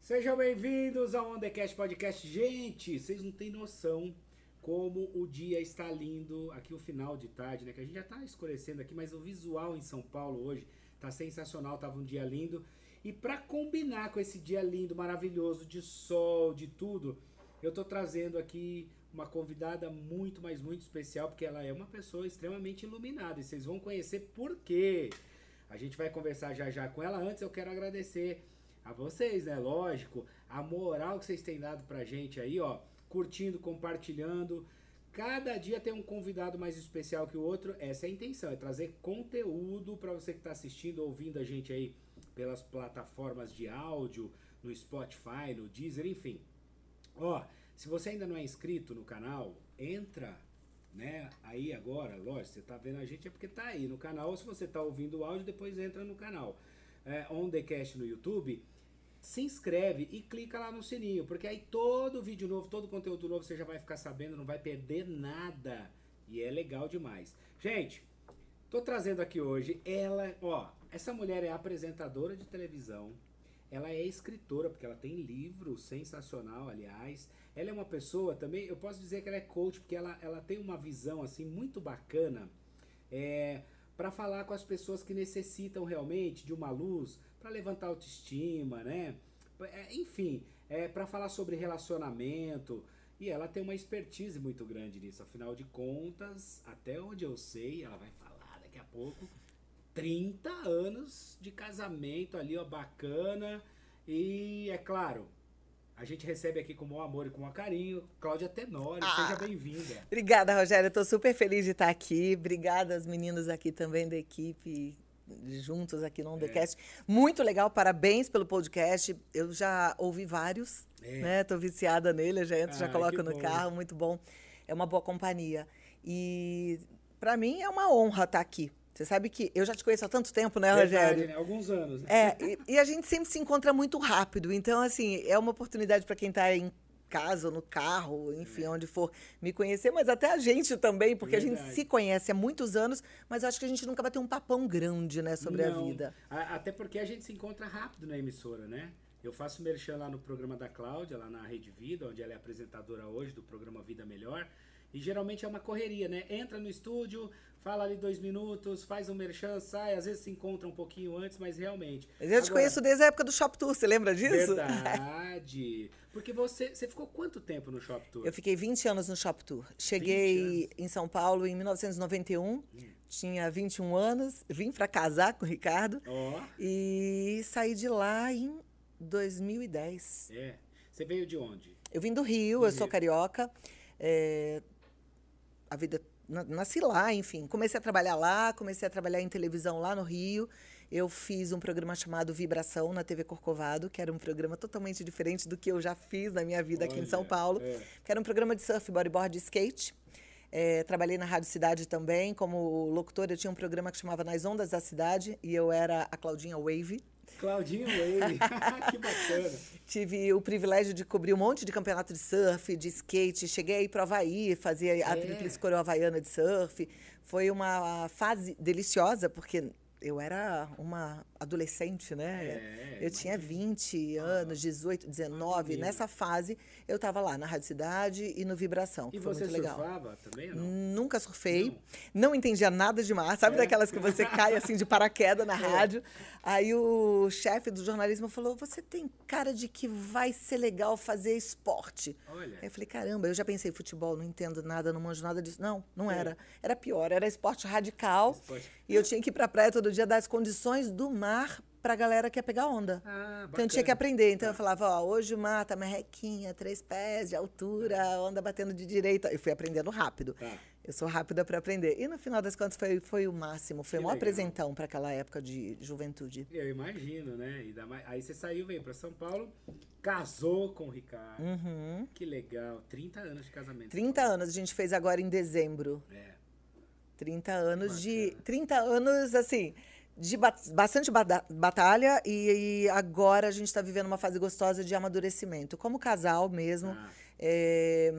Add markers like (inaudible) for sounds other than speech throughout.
Sejam bem-vindos ao Ondecast Podcast. Gente, vocês não têm noção como o dia está lindo aqui o final de tarde, né? Que a gente já está escurecendo aqui, mas o visual em São Paulo hoje tá sensacional, tava um dia lindo. E para combinar com esse dia lindo, maravilhoso de sol, de tudo, eu tô trazendo aqui uma convidada muito, mas muito especial, porque ela é uma pessoa extremamente iluminada e vocês vão conhecer por quê. A gente vai conversar já já com ela. Antes eu quero agradecer a vocês, né? Lógico, a moral que vocês têm dado pra gente aí, ó, curtindo, compartilhando. Cada dia tem um convidado mais especial que o outro. Essa é a intenção, é trazer conteúdo para você que está assistindo, ouvindo a gente aí pelas plataformas de áudio, no Spotify, no Deezer, enfim. Ó, se você ainda não é inscrito no canal, entra, né? Aí agora, lógico, você tá vendo a gente é porque tá aí no canal, ou se você tá ouvindo o áudio, depois entra no canal. É, On The Cast no YouTube, se inscreve e clica lá no sininho, porque aí todo vídeo novo, todo conteúdo novo você já vai ficar sabendo, não vai perder nada. E é legal demais. Gente, tô trazendo aqui hoje ela, ó, essa mulher é apresentadora de televisão, ela é escritora, porque ela tem livro sensacional, aliás. Ela é uma pessoa também, eu posso dizer que ela é coach, porque ela, ela tem uma visão assim muito bacana é, para falar com as pessoas que necessitam realmente de uma luz para levantar autoestima, né? É, enfim, é, para falar sobre relacionamento. E ela tem uma expertise muito grande nisso. Afinal de contas, até onde eu sei, ela vai falar daqui a pouco, 30 anos de casamento ali, ó, bacana. E é claro, a gente recebe aqui com o maior amor e com o maior carinho. Cláudia Tenório, Ah. seja bem-vinda. Obrigada, Rogério. Estou super feliz de estar aqui. Obrigada aos meninos aqui também da equipe, juntos aqui no OnDecast. Muito legal, parabéns pelo podcast. Eu já ouvi vários, É. né? Tô viciada nele, já entro, já Ah, coloco que no bom. carro, muito bom. É uma boa companhia. E para mim é uma honra estar aqui. Você sabe que eu já te conheço há tanto tempo, né, Verdade, Rogério? né? Alguns anos. né? É, e, e a gente sempre se encontra muito rápido. Então, assim, é uma oportunidade para quem está em casa ou no carro, enfim, onde for, me conhecer, mas até a gente também, porque a gente Verdade. se conhece há muitos anos, mas acho que a gente nunca vai ter um papão grande, né, sobre a Não, vida. a- Até porque a gente se encontra rápido na emissora, né? Eu faço merchan lá no programa da Cláudia, lá na Rede Vida, onde ela é apresentadora hoje do programa Vida Melhor. E geralmente é uma correria, né? Entra no estúdio, fala ali dois minutos, faz um merchan, sai, às vezes se encontra um pouquinho antes, mas realmente. Mas eu te Agora, conheço desde a época do Shop Tour, você lembra disso? Verdade. (laughs) Porque você, você ficou quanto tempo no Shop Tour? Eu fiquei 20 anos no Shop Tour. Cheguei em São Paulo em 1991, tinha 21 anos, vim para casar com o Ricardo Ó, e saí de lá em 2010. é. Você veio de onde? Eu vim do Rio, Do eu sou Rio. carioca. é, a vida. na- Nasci lá, enfim. Comecei a trabalhar lá, comecei a trabalhar em televisão lá no Rio. Eu fiz um programa chamado Vibração na TV Corcovado, que era um programa totalmente diferente do que eu já fiz na minha vida aqui em São Olha, Paulo. é. Que era um programa de surf, bodyboard e skate. É, trabalhei na Rádio Cidade também como locutora. Eu tinha um programa que chamava Nas Ondas da Cidade e eu era a Claudinha Wave. Claudinho Wave. (laughs) que bacana. Tive o privilégio de cobrir um monte de campeonato de surf, de skate. Cheguei aí para o Havaí, fazia a É. tríplice coroa havaiana de surf. Foi uma fase deliciosa, porque eu era uma adolescente, né? É, eu tinha 20 anos, 18, 19. menina. Nessa fase, eu estava lá na Rádio Cidade e no Vibração, E você muito legal. surfava também não? Nunca surfei, não. entendia nada de mar, sabe É. daquelas que você cai assim de paraquedas na (laughs) rádio. Aí o chefe do jornalismo falou: Você tem cara de que vai ser legal fazer esporte. Olha. Aí eu falei: Caramba, eu já pensei futebol, não entendo nada, não manjo nada disso. Não, não É. era. Era pior, era esporte radical. Esporte- E eu tinha que ir pra praia todo dia dar as condições do mar pra galera que ia pegar onda. Ah, Então eu tinha que aprender. Então eu falava, ó, hoje o mar tá merrequinha, três pés de altura, onda batendo de direita. Eu fui aprendendo rápido. Tá. Eu sou rápida para aprender. E no final das contas foi, foi o máximo, foi Que o maior legal. presentão para aquela época de juventude. Eu imagino, né? E mais- Aí você saiu, veio pra São Paulo, casou com o Ricardo. Uhum. Que legal. 30 anos de casamento. 30 anos a gente fez agora em dezembro. É. 30 anos de. Bacana. 30 anos, assim, de ba- bastante batalha e, e agora a gente está vivendo uma fase gostosa de amadurecimento. Como casal mesmo. Ah, É,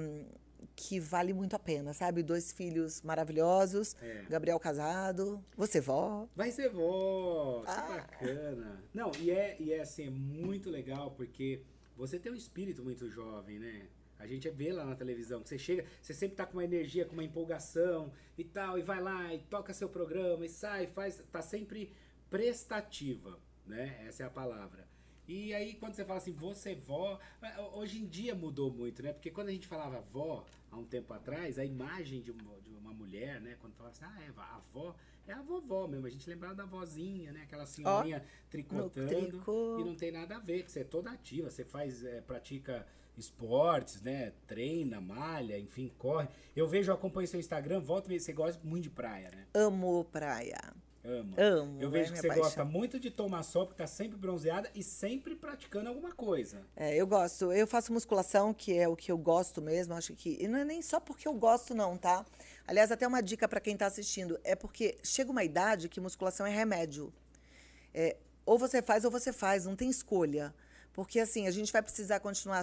que vale muito a pena, sabe? Dois filhos maravilhosos, É. Gabriel casado, você vó. Vai ser vó, que Ah. bacana. Não, e é, e é assim, é muito legal porque você tem um espírito muito jovem, né? A gente vê lá na televisão, que você chega, você sempre tá com uma energia, com uma empolgação e tal, e vai lá e toca seu programa e sai, faz, tá sempre prestativa, né? Essa é a palavra. E aí quando você fala assim, você vó, hoje em dia mudou muito, né? Porque quando a gente falava vó, há um tempo atrás, a imagem de uma, de uma mulher, né? Quando falava assim, ah, é, a avó, é a vovó mesmo. A gente lembrava da vozinha, né? Aquela senhorinha tricotando. tricô. E não tem nada a ver, que você é toda ativa, você faz, é, pratica esportes, né? Treina, malha, enfim, corre. Eu vejo, acompanho seu Instagram, volta e você gosta muito de praia, né? Amo praia. Ama. Amo. Eu é vejo que minha você paixão. gosta muito de tomar sol, porque tá sempre bronzeada e sempre praticando alguma coisa. É, eu gosto. Eu faço musculação, que é o que eu gosto mesmo. Acho que. E não é nem só porque eu gosto, não, tá? Aliás, até uma dica para quem tá assistindo. É porque chega uma idade que musculação é remédio. É, ou você faz ou você faz, não tem escolha. Porque assim, a gente vai precisar continuar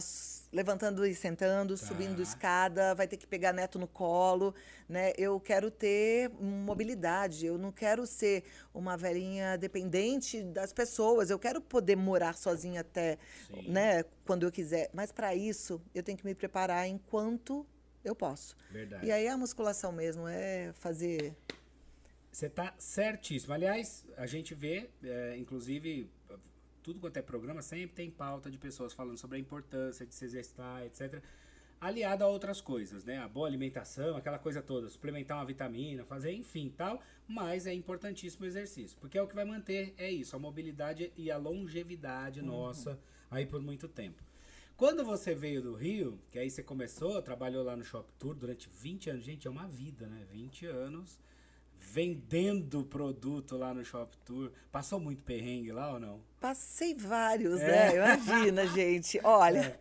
levantando e sentando, Tá. subindo escada, vai ter que pegar neto no colo, né? Eu quero ter mobilidade, eu não quero ser uma velhinha dependente das pessoas, eu quero poder morar sozinha até, Sim. né, quando eu quiser. Mas para isso, eu tenho que me preparar enquanto eu posso. Verdade. E aí a musculação mesmo é fazer Você tá certíssimo. Aliás, a gente vê, é, inclusive, tudo quanto é programa sempre tem pauta de pessoas falando sobre a importância de se exercitar, etc. Aliado a outras coisas, né? A boa alimentação, aquela coisa toda, suplementar uma vitamina, fazer, enfim, tal. Mas é importantíssimo o exercício, porque é o que vai manter, é isso, a mobilidade e a longevidade nossa aí por muito tempo. Quando você veio do Rio, que aí você começou, trabalhou lá no Shop Tour durante 20 anos, gente, é uma vida, né? 20 anos vendendo produto lá no Shop Tour. Passou muito perrengue lá ou não? Passei vários, É. né? Imagina, (laughs) gente. Olha,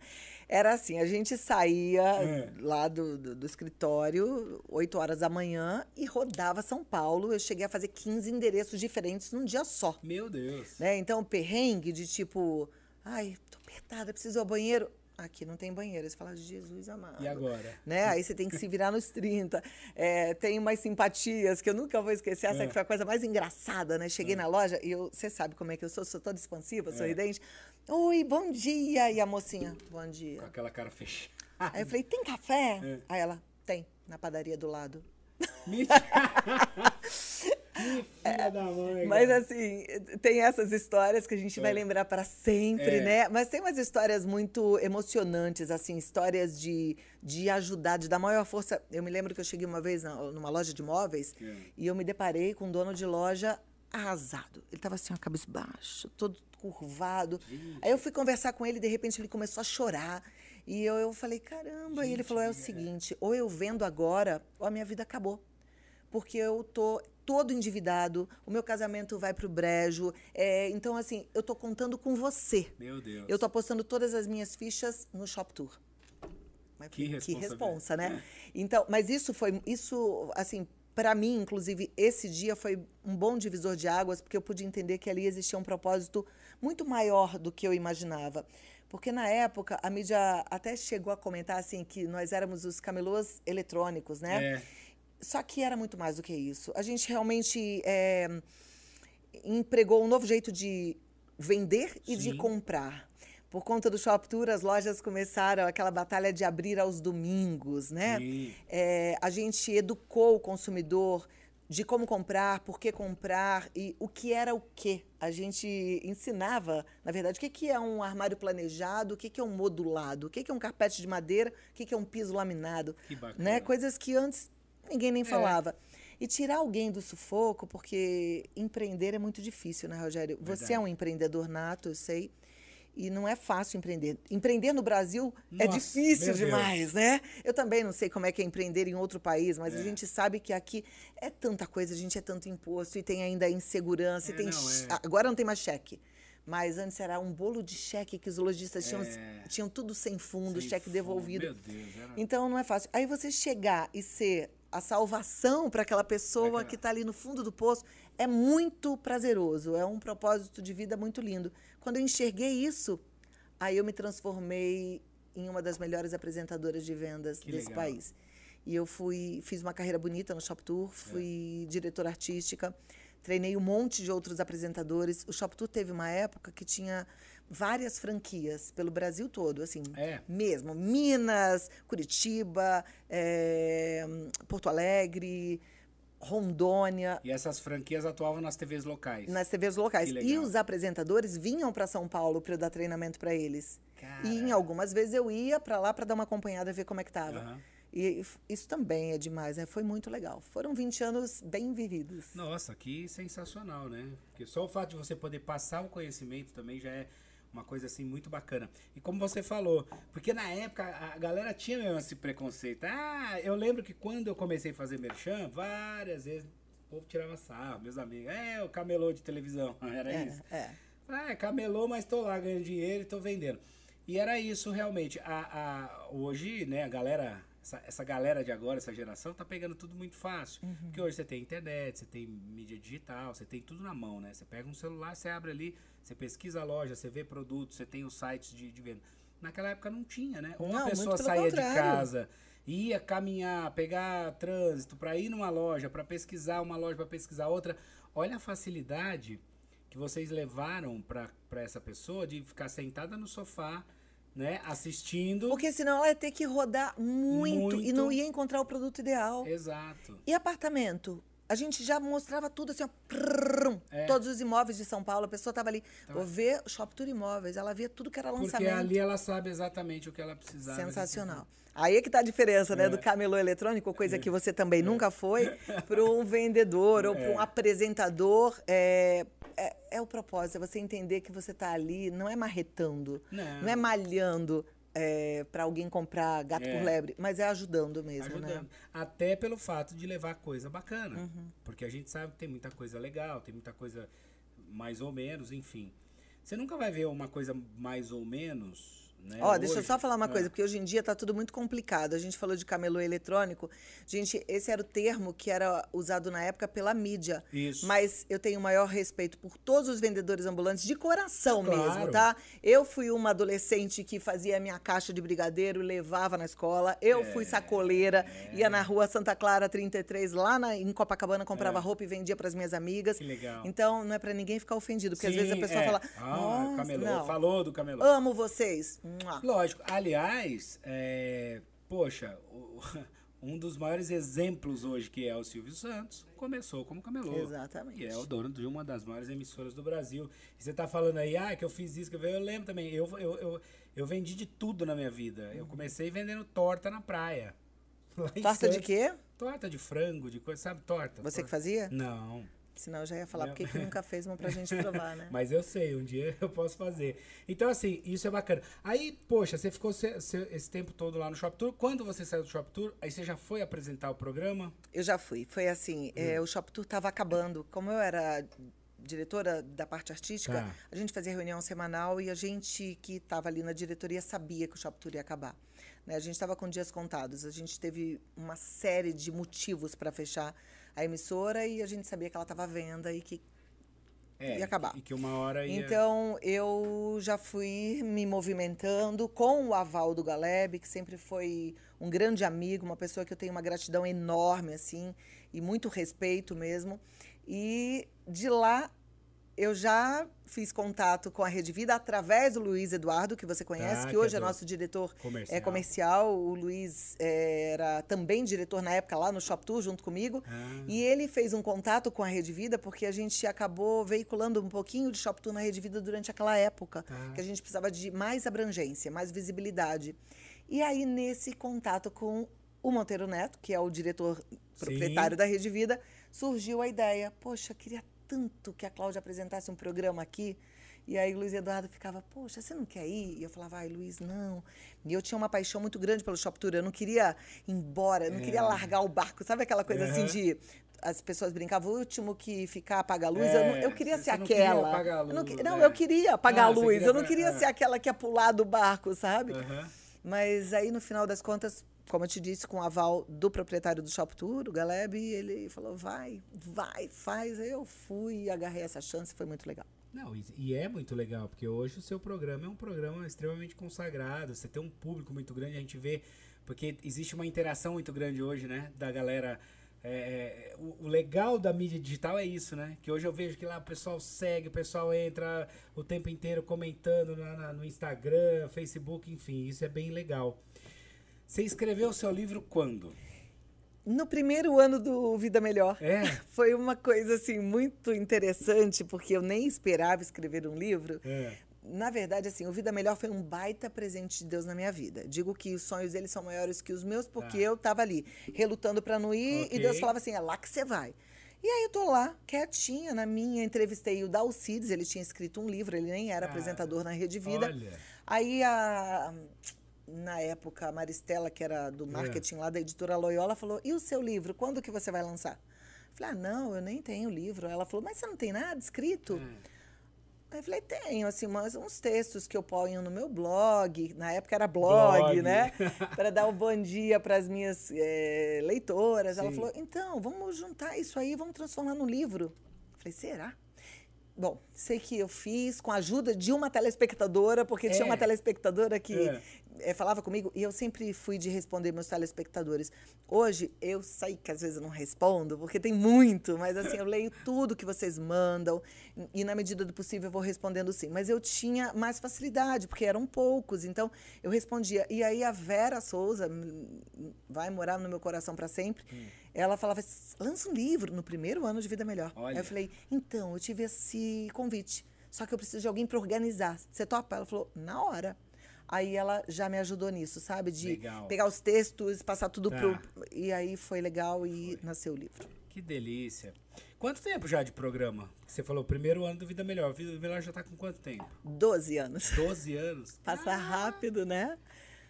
era assim, a gente saía É. lá do, do, do escritório, 8 horas da manhã, e rodava São Paulo. Eu cheguei a fazer 15 endereços diferentes num dia só. Meu Deus. Né? Então, perrengue de tipo, ai, tô apertada, preciso ir ao banheiro. Aqui não tem banheiro. Você fala, Jesus amado. E agora? Né? Aí você tem que se virar nos 30. (laughs) É, tem umas simpatias que eu nunca vou esquecer. Essa É. que foi a coisa mais engraçada, né? Cheguei na loja e eu, você sabe como é que eu sou, sou toda expansiva, É. sorridente. Oi, bom dia. E a mocinha, bom dia. Com aquela cara fechada. Aí eu falei, tem café? É. Aí ela, tem, na padaria do lado. Mentira. (laughs) que filha da mãe. Mas assim, tem essas histórias que a gente vai É. lembrar para sempre, É. né? Mas tem umas histórias muito emocionantes, assim, histórias de, de ajudar, de dar maior força. Eu me lembro que eu cheguei uma vez numa loja de móveis É. e eu me deparei com um dono de loja arrasado. Ele tava assim, a cabeça baixa, todo curvado. Aí eu fui conversar com ele e de repente ele começou a chorar. E eu, eu falei, caramba. e ele falou: é o seguinte, ou eu vendo agora, ou a minha vida acabou porque eu tô todo endividado, o meu casamento vai pro brejo. é, então, assim, eu tô contando com você. Meu Deus. Eu tô apostando todas as minhas fichas no Shop Tour. Mas Que que responsa, né? (laughs) Então, mas isso foi, isso, assim, para mim, inclusive, esse dia foi um bom divisor de águas, porque eu pude entender que ali existia um propósito muito maior do que eu imaginava. Porque na época a mídia até chegou a comentar assim que nós éramos os camelôs eletrônicos, né? É. Só que era muito mais do que isso. A gente realmente é, empregou um novo jeito de vender e de Sim. comprar. Por conta do Shop Tour, as lojas começaram aquela batalha de abrir aos domingos, né? Sim. É, a gente educou o consumidor de como comprar, por que comprar e o que era o quê. A gente ensinava, na verdade, o que, que é um armário planejado, o que, que é um modulado, o que, que é um carpete de madeira, o que, que é um piso laminado. Que bacana. Né? Coisas que antes ninguém nem falava. E tirar alguém do sufoco, porque empreender é muito difícil, né, Rogério? Você Verdade. é um empreendedor nato, eu sei. E não é fácil empreender. Empreender no Brasil é Nossa, difícil meu Deus. demais, né? Eu também não sei como é que é empreender em outro país, mas É. a gente sabe que aqui é tanta coisa, a gente é tanto imposto e tem ainda a insegurança, É, e tem não, é. agora não tem mais cheque. Mas antes era um bolo de cheque que os lojistas tinham, É. tinham tudo sem fundo, Sem cheque fundo. devolvido. Meu Deus. Era... Então não é fácil. Aí você chegar e ser a salvação para aquela pessoa Aquela- que está ali no fundo do poço é muito prazeroso, é um propósito de vida muito lindo. Quando eu enxerguei isso, aí eu me transformei em uma das melhores apresentadoras de vendas Que desse legal. país. E eu fui, fiz uma carreira bonita no Shop Tour, fui É. diretora artística, treinei um monte de outros apresentadores. O Shop Tour teve uma época que tinha várias franquias pelo Brasil todo, assim, É. mesmo. Minas, Curitiba, eh, Porto Alegre, Rondônia, E essas franquias atuavam nas TVs locais. nas TVs locais. E os apresentadores vinham para São Paulo para eu dar treinamento para eles. Cara. E em algumas vezes eu ia para lá para dar uma acompanhada, ver como é que tava. Aham. E isso também é demais, né? Foi muito legal. Foram 20 anos bem vividos. Nossa, que sensacional, né? Porque só o fato de você poder passar o conhecimento também já é uma coisa assim muito bacana. E como você falou, porque na época a galera tinha mesmo esse preconceito. Ah, eu lembro que quando eu comecei a fazer merchan, várias vezes o povo tirava sarro, meus amigos. É, o camelô de televisão, (laughs) era é, isso. é. Ah, é camelô, mas tô lá ganhando dinheiro e tô vendendo. E era isso realmente. A, a, hoje, né, a galera, essa, essa galera de agora, essa geração, tá pegando tudo muito fácil. Porque hoje você tem internet, você tem mídia digital, você tem tudo na mão, né? Você pega um celular, você abre ali, você pesquisa a loja, você vê produtos, você tem os sites de, de venda. Naquela época não tinha, né? Ou Não, a pessoa saía de contrário. casa, ia caminhar, pegar trânsito para ir numa loja, para pesquisar uma loja, para pesquisar outra. Olha a facilidade que vocês levaram para essa pessoa de ficar sentada no sofá, né, assistindo. Porque senão ela ia ter que rodar muito, e Muito. não ia encontrar o produto ideal. Exato. E apartamento? A gente já mostrava tudo assim, ó, prrrum, É. todos os imóveis de São Paulo. A pessoa estava ali, Tava- vou ver Shop Tour Imóveis. Ela via tudo que era Porque lançamento. ali ela sabe exatamente o que ela precisava. Sensacional. Aí é que tá a diferença, né, É. do camelô eletrônico, coisa que você também nunca foi, (laughs) para um vendedor ou para um É. apresentador. É, é, é o propósito, é você entender que você tá ali, não é marretando, Não. não é malhando para alguém comprar gato É. por lebre, mas é ajudando mesmo, ajudando. né? Uhum. Até pelo fato de levar coisa bacana. Porque a gente sabe que tem muita coisa legal, tem muita coisa mais ou menos, enfim. Você nunca vai ver uma coisa mais ou menos. Né, Ó, deixa eu hoje. só falar uma Ah, coisa, porque hoje em dia tá tudo muito complicado. A gente falou de camelô eletrônico. Gente, esse era o termo que era usado na época pela mídia. Isso. Mas eu tenho o maior respeito por todos os vendedores ambulantes, de coração Claro. mesmo, tá? Eu fui uma adolescente que fazia a minha caixa de brigadeiro levava na escola. Eu fui É. sacoleira, ia na rua Santa Clara 33, lá na, em Copacabana, comprava roupa e vendia para as minhas amigas. É. Que legal. Então, não é para ninguém ficar ofendido, porque às vezes a Sim, pessoa é. fala, Ah, nossa, camelô. não, Falou do camelô. amo vocês. Mua. Lógico. Aliás, é, poxa, o- (laughs) um dos maiores exemplos hoje, que é o Silvio Santos, começou como camelô. Exatamente. E é o dono de uma das maiores emissoras do Brasil. E você tá falando aí, ah, que eu fiz isso, que eu, eu lembro também. Eu, eu, eu, eu vendi de tudo na minha vida. Eu comecei vendendo torta na praia. (laughs) Torta de quê? Torta de frango, de coisa, sabe? Torta. Você que torta. fazia? Não. Senão eu já ia falar, por que nunca fez uma pra gente provar, né? (laughs) Mas eu sei, um dia (laughs) eu posso fazer. Então, assim, isso é bacana. Aí, poxa, você ficou se- se- esse tempo todo lá no Shop Tour. Quando você saiu do Shop Tour, aí você já foi apresentar o programa? Eu já fui. Foi assim, Hum. é, o Shop Tour estava acabando. Como eu era diretora da parte artística, Tá. a gente fazia reunião semanal e a gente que estava ali na diretoria sabia que o Shop Tour ia acabar. Né? A gente estava com dias contados. A gente teve uma série de motivos para fechar a emissora e a gente sabia que ela estava à venda e que É, Ia acabar. E que uma hora ia... Então, eu já fui me movimentando com o aval do Galeb, que sempre foi um grande amigo, uma pessoa que eu tenho uma gratidão enorme, assim, e muito respeito mesmo. E de lá, eu já fiz contato com a Rede Vida através do Luiz Eduardo, que você conhece, Tá, que que hoje é é nosso diretor comercial. é, comercial. O Luiz é, era também diretor na época lá no Shop Tour, junto comigo. Ah. E ele fez um contato com a Rede Vida, porque a gente acabou veiculando um pouquinho de Shop Tour na Rede Vida durante aquela época, Tá. que a gente precisava de mais abrangência, mais visibilidade. E aí, nesse contato com o Monteiro Neto, que é o diretor proprietário da Rede Vida, surgiu a ideia. Poxa, queria tanto que a Cláudia apresentasse um programa aqui. E aí Luiz Eduardo ficava, poxa, você não quer ir? E eu falava, ai, Luiz, não. E eu tinha uma paixão muito grande pelo Shop Tour. Eu não queria ir embora, eu não queria largar o barco. Sabe aquela coisa assim É. De. As pessoas brincavam, o último que ficar apaga a luz. eu, não- É, eu queria ser queria aquela. apagar a Eu não, luz, que- não, é. eu queria apagar Ah, a luz. queria Eu não queria é. ser aquela que ia pular do barco, sabe? Aham. Mas aí, no final das contas, como eu te disse, com o aval do proprietário do Shop Tour, o Galeb, ele falou, vai, vai, faz. Aí eu fui e agarrei essa chance, foi muito legal. Não, e, e é muito legal, porque hoje o seu programa é um programa extremamente consagrado, você tem um público muito grande, a gente vê, porque existe uma interação muito grande hoje, né, da galera. é, é, o, o legal da mídia digital é isso, né? Que hoje eu vejo que lá o pessoal segue, o pessoal entra o tempo inteiro comentando na- na- no Instagram, Facebook, enfim, isso é bem legal. Você escreveu o seu livro quando? No primeiro ano do Vida Melhor. É? (laughs) Foi uma coisa assim muito interessante, porque eu nem esperava escrever um livro. É. Na verdade, assim, o Vida Melhor foi um baita presente de Deus na minha vida. Digo que os sonhos dele são maiores que os meus, porque Tá. eu estava ali relutando para não ir Ok. e Deus falava assim: é lá que você vai. E aí eu tô lá, quietinha, na minha, entrevistei o Dalcides, ele tinha escrito um livro, ele nem era Ah, apresentador na Rede Vida. Olha. Aí a na época a Maristela, que era do marketing lá da editora Loyola, falou: "E o seu livro, quando que você vai lançar?" Eu Falei: "Ah, não, eu nem tenho livro". Ela falou: "Mas você não tem nada escrito?" É. Aí eu falei, tenho, assim, mas uns textos que eu ponho no meu blog, na época era blog, Blog. né? (laughs) Para dar um bom dia para as minhas eh, leitoras. Ela Sim. falou, então, vamos juntar isso aí, vamos transformar num livro. Eu falei, será? Bom, sei que eu fiz com a ajuda de uma telespectadora, porque tinha É. uma telespectadora que É. eh, falava comigo e eu sempre fui de responder meus telespectadores. Hoje eu sei que às vezes eu não respondo, porque tem muito, mas assim, eu leio tudo que vocês mandam e na medida do possível eu vou respondendo sim. Mas eu tinha mais facilidade, porque eram poucos, então eu respondia. E aí a Vera Souza, hum, vai morar no meu coração para sempre, ela falava, lança um livro no primeiro ano de Vida Melhor. Aí eu falei, então, eu tive esse convite, só que eu preciso de alguém para organizar. Você topa? Ela falou, na hora. Aí ela já me ajudou nisso, sabe? De Legal. pegar os textos, passar tudo Tá. pro. E aí foi legal e nasceu o livro. Que delícia. Quanto tempo já de programa? Você falou primeiro ano do Vida Melhor. Vida Melhor já tá com quanto tempo? 12 anos. 12 anos? Passa rápido, né?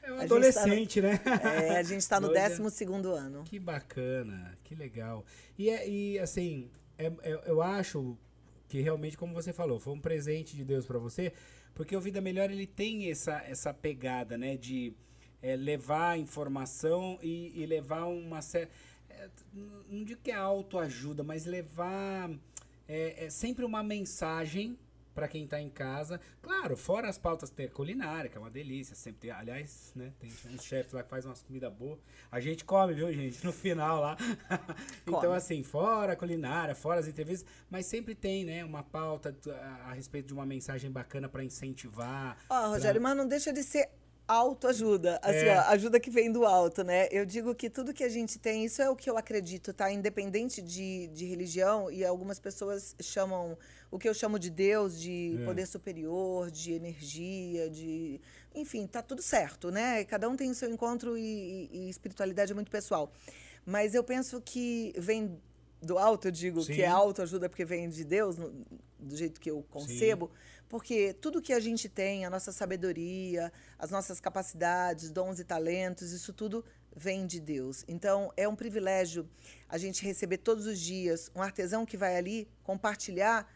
É um A gente adolescente, né? É, a gente está no (laughs) 12 12 ano. Que bacana, que legal. E, é- e assim, é- é- eu acho que realmente, como você falou, foi um presente de Deus pra você, porque o Vida Melhor ele tem essa, essa pegada, né, de é, levar informação e, e levar uma série. não digo que é autoajuda, mas levar é, é sempre uma mensagem pra quem tá em casa. Claro, fora as pautas tem culinária, que é uma delícia, sempre tem, aliás, né, tem uns chefes lá que fazem umas comidas boas. A gente come, viu, gente, no final lá. (laughs) então assim, fora a culinária, fora as entrevistas, mas sempre tem, né, uma pauta a, a respeito de uma mensagem bacana pra incentivar. Ó, Rogério, mas não deixa de ser autoajuda, assim, É. ó, ajuda que vem do alto, né? Eu digo que tudo que a gente tem, isso é o que eu acredito, tá? Independente de, de religião, e algumas pessoas chamam o que eu chamo de Deus, de É. poder superior, de energia, de. Enfim, tá tudo certo, né? Cada um tem o seu encontro e, e- e espiritualidade é muito pessoal. Mas eu penso que vem do alto, eu digo Sim. que é autoajuda porque vem de Deus, do jeito que eu concebo. Porque tudo que a gente tem, a nossa sabedoria, as nossas capacidades, dons e talentos, isso tudo vem de Deus. Então, é um privilégio a gente receber todos os dias um artesão que vai ali compartilhar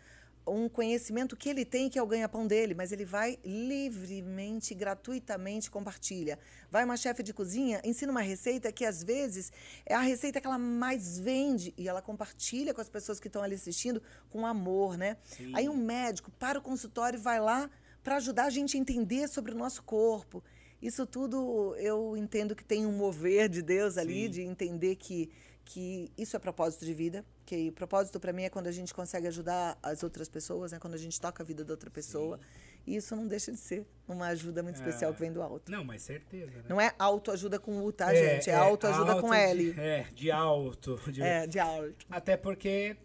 um conhecimento que ele tem, que é o ganha-pão dele, mas ele vai livremente, gratuitamente compartilha. Vai uma chefe de cozinha, ensina uma receita que às vezes é a receita que ela mais vende e ela compartilha com as pessoas que estão ali assistindo com amor, né? Sim. Aí um médico para o consultório e vai lá para ajudar a gente a entender sobre o nosso corpo. Isso tudo eu entendo que tem um mover de Deus ali, Sim. de entender que, que isso é propósito de vida. Que propósito para mim é quando a gente consegue ajudar as outras pessoas, né? quando a gente toca a vida da outra pessoa. E isso não deixa de ser uma ajuda muito especial É. que vem do alto. Não, mas certeza, né? Não é autoajuda com U, tá, gente? É, autoajuda alto com L. De, é, de alto. de- É, de alto. Até porque,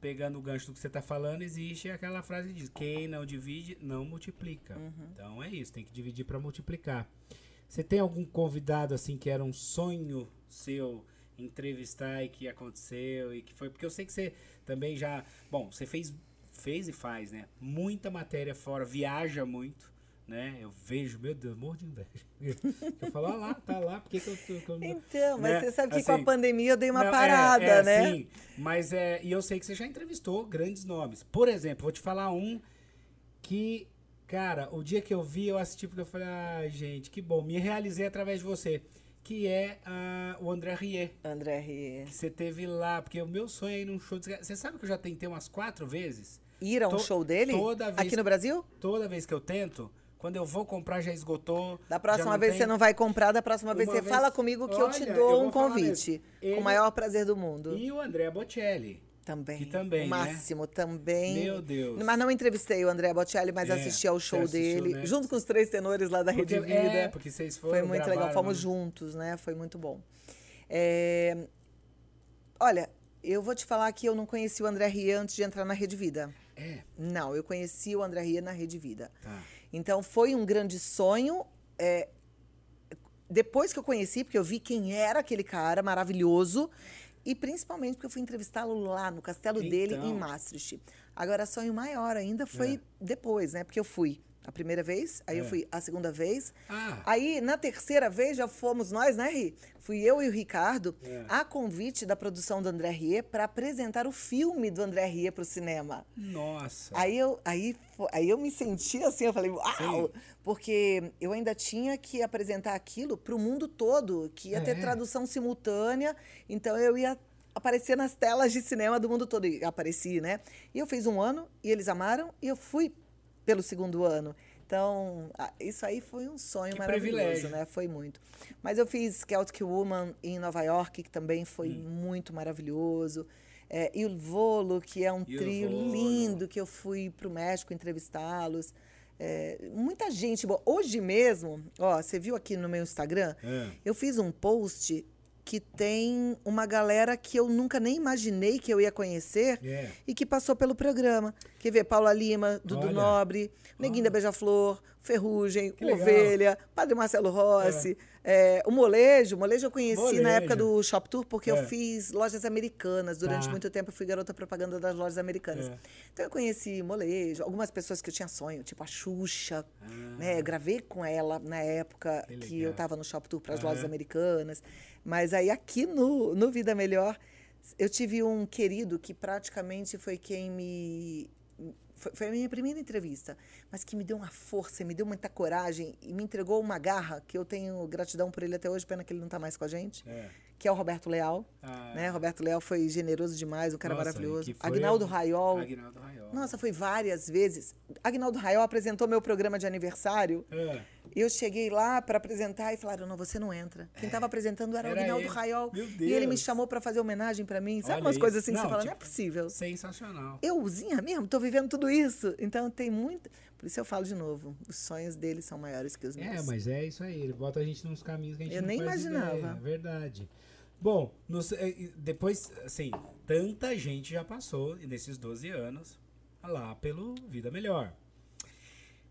pegando o gancho do que você está falando, existe aquela frase que diz: quem não divide, não multiplica. Uhum. Então é isso, tem que dividir para multiplicar. Você tem algum convidado assim que era um sonho seu entrevistar e que aconteceu e que foi porque eu sei que você também já, bom, você fez fez e faz, né? Muita matéria fora, viaja muito, né? Eu vejo, meu Deus, morro de inveja. (laughs) Eu falo, ah lá, tá lá, por que, que eu, tô- que eu Então, mas né? você sabe que com a Assim, pandemia eu dei uma não, é, parada, é, né? Sim, mas é, e eu sei que você já entrevistou grandes nomes. Por exemplo, vou te falar um que, cara, o dia que eu vi, eu assisti porque eu falei, ah, gente, que bom, me realizei através de você. Que é ah, o André Rieu. André Rie. Que você teve lá, porque o meu sonho é ir num show. de- Você sabe que eu já tentei umas quatro vezes? Ir a um To- show dele? toda vez Aqui no Brasil? Toda vez que eu tento, quando eu vou comprar já esgotou. Da próxima vez tem. você não vai comprar, da próxima vez Uma você vez- fala comigo que eu te Olha, eu dou vou um convite. mesmo. Com Ele- o maior prazer do mundo. E o André Bocelli. Também. Que também, O né? máximo também. Meu Deus. Mas não entrevistei o André Bocelli, mas É, assisti ao show assistiu, dele, né? junto com os três tenores lá da Porque, Rede Vida. é, porque vocês foram. Foi muito legal, gravaram, fomos né? juntos, né? Foi muito bom. É, Olha, eu vou te falar que eu não conheci o André Ria antes de entrar na Rede Vida. É, Não, eu conheci o André Ria na Rede Vida. tá. Então foi um grande sonho. é, depois que eu conheci, porque eu vi quem era aquele cara maravilhoso, e principalmente porque eu fui entrevistá-lo lá no castelo dele Então. em Maastricht. Agora, sonho maior ainda foi É. depois, né? Porque eu fui a primeira vez, aí eu É. fui a segunda vez. Ah, Aí, na terceira vez, já fomos nós, né, Ri? Fui eu e o Ricardo, É. a convite da produção do André Rie, para apresentar o filme do André Rie para o cinema. nossa. Aí eu, aí, aí eu me senti assim, eu falei, uau! Sim. Porque eu ainda tinha que apresentar aquilo para o mundo todo, que ia É. ter tradução simultânea, então eu ia aparecer nas telas de cinema do mundo todo. E apareci, né? E eu fiz um ano, e eles amaram, e eu fui pelo segundo ano. Então, isso aí foi um sonho Que maravilhoso, privilégio. né? Foi muito. Mas eu fiz Celtic Woman em Nova York, que também foi Hum. muito maravilhoso. É, e o Volo, que é um Il trio Volo. lindo, que eu fui para o México entrevistá-los. É, muita gente boa. Hoje mesmo, ó, você viu aqui no meu Instagram, É. eu fiz um post que tem uma galera que eu nunca nem imaginei que eu ia conhecer É. e que passou pelo programa. Quer ver? Paula Lima, Dudu Olha. Nobre, Neguinho da Beija-Flor, Ferrugem, Que legal. Ovelha, Padre Marcelo Rossi, é, o Molejo. O Molejo eu conheci Molejo. na época do Shop Tour, porque É. eu fiz lojas americanas. Durante Tá. muito tempo eu fui garota propaganda das lojas americanas. É. Então eu conheci Molejo, algumas pessoas que eu tinha sonho, tipo a Xuxa, Ah. né? Eu gravei com ela na época Que que, legal. eu estava no Shop Tour para as Aham. lojas americanas. Mas aí aqui no, no Vida Melhor, eu tive um querido que praticamente foi quem me. Foi, a minha primeira entrevista, mas que me deu uma força, me deu muita coragem e me entregou uma garra que eu tenho gratidão por ele até hoje, pena que ele não está mais com a gente, É. que é o Roberto Leal. Ah, Né? Roberto Leal foi generoso demais, um cara Nossa, maravilhoso. Agnaldo Raiol. Aguinaldo Raiol. Nossa, foi várias vezes. Agnaldo Raiol apresentou meu programa de aniversário. É. Eu cheguei lá para apresentar e falaram: não, você não entra. Quem estava apresentando era, Era o Aguinaldo. Raiol. Meu E ele me Deus. chamou para fazer homenagem para mim. Sabe Olha umas coisas isso. assim que Não, você fala: não é tipo, possível. Sensacional. Euzinha mesmo, tô vivendo tudo isso. Então tem muito. Por isso eu falo de novo: os sonhos dele são maiores que os meus. É, mas é isso aí. Ele bota a gente nos caminhos que a gente Eu não nem imaginava. ideia, É verdade. Bom, nos- eh, depois, assim, tanta gente já passou nesses 12 anos lá pelo Vida Melhor.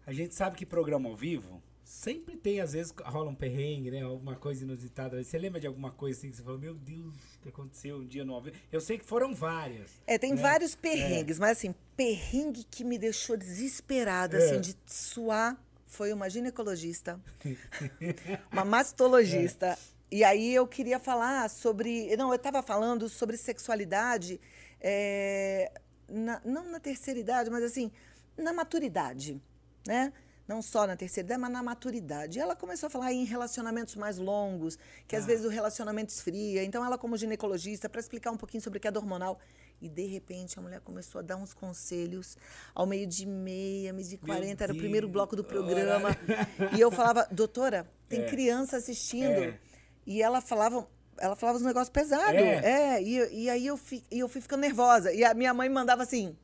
A gente sabe que programa ao vivo sempre tem, às vezes, rola um perrengue, né? Alguma coisa inusitada. Você lembra de alguma coisa assim que você falou, meu Deus, o que aconteceu um dia no ao vivo? Eu sei que foram várias. É, tem né? vários perrengues, mas assim, perrengue que me deixou desesperada, É. assim, de suar, foi uma ginecologista, (laughs) uma mastologista. E aí eu queria falar sobre. Não, eu estava falando sobre sexualidade, é, na- não na terceira idade, mas assim, na maturidade, né? Não só na terceira idade, mas na maturidade. E ela começou a falar em relacionamentos mais longos, que às Ah. vezes o relacionamento esfria. Então, ela, como ginecologista, para explicar um pouquinho sobre queda hormonal. E, de repente, a mulher começou a dar uns conselhos ao meio de meia, meio de 40, era o primeiro bloco do programa. (laughs) E eu falava, doutora, tem É. criança assistindo. É. E ela falava. Ela falava uns negócios pesados. É. É, e, e aí eu, fi, eu fui ficando nervosa. E a minha mãe mandava assim: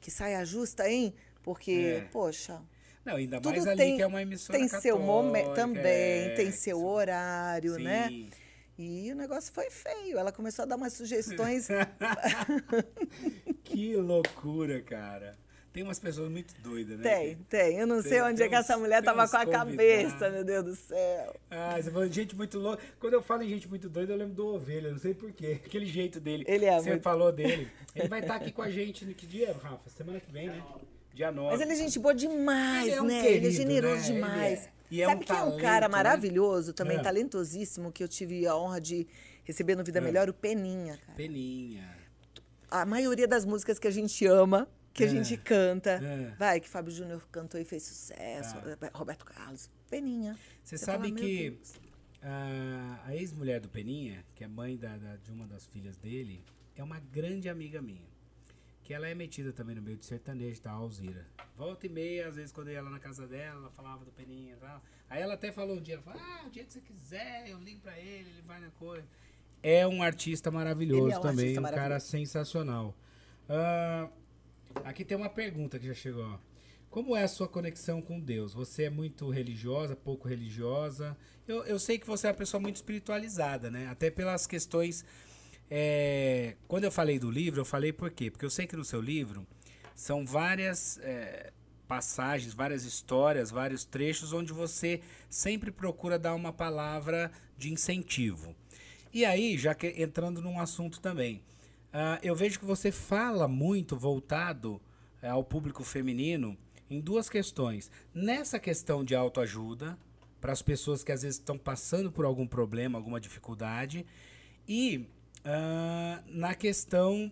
que saia justa, hein? Porque, É. poxa, Não, ainda tudo mais ali tem, que é uma emissora tem seu momento católica, também, é, tem seu horário, Sim. né? E o negócio foi feio. Ela começou a dar umas sugestões. (laughs) Que loucura, cara. Tem umas pessoas muito doidas, né? tem, tem. Eu não sei Tem- onde tem é que essa uns- mulher tem tava com a convidados. cabeça, meu Deus do céu. Ah, você falou de gente muito louca. Quando eu falo em gente muito doida, eu lembro do Ovelha, não sei porquê. (laughs) Aquele jeito dele. Ele é Você muito- falou dele. Ele vai estar aqui com a gente no que dia, Rafa? Semana que vem, né? Dia 9. Mas ele é gente boa demais, Ele é um né? ele é querido, generoso né? Demais. é. É Sabe um quem é um cara né? maravilhoso, também É. talentosíssimo, que eu tive a honra de receber no Vida É. Melhor? O Peninha, cara. Peninha. A maioria das músicas que a gente ama, que a É. gente canta, vai, que Fábio Júnior cantou e fez sucesso, Ah. Roberto Carlos, Peninha. Você fala, sabe "Meu que Deus". a, a ex-mulher do Peninha, que é mãe da, da- de uma das filhas dele, é uma grande amiga minha. Que ela é metida também no meio de sertanejo, tá? A Alzira. Volta e meia, às vezes, quando eu ia lá na casa dela, ela falava do Peninha e tal. Aí ela até falou um dia, ela falou, ah, o dia que você quiser, eu ligo pra ele, ele vai na coisa. É um artista maravilhoso é um também, artista um cara maravilhoso. sensacional. Ah, aqui tem uma pergunta que já chegou. ó. Como é a sua conexão com Deus? Você é muito religiosa, pouco religiosa? Eu, eu sei que você é uma pessoa muito espiritualizada, né? Até pelas questões. É, quando eu falei do livro, eu falei por quê? Porque eu sei que no seu livro são várias é, passagens, várias histórias, vários trechos onde você sempre procura dar uma palavra de incentivo. E aí, já que entrando num assunto também, ah, eu vejo que você fala muito voltado eh, ao público feminino em duas questões. Nessa questão de autoajuda, para as pessoas que às vezes estão passando por algum problema, alguma dificuldade, e ah, na questão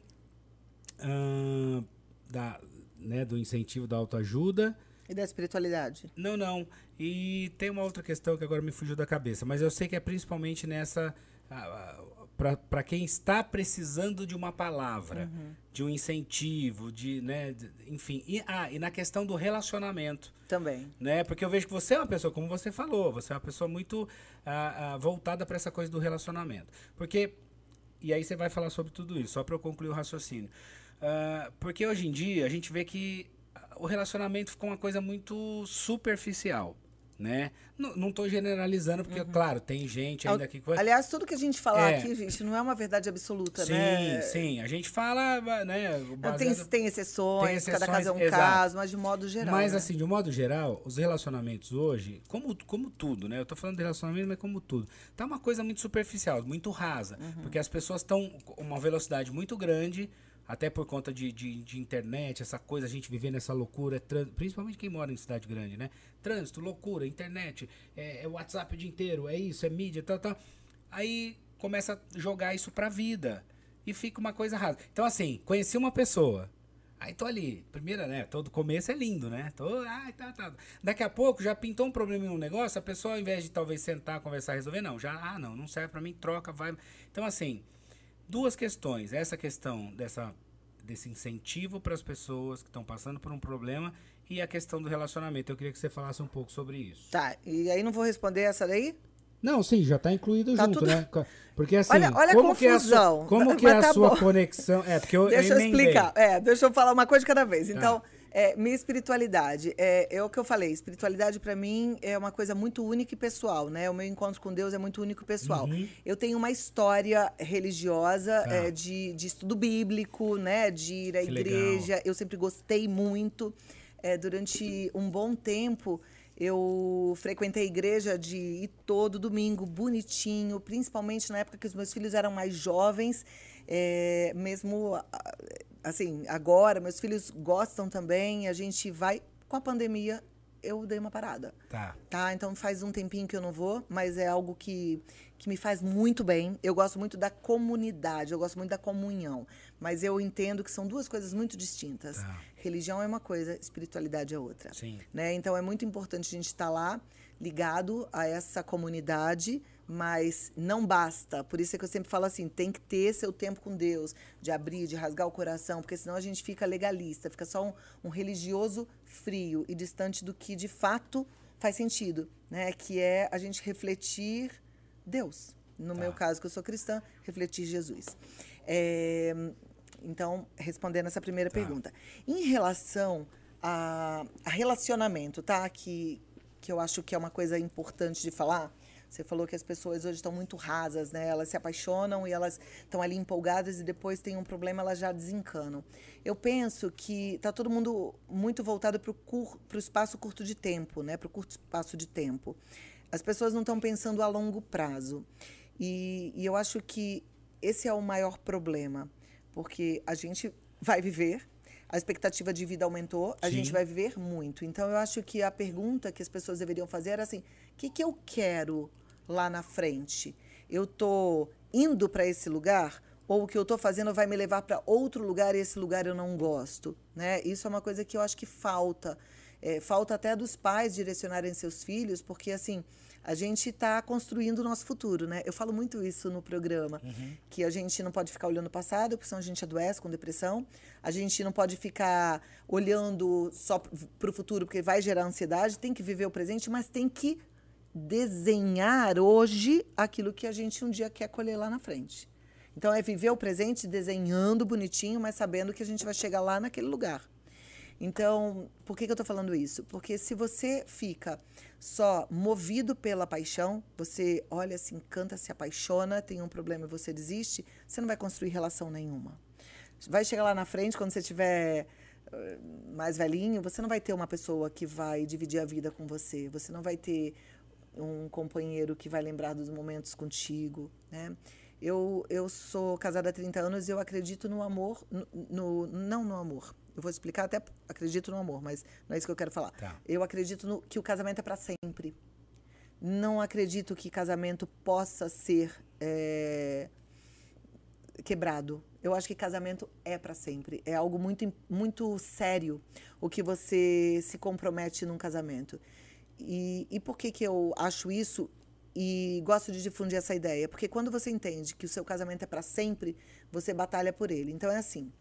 ah, da, né, do incentivo da autoajuda. E da espiritualidade. Não, não. E tem uma outra questão que agora me fugiu da cabeça, mas eu sei que é principalmente nessa. para quem está precisando de uma palavra, de um incentivo, de, né, de- enfim. E, ah, e na questão do relacionamento, Também. né? Porque eu vejo que você é uma pessoa, como você falou, você é uma pessoa muito ah, ah, voltada para essa coisa do relacionamento. Porque e aí você vai falar sobre tudo isso, só para eu concluir o raciocínio. Ah, porque hoje em dia a gente vê que o relacionamento ficou uma coisa muito superficial, né? Não, não tô generalizando, porque, claro, tem gente ainda que... Aliás, tudo que a gente falar É. aqui, gente, não é uma verdade absoluta, sim, né? sim, a gente fala, né? Tem, baseado- tem exceções, Tem cada caso é um exceções, exato. caso, mas de modo geral. Mas né? assim, de modo geral, os relacionamentos hoje, como, como tudo, né? Eu tô falando de relacionamento, mas como tudo. Tá uma coisa muito superficial, muito rasa. Uhum. Porque as pessoas estão com uma velocidade muito grande, até por conta de, de, de internet, essa coisa, a gente viver nessa loucura, trân- principalmente quem mora em cidade grande, né? Trânsito, loucura, internet, é, é WhatsApp o dia inteiro, é isso, é mídia, tal, tal. Aí começa a jogar isso pra vida. E fica uma coisa rasa. Então, assim, conheci uma pessoa. Aí tô ali, primeira, né? Todo começo é lindo, né? Tô, ai, tá, tá. Daqui a pouco já pintou um problema em um negócio, a pessoa, ao invés de talvez sentar, conversar, resolver, não, já, ah, não, não serve pra mim, troca, vai. Então, assim, duas questões. Essa questão dessa, desse incentivo para as pessoas que estão passando por um problema e a questão do relacionamento. Eu queria que você falasse um pouco sobre isso. Tá, e aí não vou responder essa daí? Não, sim, já tá incluído Tá junto, tudo- né? Porque assim, Olha- olha a como que é a sua, confusão. como que Mas é a tá sua bom. conexão? É, porque eu, Deixa eu, emendei. explicar. É, deixa eu falar uma coisa de cada vez. Tá. É, minha espiritualidade, é, é o que eu falei. Espiritualidade, para mim, é uma coisa muito única e pessoal, né? O meu encontro com Deus é muito único e pessoal. Uhum. Eu tenho uma história religiosa, Tá. é, de, de estudo bíblico, né? De ir à Que legal. igreja. Eu sempre gostei muito. É, durante um bom tempo, eu frequentei a igreja de ir todo domingo, bonitinho, principalmente na época que os meus filhos eram mais jovens. É, mesmo ah, assim, agora, meus filhos gostam também, a gente vai. Com a pandemia, eu dei uma parada. Tá. Tá, então faz um tempinho que eu não vou, mas é algo que, que me faz muito bem. Eu gosto muito da comunidade, eu gosto muito da comunhão. Mas eu entendo que são duas coisas muito distintas. Tá. Religião é uma coisa, espiritualidade é outra. Sim. Né? Então é muito importante a gente estar lá, ligado a essa comunidade, mas não basta. Por isso é que eu sempre falo assim: tem que ter seu tempo com Deus, de abrir, de rasgar o coração, porque senão a gente fica legalista, fica só um, um religioso frio e distante do que de fato faz sentido, né? Que é a gente refletir Deus. No Tá. meu caso, que eu sou cristã, refletir Jesus. É, então, respondendo essa primeira Tá. pergunta. Em relação a, a relacionamento, tá? Que, que eu acho que é uma coisa importante de falar. Você falou que as pessoas hoje estão muito rasas, né? Elas se apaixonam e elas estão ali empolgadas e depois tem um problema, elas já desencanam. Eu penso que está todo mundo muito voltado para o espaço curto de tempo, né? Para o curto espaço de tempo. As pessoas não estão pensando a longo prazo. E, e eu acho que esse é o maior problema, porque a gente vai viver, a expectativa de vida aumentou, a Sim. gente vai viver muito. Então, eu acho que a pergunta que as pessoas deveriam fazer era assim: o que, que eu quero lá na frente? Eu estou indo para esse lugar? Ou o que eu estou fazendo vai me levar para outro lugar e esse lugar eu não gosto? Né? Isso é uma coisa que eu acho que falta. É, falta até dos pais direcionarem seus filhos, porque assim a gente está construindo o nosso futuro, né? Eu falo muito isso no programa, Uhum. que a gente não pode ficar olhando o passado, porque senão a gente adoece com depressão. A gente não pode ficar olhando só para o futuro, porque vai gerar ansiedade. Tem que viver o presente, mas tem que desenhar hoje aquilo que a gente um dia quer colher lá na frente. Então é viver o presente desenhando bonitinho, mas sabendo que a gente vai chegar lá naquele lugar. Então, por que, que eu estou falando isso? Porque se você fica só movido pela paixão, você olha, se encanta, se apaixona, tem um problema e você desiste, você não vai construir relação nenhuma. Vai chegar lá na frente, quando você tiver eh, mais velhinho, você não vai ter uma pessoa que vai dividir a vida com você. Você não vai ter um companheiro que vai lembrar dos momentos contigo, né? Eu, eu sou casada há 30 anos e eu acredito no amor, no, no- não no amor. Eu vou explicar até acredito no amor, mas não é isso que eu quero falar. Tá. Eu acredito no, que o casamento é para sempre. Não acredito que casamento possa ser eh, quebrado. Eu acho que casamento é para sempre. É algo muito, muito sério o que você se compromete num casamento. E, e por que, que eu acho isso e gosto de difundir essa ideia? Porque quando você entende que o seu casamento é para sempre, você batalha por ele. Então é assim.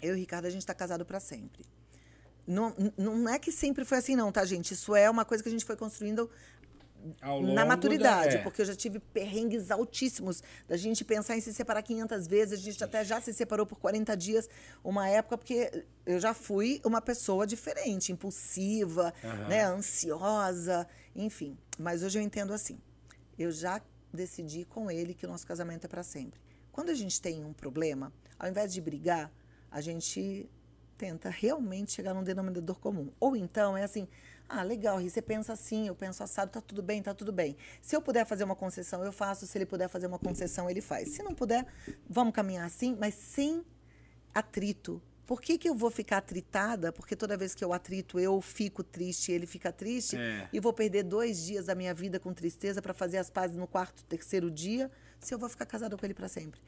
Eu e o Ricardo, a gente está casado para sempre. Não, não é que sempre foi assim, não, tá, gente? Isso é uma coisa que a gente foi construindo na maturidade, da- é. porque eu já tive perrengues altíssimos da gente pensar em se separar 500 vezes, a gente até já se separou por 40 dias, uma época, porque eu já fui uma pessoa diferente, impulsiva, Aham. né, ansiosa, enfim. Mas hoje eu entendo assim. Eu já decidi com ele que o nosso casamento é para sempre. Quando a gente tem um problema, ao invés de brigar, a gente tenta realmente chegar num denominador comum. Ou então é assim, ah, legal, você pensa assim, eu penso assado, tá tudo bem, tá tudo bem. Se eu puder fazer uma concessão, eu faço. Se ele puder fazer uma concessão, ele faz. Se não puder, vamos caminhar assim, mas sem atrito. Por que, que eu vou ficar atritada? Porque toda vez que eu atrito, eu fico triste, ele fica triste, É. e vou perder dois dias da minha vida com tristeza para fazer as pazes no quarto, terceiro dia, se eu vou ficar casada com ele para sempre.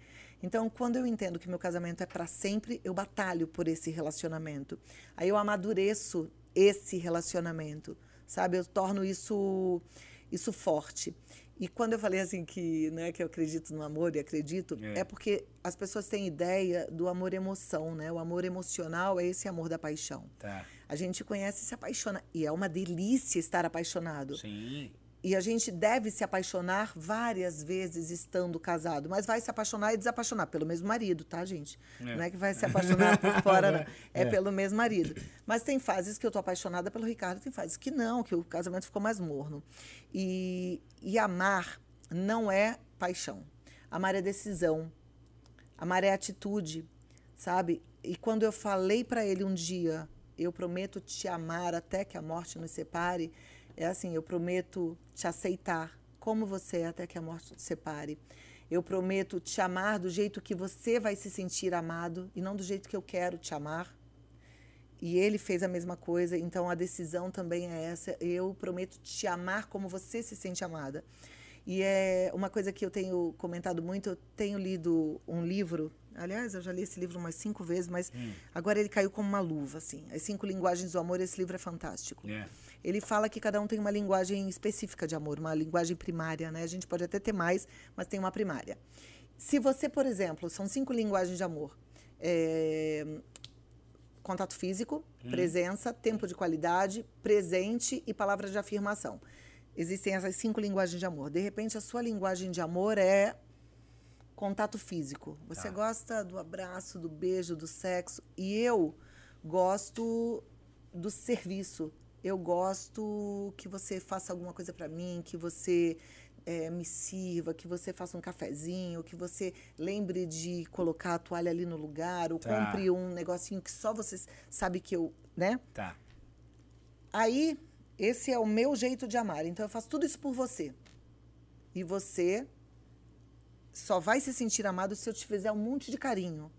Então, quando eu entendo que meu casamento é para sempre, eu batalho por esse relacionamento. Aí eu amadureço esse relacionamento, sabe? Eu torno isso isso forte. E quando eu falei assim que, né, que eu acredito no amor e acredito, É. é. porque as pessoas têm ideia do amor emoção, né? O amor emocional é esse amor da paixão. Tá. A gente conhece e se apaixona. E é uma delícia estar apaixonado. Sim. E a gente deve se apaixonar várias vezes estando casado, mas vai se apaixonar e desapaixonar pelo mesmo marido, tá, gente? É. Não é que vai se apaixonar por (laughs) fora, não. É, É. pelo mesmo marido. Mas tem fases que eu tô apaixonada pelo Ricardo, tem fases que não, que o casamento ficou mais morno. E, e amar não é paixão. Amar é decisão. Amar é atitude, sabe? E quando eu falei para ele um dia, eu prometo te amar até que a morte nos separe, é assim, eu prometo te aceitar como você é até que a morte te separe. Eu prometo te amar do jeito que você vai se sentir amado e não do jeito que eu quero te amar. E ele fez a mesma coisa, então a decisão também é essa. Eu prometo te amar como você se sente amada. E é uma coisa que eu tenho comentado muito. Eu tenho lido um livro. Aliás, eu já li esse livro umas cinco vezes, mas agora ele caiu como uma luva, assim. As cinco linguagens do amor. Esse livro é fantástico. É. Ele fala que cada um tem uma linguagem específica de amor, uma linguagem primária, né? A gente pode até ter mais, mas tem uma primária. Se você, por exemplo, são cinco linguagens de amor. É, contato físico, presença, tempo de qualidade, presente e palavras de afirmação. Existem essas cinco linguagens de amor. De repente, a sua linguagem de amor é contato físico. Você Tá. gosta do abraço, do beijo, do sexo. E eu gosto do serviço. Eu gosto que você faça alguma coisa para mim, que você eh, me sirva, que você faça um cafezinho, que você lembre de colocar a toalha ali no lugar, ou Tá. compre um negocinho que só você sabe que eu, né? Tá. Aí, esse é o meu jeito de amar. Então, eu faço tudo isso por você. E você só vai se sentir amado se eu te fizer um monte de carinho.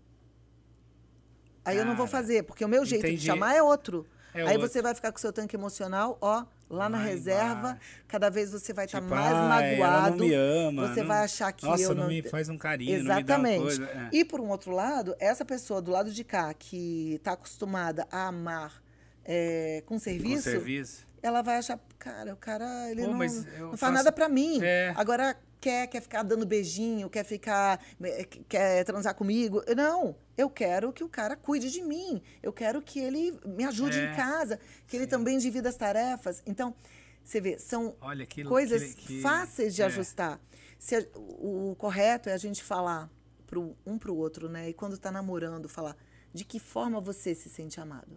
Aí eu não vou Cara, fazer, porque o meu jeito entendi. de chamar é outro. É Aí outro. você vai ficar com o seu tanque emocional, ó, lá na reserva. Cada vez você vai estar Tipo, mais "Ah, ela magoado. não me ama. Você não- vai achar que Nossa, eu não não me faz um carinho, Exatamente. coisa. É. E por um outro lado, essa pessoa do lado de cá que está acostumada a amar é, com Com serviço, serviço. ela vai achar, cara, o cara ele Pô, não, não faz faço- nada pra mim. É. Agora quer, quer ficar dando beijinho, quer ficar, eh, quer transar comigo. Não, eu quero que o cara cuide de mim. Eu quero que ele me ajude É. em casa, que ele também divida as tarefas. Então, você vê, são Olha que coisas que- que- fáceis de é. ajustar. Se a- o, o correto é a gente falar pro, um pro outro, né? E quando tá namorando, falar de que forma você se sente amado,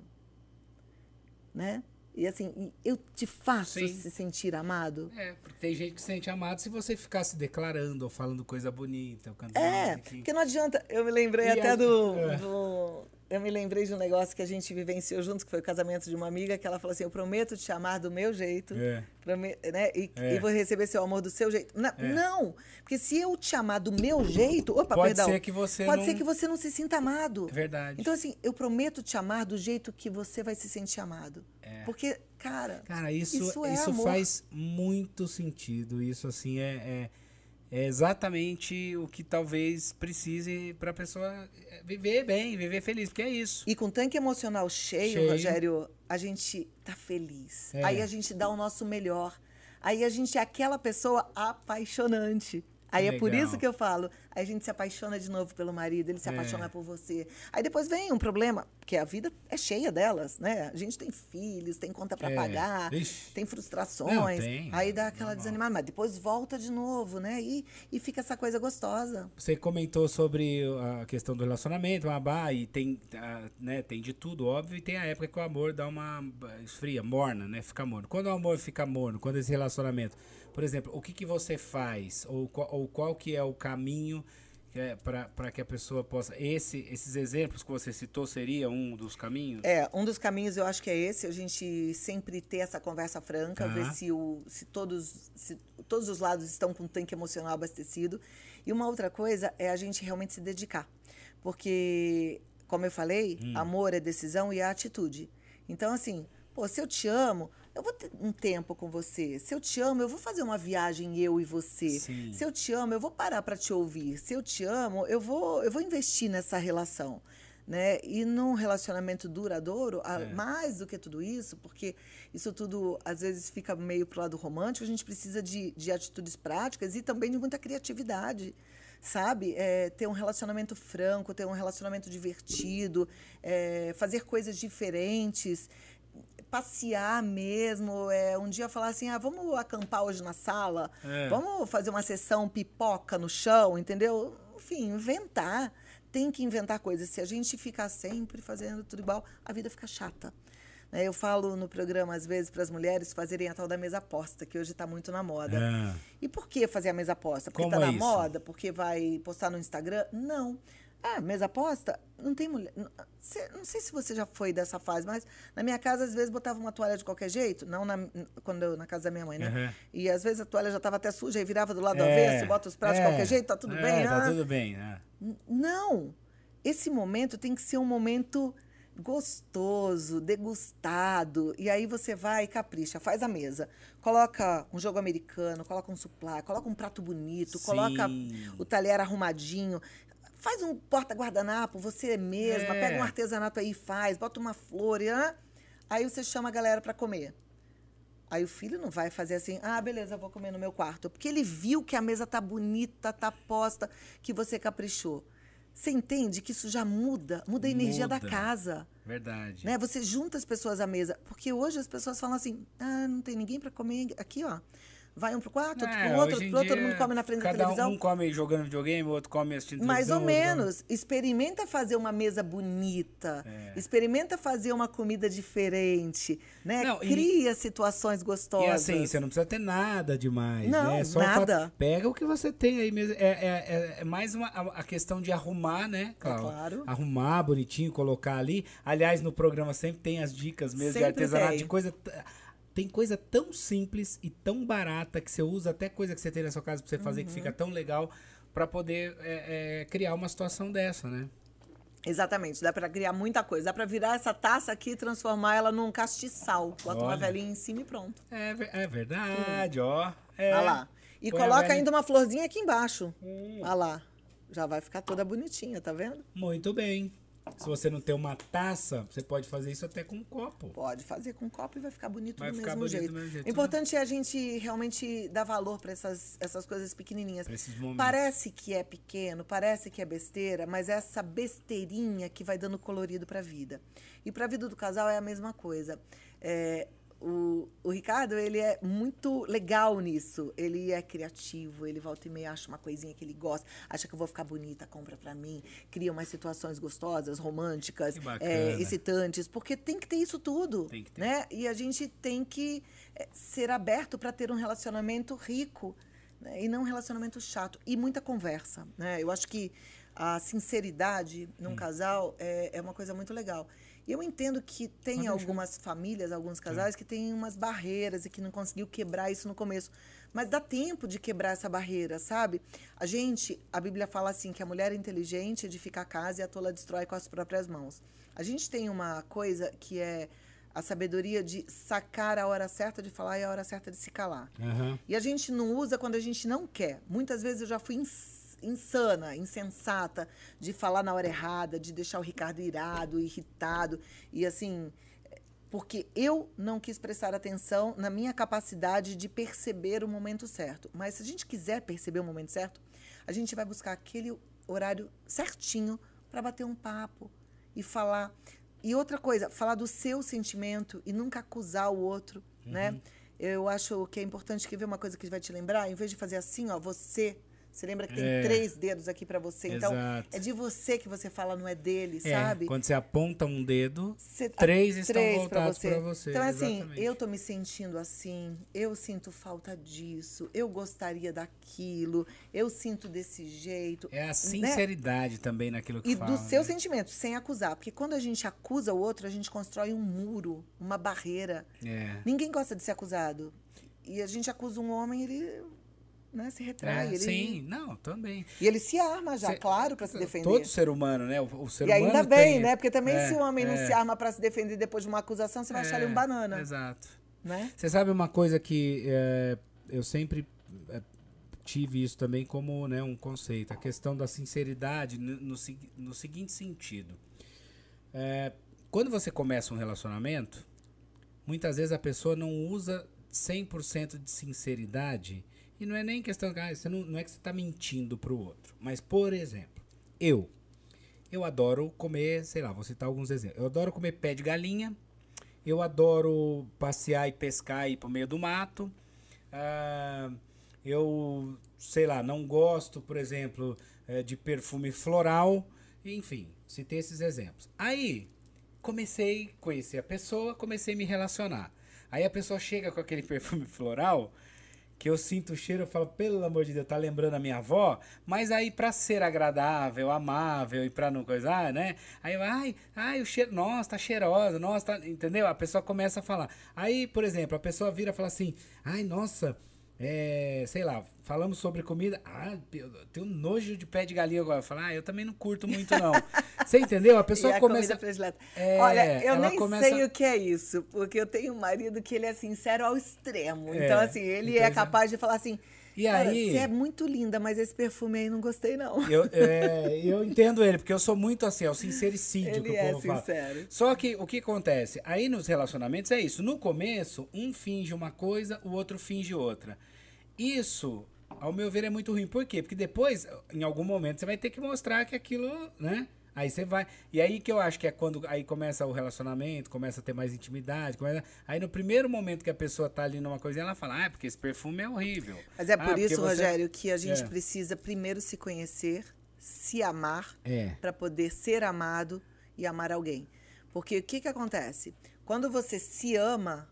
né? E assim, eu te faço Sim. se sentir amado. É, porque tem gente que se sente amado se você ficar se declarando ou falando coisa bonita, ou cantando. É, porque não adianta. Eu me lembrei E até a- do, é. do- Eu me lembrei de um negócio que a gente vivenciou juntos, que foi o casamento de uma amiga, que ela falou assim: Eu prometo te amar do meu jeito. É. né, e, É. e vou receber seu amor do seu jeito. Na- É. Não! Porque se eu te amar do meu jeito. Opa, Pode perdão. ser que você Pode não- ser que você não se sinta amado. É verdade. Então, assim, eu prometo te amar do jeito que você vai se sentir amado. Porque, cara. Cara, isso, Isso isso, é amor. faz muito sentido. Isso, assim, é, é, exatamente o que talvez precise pra pessoa é, viver bem, viver feliz, porque é isso. E com tanque emocional cheio, Cheio. Rogério, a gente tá feliz. É. Aí a gente dá o nosso melhor. Aí a gente é aquela pessoa apaixonante. Aí é por Legal. isso que eu falo, a gente se apaixona de novo pelo marido, ele se É. apaixona por você. Aí depois vem um problema, porque a vida é cheia delas, né? A gente tem filhos, tem conta pra É. pagar, Ixi. tem frustrações. Não, tem, aí dá aquela normal. desanimada, mas depois volta de novo, né? E, e fica essa coisa gostosa. Você comentou sobre a questão do relacionamento, babá, e tem, ah, né, tem de tudo, óbvio, e tem a época que o amor dá uma esfria, morna, né? Fica morno. Quando o amor fica morno, quando esse relacionamento, por exemplo, o que, que você faz? Ou, qual- ou qual que é o caminho é, para que a pessoa possa. Esse, esses exemplos que você citou seria um dos caminhos? É, um dos caminhos eu acho que é esse, a gente sempre ter essa conversa franca, Tá. ver se, o, se, todos, se todos os lados estão com o tanque emocional abastecido. E uma outra coisa é a gente realmente se dedicar. Porque, como eu falei, Hum. amor é decisão e é atitude. Então, assim, pô, se eu te amo, eu vou ter um tempo com você. Se eu te amo, eu vou fazer uma viagem eu e você. Sim. Se eu te amo, eu vou parar para te ouvir. Se eu te amo, eu vou, eu vou investir nessa relação. Né? E num relacionamento duradouro, É. mais do que tudo isso, porque isso tudo às vezes fica meio pro lado romântico, a gente precisa de, de atitudes práticas e também de muita criatividade. Sabe? É, ter um relacionamento franco, ter um relacionamento divertido, é, fazer coisas diferentes, passear mesmo. É, um dia falar assim: ah, vamos acampar hoje na sala, É. vamos fazer uma sessão pipoca no chão, entendeu? Enfim, inventar. Tem que inventar coisas. Se a gente ficar sempre fazendo tudo igual, a vida fica chata. Né, Eu falo no programa, às vezes, para as mulheres fazerem a tal da mesa aposta, que hoje está muito na moda. Ah, E por que fazer a mesa aposta? Porque está é na isso? moda? Porque vai postar no Instagram? Não. Ah, mesa aposta? Não tem mulher. Não, sei se você já foi dessa fase, mas na minha casa, às vezes, botava uma toalha de qualquer jeito. Não na, quando eu, na casa da minha mãe, né? Aham. E às vezes a toalha já estava até suja e virava do lado do é, avesso, bota os pratos é, de qualquer jeito, tá tudo é, bem. Tá ah. tudo bem, né? Não! Esse momento tem que ser um momento gostoso, degustado. E aí você vai e capricha, faz a mesa. Coloca um jogo americano, coloca um suplá, coloca um prato bonito, coloca Sim. o talher arrumadinho. Faz um porta-guardanapo, você mesma, É. pega um artesanato aí e faz, bota uma flor. E, ah, aí você chama a galera para comer. Aí o filho não vai fazer assim, ah, beleza, vou comer no meu quarto. Porque ele viu que a mesa tá bonita, tá posta, que você caprichou. Você entende que isso já muda, muda a energia da Muda. casa. Verdade. Né? Você junta as pessoas à mesa. Porque hoje as pessoas falam assim, ah, não tem ninguém para comer aqui, ó. Vai um pro quarto, outro É, pro outro, pro outro, todo mundo come na frente da cada televisão. Um come jogando videogame, o outro come assistindo Mais ou menos. Experimenta fazer uma mesa bonita. É. Experimenta fazer uma comida diferente. Né? Não, e- Cria situações gostosas. E assim, você não precisa ter nada demais, Não, né? Só nada. Pega o que você tem aí mesmo. É, é, é- é mais uma, a, questão de arrumar, né, Cláudia? claro. Arrumar bonitinho, colocar ali. Aliás, no programa sempre tem as dicas mesmo de Sempre artesanato, tem. de coisa... Tem coisa tão simples e tão barata que você usa até coisa que você tem na sua casa pra você fazer que Uhum. fica tão legal pra poder é, é, criar uma situação dessa, né? Exatamente, dá para criar muita coisa. Dá para virar essa taça aqui e transformar ela num castiçal. Bota uma Olha. velhinha em cima e pronto. É, é verdade, ó. É. Olha lá. E Põe coloca ainda uma florzinha aqui embaixo. Olha lá. Já vai ficar toda bonitinha, tá vendo? Muito bem. Se você não tem uma taça, você pode fazer isso até com um copo. Pode fazer com um copo e vai ficar bonito Vai do ficar mesmo bonito jeito. do mesmo jeito, O importante é a gente realmente dar valor para essas, essas coisas pequenininhas. Parece que é pequeno, parece que é besteira, mas é essa besteirinha que vai dando colorido para a vida. E para a vida do casal é a mesma coisa. É, o, o Ricardo, ele é muito legal nisso. Ele é criativo, ele volta e meia acha uma coisinha que ele gosta, acha que eu vou ficar bonita, compra para mim, cria umas situações gostosas, românticas, é, excitantes, porque tem que ter isso tudo, Tem que ter. né? E a gente tem que é, ser aberto para ter um relacionamento rico né? e não um relacionamento chato e muita conversa, né? Eu acho que a sinceridade Hum. num casal é, é uma coisa muito legal. E eu entendo que tem algumas famílias, alguns casais que têm umas barreiras e que não conseguiu quebrar isso no começo. Mas dá tempo de quebrar essa barreira, sabe? A gente, a Bíblia fala assim que a mulher é inteligente edifica a casa e a tola destrói com as próprias mãos. A gente tem uma coisa que é a sabedoria de sacar a hora certa de falar e a hora certa de se calar. Aham. E a gente não usa quando a gente não quer. Muitas vezes eu já fui ins- insana, insensata, de falar na hora errada, de deixar o Ricardo irado, irritado. E assim, porque eu não quis prestar atenção na minha capacidade de perceber o momento certo. Mas se a gente quiser perceber o momento certo, a gente vai buscar aquele horário certinho para bater um papo e falar. E outra coisa, falar do seu sentimento e nunca acusar o outro, né? Eu acho que é importante que ver uma coisa que vai te lembrar, em vez de fazer assim, ó, você, você lembra que tem É. três dedos aqui para você, então Exato. é de você que você fala, não é dele, É, sabe? quando você aponta um dedo, Cê- três estão três voltados pra você. Então, assim, exatamente. eu tô me sentindo assim, eu sinto falta disso, eu gostaria daquilo, eu sinto desse jeito. É a né? sinceridade também naquilo que E fala. do seu né? sentimento, sem acusar. Porque quando a gente acusa o outro, a gente constrói um muro, uma barreira. É. Ninguém gosta de ser acusado. E a gente acusa um homem, ele né, se retrai. É, ele, Sim, não, também. E ele se arma já, Cê- claro, para se defender. Todo ser humano, né? O, o ser e ainda humano bem, tem- né? Porque também É, se o homem não é, se arma para se defender depois de uma acusação, você vai achar ele um é, banana. Exato. Né? Você sabe uma coisa que é, eu sempre é, tive isso também como né, um conceito, a questão da sinceridade no, no, no seguinte sentido. É, quando você começa um relacionamento, muitas vezes a pessoa não usa 100% de sinceridade e não é nem questão, ah, você não, não é que você está mentindo para o outro, mas por exemplo, eu, eu adoro comer, sei lá, vou citar alguns exemplos, eu adoro comer pé de galinha, eu adoro passear e pescar e ir pro meio do mato. Ah, eu, sei lá, não gosto, por exemplo, eh, de perfume floral. Enfim, citei esses exemplos. Aí, comecei a conhecer a pessoa, comecei a me relacionar. Aí a pessoa chega com aquele (laughs) perfume floral, que eu sinto o cheiro, eu falo, pelo amor de Deus, tá lembrando a minha avó, mas aí pra ser agradável, amável e pra não coisar, né? Aí ai, ai, o cheiro, nossa, tá cheirosa, nossa, tá, entendeu? A pessoa começa a falar. Aí, por exemplo, a pessoa vira e fala assim, ai, nossa, é, sei lá, falamos sobre comida, ah, eu tenho nojo de pé de galinha agora. Eu falo, ah, eu também não curto muito não. (laughs) Você entendeu? A pessoa a começa... É, Olha, eu nem começa- sei o que é isso, porque eu tenho um marido que ele é sincero ao extremo. É, então, assim, ele então é já- capaz de falar assim, E cara, aí- você é muito linda, mas esse perfume aí não gostei, não. Eu, (laughs) é, eu entendo ele, porque eu sou muito assim, é o sincericídio Ele que o é povo fala. sincero. Só que o que acontece? Aí nos relacionamentos é isso. No começo, um finge uma coisa, o outro finge outra. Isso, ao meu ver, é muito ruim. Por quê? Porque depois, em algum momento, você vai ter que mostrar que aquilo, né? Aí você vai. E aí que eu acho que é quando aí começa o relacionamento, começa a ter mais intimidade. Começa... Aí no primeiro momento que a pessoa tá ali numa coisinha, ela fala, ah, porque esse perfume é horrível. Mas é Ah, por porque isso, você- Rogério, que a gente É. precisa primeiro se conhecer, se amar, É. para poder ser amado e amar alguém. Porque o que, que acontece? Quando você se ama,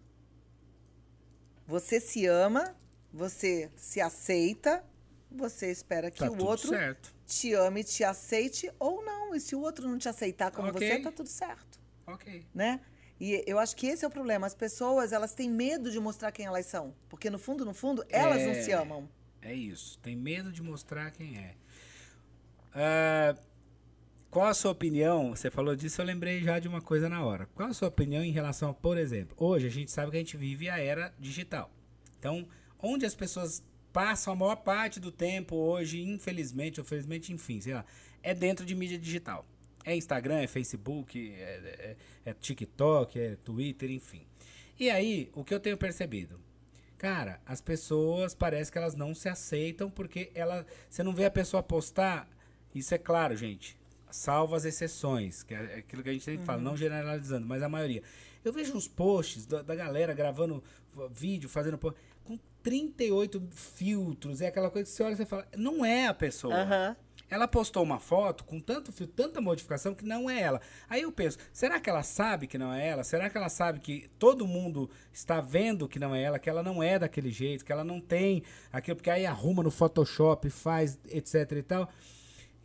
você se ama, você se aceita, você espera que Tá o outro certo. te ame, te aceite ou não. E se o outro não te aceitar como Ok. você, tá tudo certo, Ok. né? E eu acho que esse é o problema. As pessoas, elas têm medo de mostrar quem elas são. Porque no fundo, no fundo, elas não É. se amam. É isso. Tem medo de mostrar quem é. Ah, qual a sua opinião? Você falou disso, eu lembrei já de uma coisa na hora. Qual a sua opinião em relação por exemplo, hoje a gente sabe que a gente vive a era digital. Então, onde as pessoas passam a maior parte do tempo hoje, infelizmente, ou felizmente, enfim, sei lá, é dentro de mídia digital. É Instagram, é Facebook, é, é, é TikTok, é Twitter, enfim. E aí, o que eu tenho percebido? Cara, as pessoas parece que elas não se aceitam porque ela, você não vê a pessoa postar. Isso é claro, gente. Salvo as exceções, que é aquilo que a gente sempre fala, não generalizando, mas a maioria. Eu vejo uns posts da, da galera gravando vídeo, fazendo post, com 38 filtros, é aquela coisa que você olha e você fala, não é a pessoa. Aham. Ela postou uma foto com tanto fio, tanta modificação que não é ela. Aí eu penso, será que ela sabe que não é ela? Será que ela sabe que todo mundo está vendo que não é ela, que ela não é daquele jeito, que ela não tem aquilo, porque aí arruma no Photoshop, faz, etc e tal.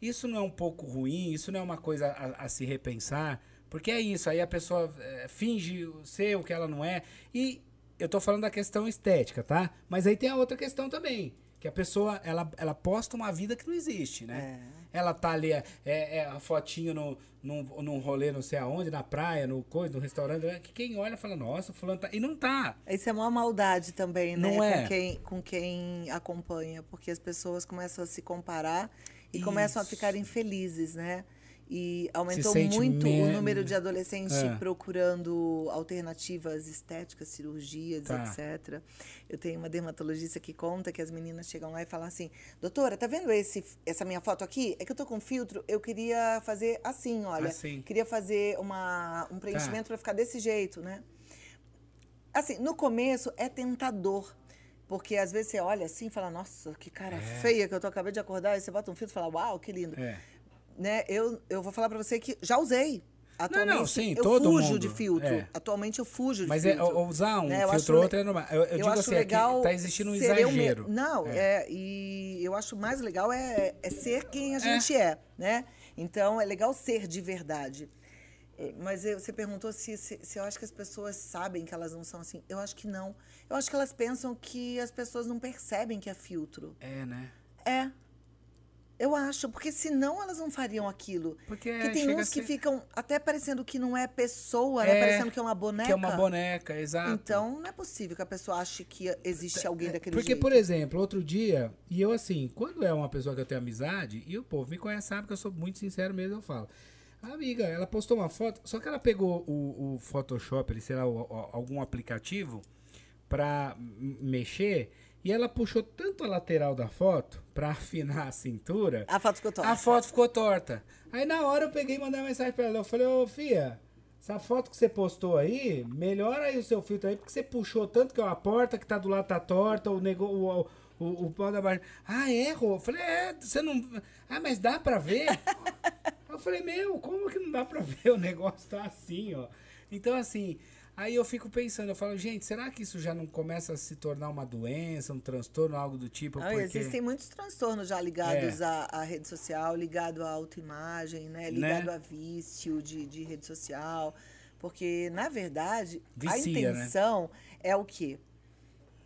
Isso não é um pouco ruim? Isso não é uma coisa a, a se repensar? Porque é isso, aí a pessoa eh, finge ser o que ela não é. E eu tô falando da questão estética, tá? Mas aí tem a outra questão também. Que a pessoa, ela, ela posta uma vida que não existe, né? Ela tá ali, é, é, é a fotinho no, num, num rolê não sei aonde, na praia, no coisa, no restaurante, né? que quem olha fala, nossa, fulano tá... E não tá. Isso é uma maldade também, né? Não é? Com, quem, com quem acompanha, porque as pessoas começam a se comparar e começam a Isso. ficar infelizes, né? E aumentou muito o número de adolescentes É. procurando alternativas estéticas, cirurgias, Tá. etc. Eu tenho uma dermatologista que conta que as meninas chegam lá e falam assim: Doutora, tá vendo esse, essa minha foto aqui? É que eu tô com filtro, eu queria fazer assim, olha. Assim. Queria fazer uma, um preenchimento para ficar desse jeito, né? Assim, no começo é tentador. Porque às vezes você olha assim e fala, nossa, que cara feia que eu tô acabei de acordar, aí você bota um filtro e fala, uau, que lindo. É. Né? Eu, eu vou falar pra você que já usei. Atualmente, não, sim, eu todo fujo mundo, de filtro. é. Atualmente eu fujo de Mas é, filtro. ou- usar um né? Eu filtro le- outro é normal. Eu, eu digo acho assim, legal aqui tá existindo um eu me- exagero. Não, É. é. e eu acho mais legal é, é ser quem a gente é. né? Então é legal ser de verdade. É, Mas eu- você perguntou se, se, se eu acho que as pessoas sabem que elas não são assim. Eu acho que não. Eu acho que elas pensam que as pessoas não percebem que é filtro. É, né? É. Eu acho, porque senão elas não fariam aquilo. Porque Porque tem uns que ser- ficam até parecendo que não é pessoa, É, né? Parecendo que é uma boneca. Que é uma boneca, exato. Então, não é possível que a pessoa ache que existe alguém daquele Porque, jeito. por exemplo, outro dia, e eu assim, quando é uma pessoa que eu tenho amizade, e o povo me conhece, sabe que eu sou muito sincero mesmo, eu falo. A amiga, ela postou uma foto, só que ela pegou o, o Photoshop, ali, sei lá, o- o- algum aplicativo pra mexer, e ela puxou tanto a lateral da foto pra afinar a cintura. A foto ficou torta. A foto ficou torta. Aí na hora eu peguei e mandei uma mensagem pra ela. Eu falei, ô Fia, essa foto que você postou aí, melhora aí o seu filtro aí, porque você puxou tanto que ó, a porta que tá do lado tá torta, o nego, o, o, o pau da barra. Ah, é, Rô? Eu falei, é, você não. Ah, mas dá pra ver? eu falei, meu, como que não dá pra ver? O negócio tá assim, ó. Então, assim. Aí eu fico pensando, eu falo, gente, será que isso já não começa a se tornar uma doença, um transtorno, algo do tipo? Porque... Existem muitos transtornos já ligados É. à, à rede social, ligado à autoimagem, né? Ligado a vício de, de rede social. Porque, na verdade, a Vicia, né? intenção é o quê?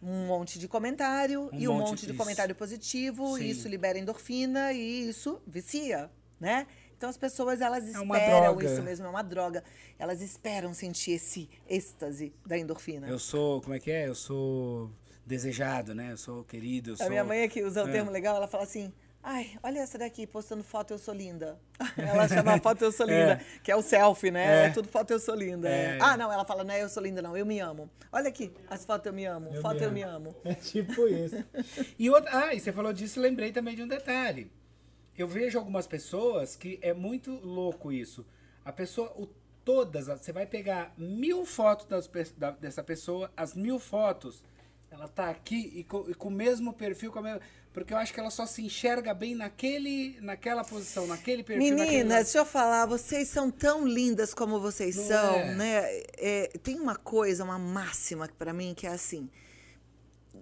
Um monte de comentário Um e um monte monte de disso. comentário positivo, isso libera endorfina e isso vicia, né? Então as pessoas elas É esperam droga. isso mesmo, é uma droga. Elas esperam sentir esse êxtase da endorfina. Eu sou, como é que é? Eu sou desejado, né? Eu sou querido, eu sou... A minha mãe aqui usa o É. termo legal, ela fala assim: ai, olha essa daqui, postando foto, eu sou linda. (laughs) Ela chama foto, eu sou linda, que é o selfie, né? É. É, tudo foto, eu sou linda. É. Ah, não, ela fala, não é eu sou linda, não, eu me amo. Olha aqui, as fotos eu me amo, Eu foto me eu amo. me amo. É tipo isso. E outra, ah, e você falou disso, lembrei também de um detalhe. Eu vejo algumas pessoas que é muito louco isso. A pessoa, o, todas, as- você vai pegar mil fotos das da- dessa pessoa, as mil fotos, ela tá aqui e com, e com o mesmo perfil, com a mesma, porque eu acho que ela só se enxerga bem naquele, naquela posição, naquele perfil. naquele- Meninas, deixa eu falar, vocês são tão lindas como vocês Não são, é? né? É, tem uma coisa, uma máxima pra mim que é assim: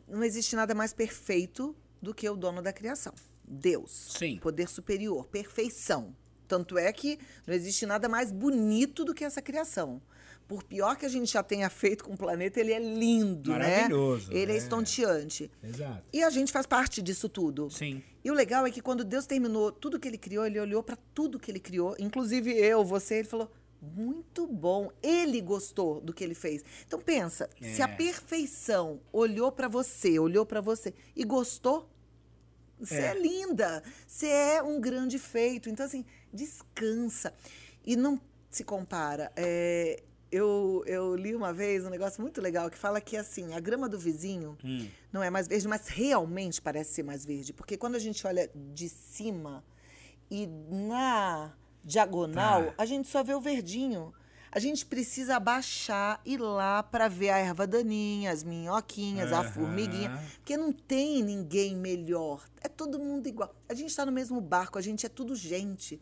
não existe nada mais perfeito do que o dono da criação. Deus. Sim. Poder superior, perfeição. Tanto é que não existe nada mais bonito do que essa criação. Por pior que a gente já tenha feito com o planeta, ele é lindo, Maravilhoso, né? Ele é, é. estonteante. Exato. E a gente faz parte disso tudo. Sim. E o legal é que quando Deus terminou tudo que ele criou, ele olhou para tudo que ele criou, inclusive eu, você, ele falou: "Muito bom". Ele gostou do que ele fez. Então pensa, se É. a perfeição olhou para você, olhou para você e gostou, você é. É. linda, você é um grande feito. Então assim, Descansa. E não se compara. É, eu, eu li uma vez um negócio muito legal que fala que assim, a grama do vizinho Hum. não é mais verde, mas realmente parece ser mais verde. Porque quando a gente olha de cima e na diagonal, Tá. a gente só vê o verdinho. A gente precisa abaixar e ir lá para ver a erva daninha, as minhoquinhas, a Aham. formiguinha. Porque não tem ninguém melhor. É todo mundo igual. A gente está no mesmo barco, a gente é tudo gente.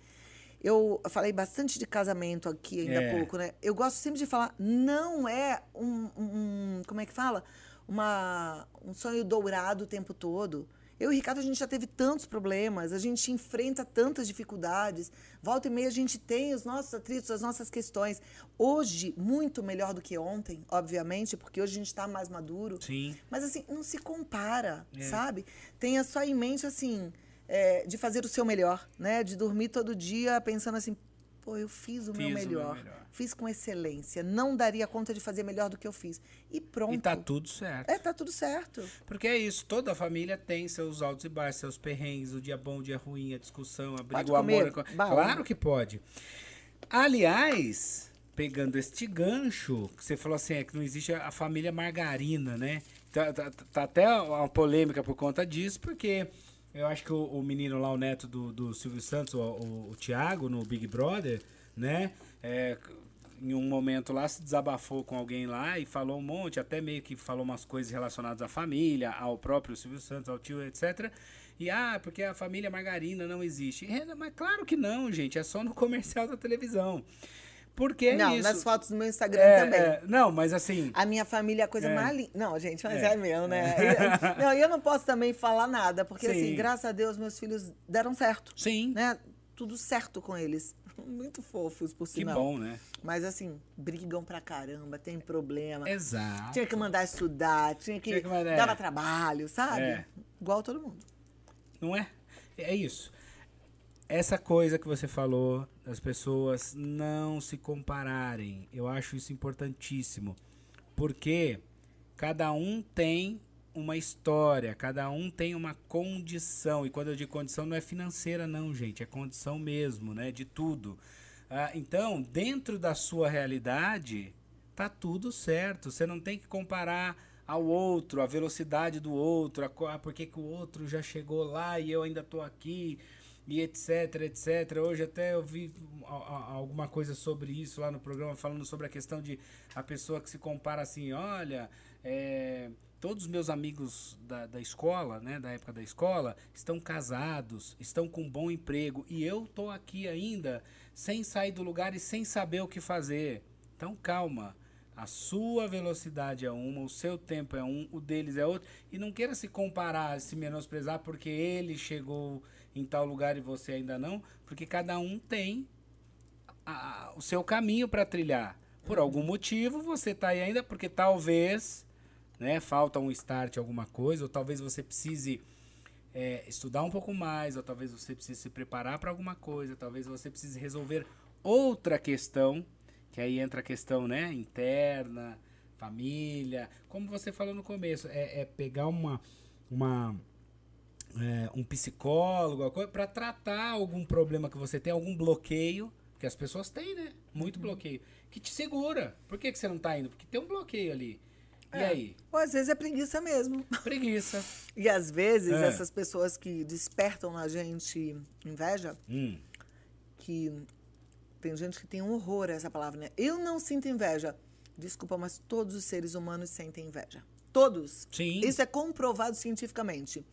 Eu falei bastante de casamento aqui ainda há É. pouco, né? Eu gosto sempre de falar, não é um, um- como é que fala? Uma, um sonho dourado o tempo todo. Eu e o Ricardo, a gente já teve tantos problemas, a gente enfrenta tantas dificuldades. Volta e meia a gente tem os nossos atritos, as nossas questões. Hoje, muito melhor do que ontem, obviamente, porque hoje a gente está mais maduro. Sim. Mas assim, não se compara, É. sabe? Tenha só em mente, assim, é, de fazer o seu melhor, né? De dormir todo dia pensando assim, pô, eu fiz o, Fiz meu, o meu melhor, melhor. Fiz com excelência. Não daria conta de fazer melhor do que eu fiz. E pronto. E tá tudo certo. É, tá tudo certo. Porque é isso, toda família tem seus altos e baixos, seus perrengues, o dia bom, o dia ruim, a discussão, a briga, Pode o amor. a. Claro que pode. Aliás, pegando este gancho, que você falou assim, é que não existe a família margarina, né? Tá, tá- tá até uma polêmica por conta disso, porque eu acho que o, o menino lá, o neto do, do Silvio Santos, o, o, o Thiago, no Big Brother, né? É, em um momento lá se desabafou com alguém lá e falou um monte, até meio que falou umas coisas relacionadas à família, ao próprio Silvio Santos, ao tio, etc. E ah, porque a família margarina não existe. É, mas claro que não, gente, é só no (laughs) comercial da televisão. Porque é não, isso. nas fotos do meu Instagram É, também. é, não, mas assim, A minha família é a coisa É. mais linda. Não, gente, mas É. é, meu, né? Eu, (laughs) não, eu não posso também falar nada, porque, Sim. assim, graças a Deus, meus filhos deram certo. sim, Né? Tudo certo com eles. (laughs) Muito fofos, por que sinal. bom, né? Mas, assim, brigam pra caramba, tem problema. Exato. Tinha que mandar estudar, tinha que, Tinha que mandar- dava trabalho, sabe? É. Igual todo mundo. Não é? É isso. Essa coisa que você falou, das pessoas não se compararem, eu acho isso importantíssimo. Porque cada um tem uma história, cada um tem uma condição. E quando eu digo condição, não é financeira, não, gente. É condição mesmo, né? De tudo. Ah, então, dentro da sua realidade, tá tudo certo. Você não tem que comparar ao outro, a velocidade do outro, a, co- ah, por que que o outro já chegou lá e eu ainda tô aqui, e etc, etc. Hoje até eu vi alguma coisa sobre isso lá no programa, falando sobre a questão de a pessoa que se compara assim, olha, é, todos os meus amigos da, da escola, né, da época da escola, estão casados, estão com bom emprego, e eu tô aqui ainda sem sair do lugar e sem saber o que fazer. Então calma. A sua velocidade é uma, o seu tempo é um, o deles é outro. E não queira se comparar, se menosprezar porque ele chegou em tal lugar e você ainda não, porque cada um tem a- a- o seu caminho para trilhar. Por algum motivo você tá aí ainda porque talvez, né, falta um start alguma coisa, ou talvez você precise é, estudar um pouco mais, ou talvez você precise se preparar para alguma coisa, talvez você precise resolver outra questão, que aí entra a questão, né, interna, família, como você falou no começo, é, é pegar uma, uma é, um psicólogo, para tratar algum problema que você tem, algum bloqueio, que as pessoas têm, né? Muito bloqueio, que te segura. Por que, que você não tá indo? Porque tem um bloqueio ali. E É. aí? Ou às vezes é preguiça mesmo. (laughs) Preguiça. E às vezes É. essas pessoas que despertam na gente inveja, Hum. que tem gente que tem um horror a essa palavra, né? Eu não sinto inveja. Desculpa, mas todos os seres humanos sentem inveja. Todos. Sim. Isso é comprovado cientificamente.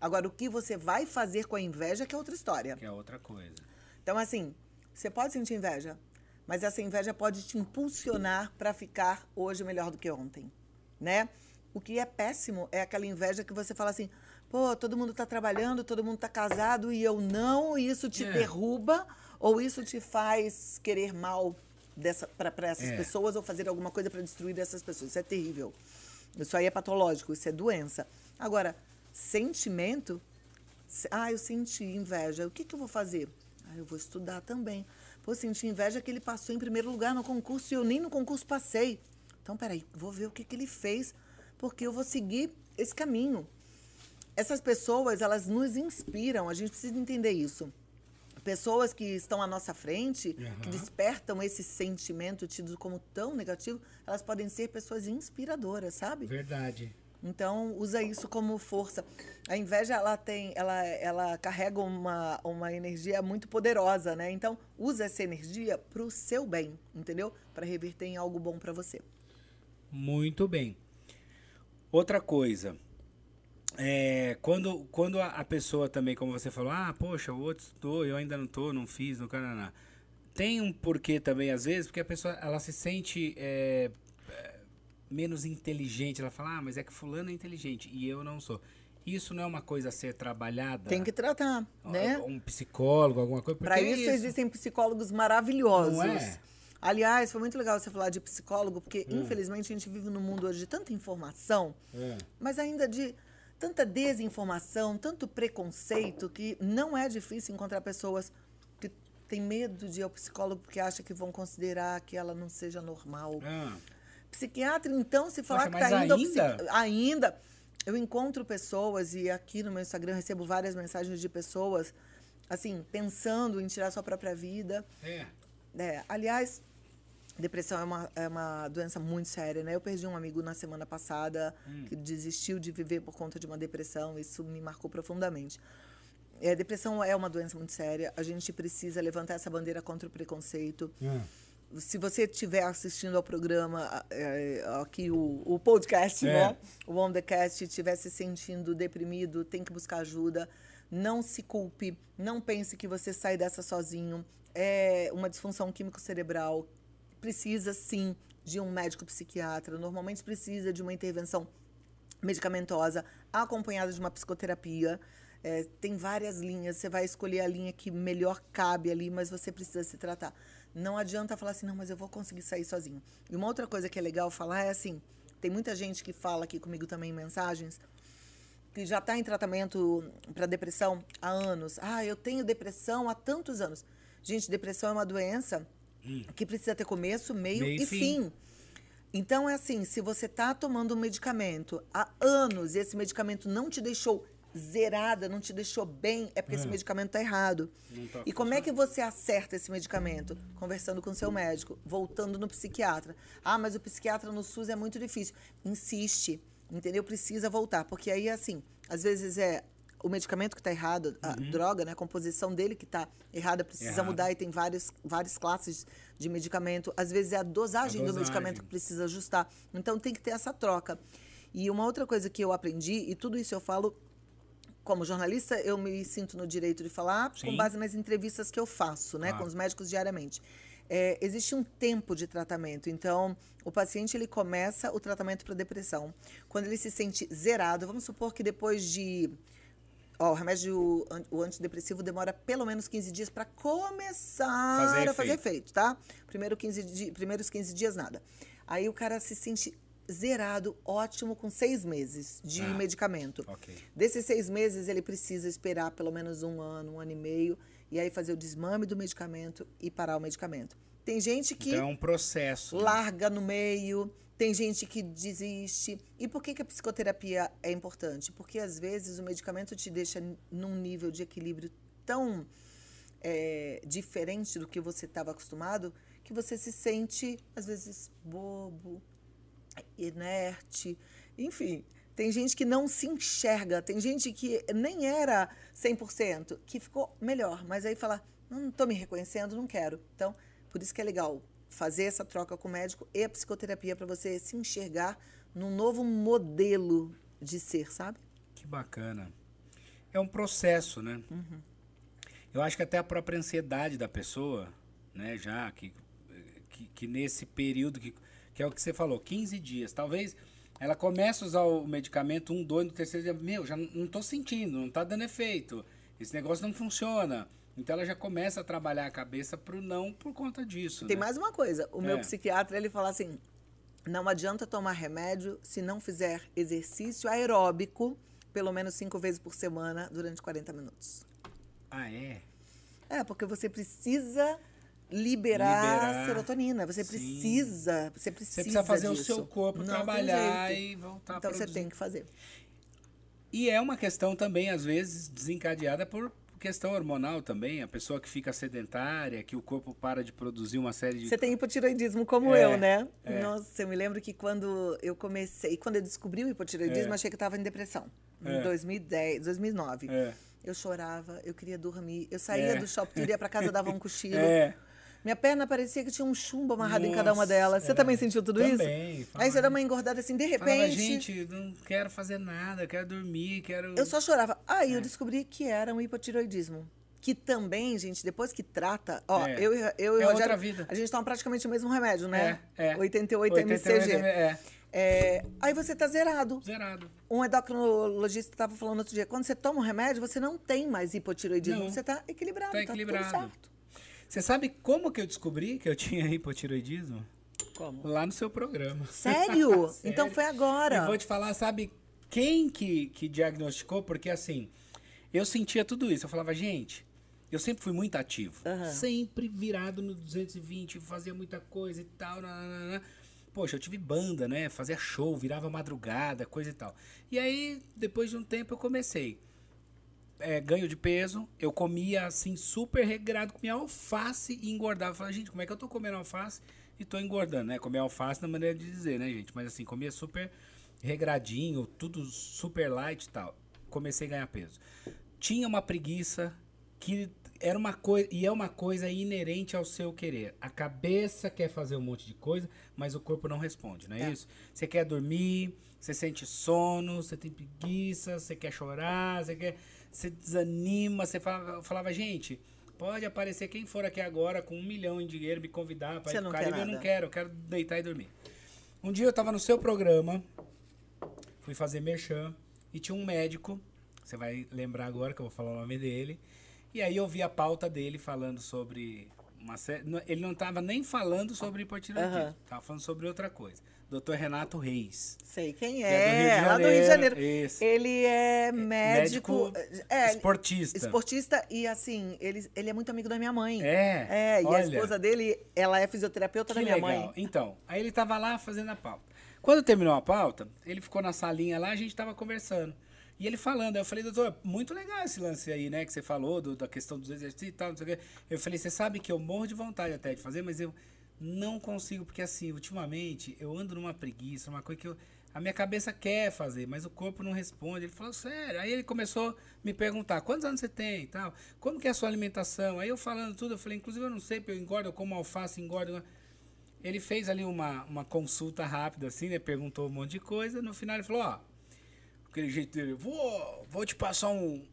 Agora, o que você vai fazer com a inveja que é outra história. Que é outra coisa. Então, assim, você pode sentir inveja, mas essa inveja pode te impulsionar para ficar hoje melhor do que ontem, né? O que é péssimo é aquela inveja que você fala assim, pô, todo mundo tá trabalhando, todo mundo tá casado e eu não, e isso te É. derruba ou isso te faz querer mal para essas É. pessoas ou fazer alguma coisa para destruir essas pessoas. Isso é terrível. Isso aí é patológico, isso é doença. Agora, sentimento, se- ah, eu senti inveja. O que, que eu vou fazer? Ah, eu vou estudar também. Pô, senti inveja que ele passou em primeiro lugar no concurso e eu nem no concurso passei. Então, peraí, vou ver o que, que ele fez, porque eu vou seguir esse caminho. Essas pessoas, elas nos inspiram, a gente precisa entender isso. Pessoas que estão à nossa frente, que Aham. despertam esse sentimento tido como tão negativo, elas podem ser pessoas inspiradoras, sabe? Verdade. Então, usa isso como força. A inveja, ela tem, ela, ela carrega uma, uma energia muito poderosa, né? Então, usa essa energia para o seu bem, entendeu? Para reverter em algo bom para você. Muito bem. Outra coisa. É, quando, quando a, pessoa também, como você falou, ah, poxa, o outro estudou, eu ainda não tô, não fiz, não cananá. Tem um porquê também, às vezes, porque a pessoa ela se sente é, é, menos inteligente. Ela fala, ah, mas é que fulano é inteligente e eu não sou. Isso não é uma coisa a ser trabalhada? Tem que tratar, né? Um psicólogo, alguma coisa? Para porque é isso, existem psicólogos maravilhosos. Não é? Aliás, foi muito legal você falar de psicólogo, porque infelizmente a gente vive num mundo hoje de tanta informação, É. mas ainda de tanta desinformação, tanto preconceito, que não é difícil encontrar pessoas que têm medo de ir ao psicólogo porque acham que vão considerar que ela não seja normal. Ah, Psiquiatra, então, se falar Poxa, que tá mas indo ao ainda? psiqui- ainda, eu encontro pessoas e aqui no meu Instagram eu recebo várias mensagens de pessoas assim, pensando em tirar sua própria vida. é. É, aliás, depressão é uma, é uma doença muito séria, né? Eu perdi um amigo na semana passada que desistiu de viver por conta de uma depressão. Isso me marcou profundamente. É, depressão é uma doença muito séria. A gente precisa levantar essa bandeira contra o preconceito. Ah. Se você estiver assistindo ao programa, é, aqui o, o podcast, É. né? O On The Cast, estiver se sentindo deprimido, tem que buscar ajuda. Não se culpe, não pense que você sai dessa sozinho. É uma disfunção químico-cerebral. Precisa, sim, de um médico psiquiatra. Normalmente precisa de uma intervenção medicamentosa acompanhada de uma psicoterapia. É, tem várias linhas, você vai escolher a linha que melhor cabe ali, mas você precisa se tratar. Não adianta falar assim, não, mas eu vou conseguir sair sozinho. E uma outra coisa que é legal falar é assim: tem muita gente que fala aqui comigo também em mensagens que já está em tratamento para depressão há anos. Ah, eu tenho depressão há tantos anos. Gente, depressão é uma doença que precisa ter começo, meio, Meio e fim. fim. Então é assim, se você está tomando um medicamento há anos e esse medicamento não te deixou zerada, não te deixou bem, é porque esse É. medicamento está errado. Tá e como é que você acerta esse medicamento? Conversando com seu médico, voltando no psiquiatra. Ah, mas o psiquiatra no SUS é muito difícil. Insiste, entendeu? Precisa voltar, porque aí assim, às vezes é o medicamento que está errado, a droga, né, a composição dele que está errada, precisa Uhum. Errado. mudar e tem vários, várias classes de medicamento. Às vezes é a dosagem, A do dosagem. medicamento que precisa ajustar. Então tem que ter essa troca. E uma outra coisa que eu aprendi, e tudo isso eu falo como jornalista, eu me sinto no direito de falar Sim. com base nas entrevistas que eu faço, né, Claro. com os médicos diariamente. É, existe um tempo de tratamento, então o paciente ele começa o tratamento para depressão. Quando ele se sente zerado, vamos supor que depois de Ó, o remédio, o antidepressivo demora pelo menos 15 dias para começar Fazer a fazer efeito. efeito, tá? Primeiro 15 di- primeiros 15 dias, nada. Aí o cara se sente zerado, ótimo, com seis meses de Ah. medicamento. Ok. Desses seis meses, ele precisa esperar pelo menos um ano, um ano e meio, e aí fazer o desmame do medicamento e parar o medicamento. Tem gente que Então é um processo. né? larga no meio, tem gente que desiste. E por que, que a psicoterapia é importante? Porque às vezes o medicamento te deixa num nível de equilíbrio tão é, diferente do que você estava acostumado que você se sente, às vezes, bobo, inerte, enfim. Tem gente que não se enxerga, tem gente que nem era 100%, que ficou melhor, mas aí fala, não estou me reconhecendo, não quero. Então, por isso que é legal fazer essa troca com o médico e a psicoterapia para você se enxergar num novo modelo de ser, sabe? Que bacana. É um processo, né? Uhum. Eu acho que até a própria ansiedade da pessoa, né, já que, que, que nesse período que, que é o que você falou, 15 dias, talvez ela comece a usar o medicamento um, dois, no terceiro dia, meu, já não, tô sentindo, não tá dando efeito, esse negócio não funciona. Então ela já começa a trabalhar a cabeça pro não por conta disso, Tem né? mais uma coisa, o meu É. psiquiatra, ele fala assim, não adianta tomar remédio se não fizer exercício aeróbico pelo menos cinco vezes por semana durante 40 minutos. Ah, é? É, porque você precisa liberar, Liberar. serotonina. Você Sim. precisa, você precisa Você precisa fazer disso. o seu corpo Não trabalhar e voltar a Então você tem que fazer. E é uma questão também, às vezes, desencadeada por questão hormonal também, a pessoa que fica sedentária, que o corpo para de produzir uma série de. Você tem hipotiroidismo como É, eu, né? é. Nossa, eu me lembro que quando eu comecei, quando eu descobri o hipotiroidismo, É. achei que eu estava em depressão. É. Em 2010, 2009. É. Eu chorava, eu queria dormir. Eu saía É. do shopping, ia para casa, dava um (laughs) cochilo. Minha perna parecia que tinha um chumbo amarrado em cada uma Nossa, delas. Você é. também sentiu tudo Também, isso? Aí você falava- dá uma engordada assim, de Falava, repente. gente, não quero fazer nada, quero dormir, quero. Eu só chorava. Aí É. eu descobri que era um hipotiroidismo. Que também, gente, depois que trata. Ó, É. eu, e- eu e É outra Rogério. vida. A gente toma praticamente o mesmo remédio, né? É, é. 88 88 mcg. É. É, aí você tá zerado. Zerado. Um endocrinologista estava falando outro dia, quando você toma um remédio, você não tem mais hipotiroidismo, Não. você tá equilibrado, Tá tá, equilibrado. tudo certo. Você sabe como que eu descobri que eu tinha (laughs) hipotiroidismo? Como? Lá no seu programa. Sério? (laughs) Sério. Então foi agora. E vou te falar, sabe quem que, que diagnosticou? Porque assim, eu sentia tudo isso. Eu falava, gente, eu sempre fui muito ativo. Aham. Sempre virado no 220, fazia muita coisa e tal. nananana. Poxa, eu tive banda, né? Fazia show, virava madrugada, coisa e tal. E aí, depois de um tempo, eu comecei. É, ganho de peso, eu comia assim, super regrado, comia alface e engordava. Eu falava, gente, como é que eu tô comendo alface e tô engordando, né? Comer alface na maneira de dizer, né, gente? Mas assim, comia super regradinho, tudo super light e tal. Comecei a ganhar peso. Tinha uma preguiça que era uma coisa e é uma coisa inerente ao seu querer. A cabeça quer fazer um monte de coisa, mas o corpo não responde, não é, É. isso? Você quer dormir, você sente sono, você tem preguiça, você quer chorar, você quer, você desanima, você falava, falava gente, pode aparecer quem for aqui agora com um milhão em dinheiro me convidar para ir pro Caribe, eu não quero, eu quero deitar e dormir. Um dia eu tava no seu programa, fui fazer merchan e tinha um médico, você vai lembrar agora que eu vou falar o nome dele. E aí eu vi a pauta dele falando sobre uma série, ele não estava nem falando sobre hipotireoidismo, Aham. estava falando sobre outra coisa. Dr. Renato Reis. Sei quem que é, lá do Rio de Janeiro. Ele é médico, é, esportista. esportista e assim, ele, ele é muito amigo da minha mãe. É. É, e a olha. esposa dele, ela é fisioterapeuta da Que minha legal. mãe. Então, aí ele tava lá fazendo a pauta. Quando terminou a pauta, ele ficou na salinha lá, a gente tava conversando. E ele falando, eu falei, doutor, muito legal esse lance aí, né, que você falou, do- da questão dos exercícios e tal, não sei o quê. Eu falei, você sabe que eu morro de vontade até de fazer, mas eu não consigo, porque assim, ultimamente, eu ando numa preguiça, uma coisa que eu, a minha cabeça quer fazer, mas o corpo não responde. Ele falou, sério. Aí ele começou a me perguntar, quantos anos você tem e tal? Como que é a sua alimentação? Aí eu falando tudo, eu falei, inclusive eu não sei, porque eu engordo, eu como alface, engordo... Ele fez ali uma, uma consulta rápida, assim, né? Perguntou um monte de coisa. No final ele falou, ó, aquele jeito dele, vou, vou te passar um,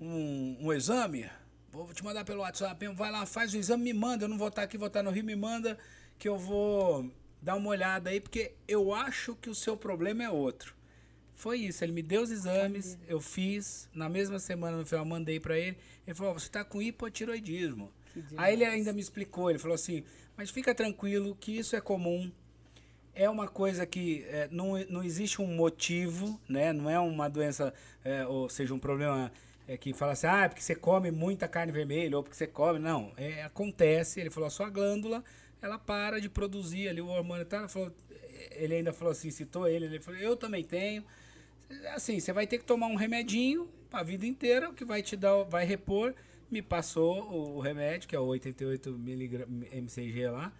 um, um exame, vou te mandar pelo WhatsApp, vai lá, faz o exame, me manda, eu não vou estar aqui, vou estar no Rio, me manda, que eu vou dar uma olhada aí, porque eu acho que o seu problema é outro. Foi isso, ele me deu os exames, eu fiz, na mesma semana, no final, mandei pra ele, ele falou, você tá com hipotiroidismo. Aí ele ainda me explicou, ele falou assim, mas fica tranquilo que isso é comum, é uma coisa que é, não, não existe um motivo, né? Não é uma doença, é, ou seja, um problema é, que fala assim, ah, é porque você come muita carne vermelha, ou porque você come. Não, é, acontece. Ele falou, a sua glândula, ela para de produzir ali o hormônio. Tá? Ele, falou, ele ainda falou assim, citou ele, ele falou, eu também tenho. Assim, você vai ter que tomar um remedinho a vida inteira, que vai te dar, vai repor. Me passou o, o remédio, que é o 88 miligra- mcg lá,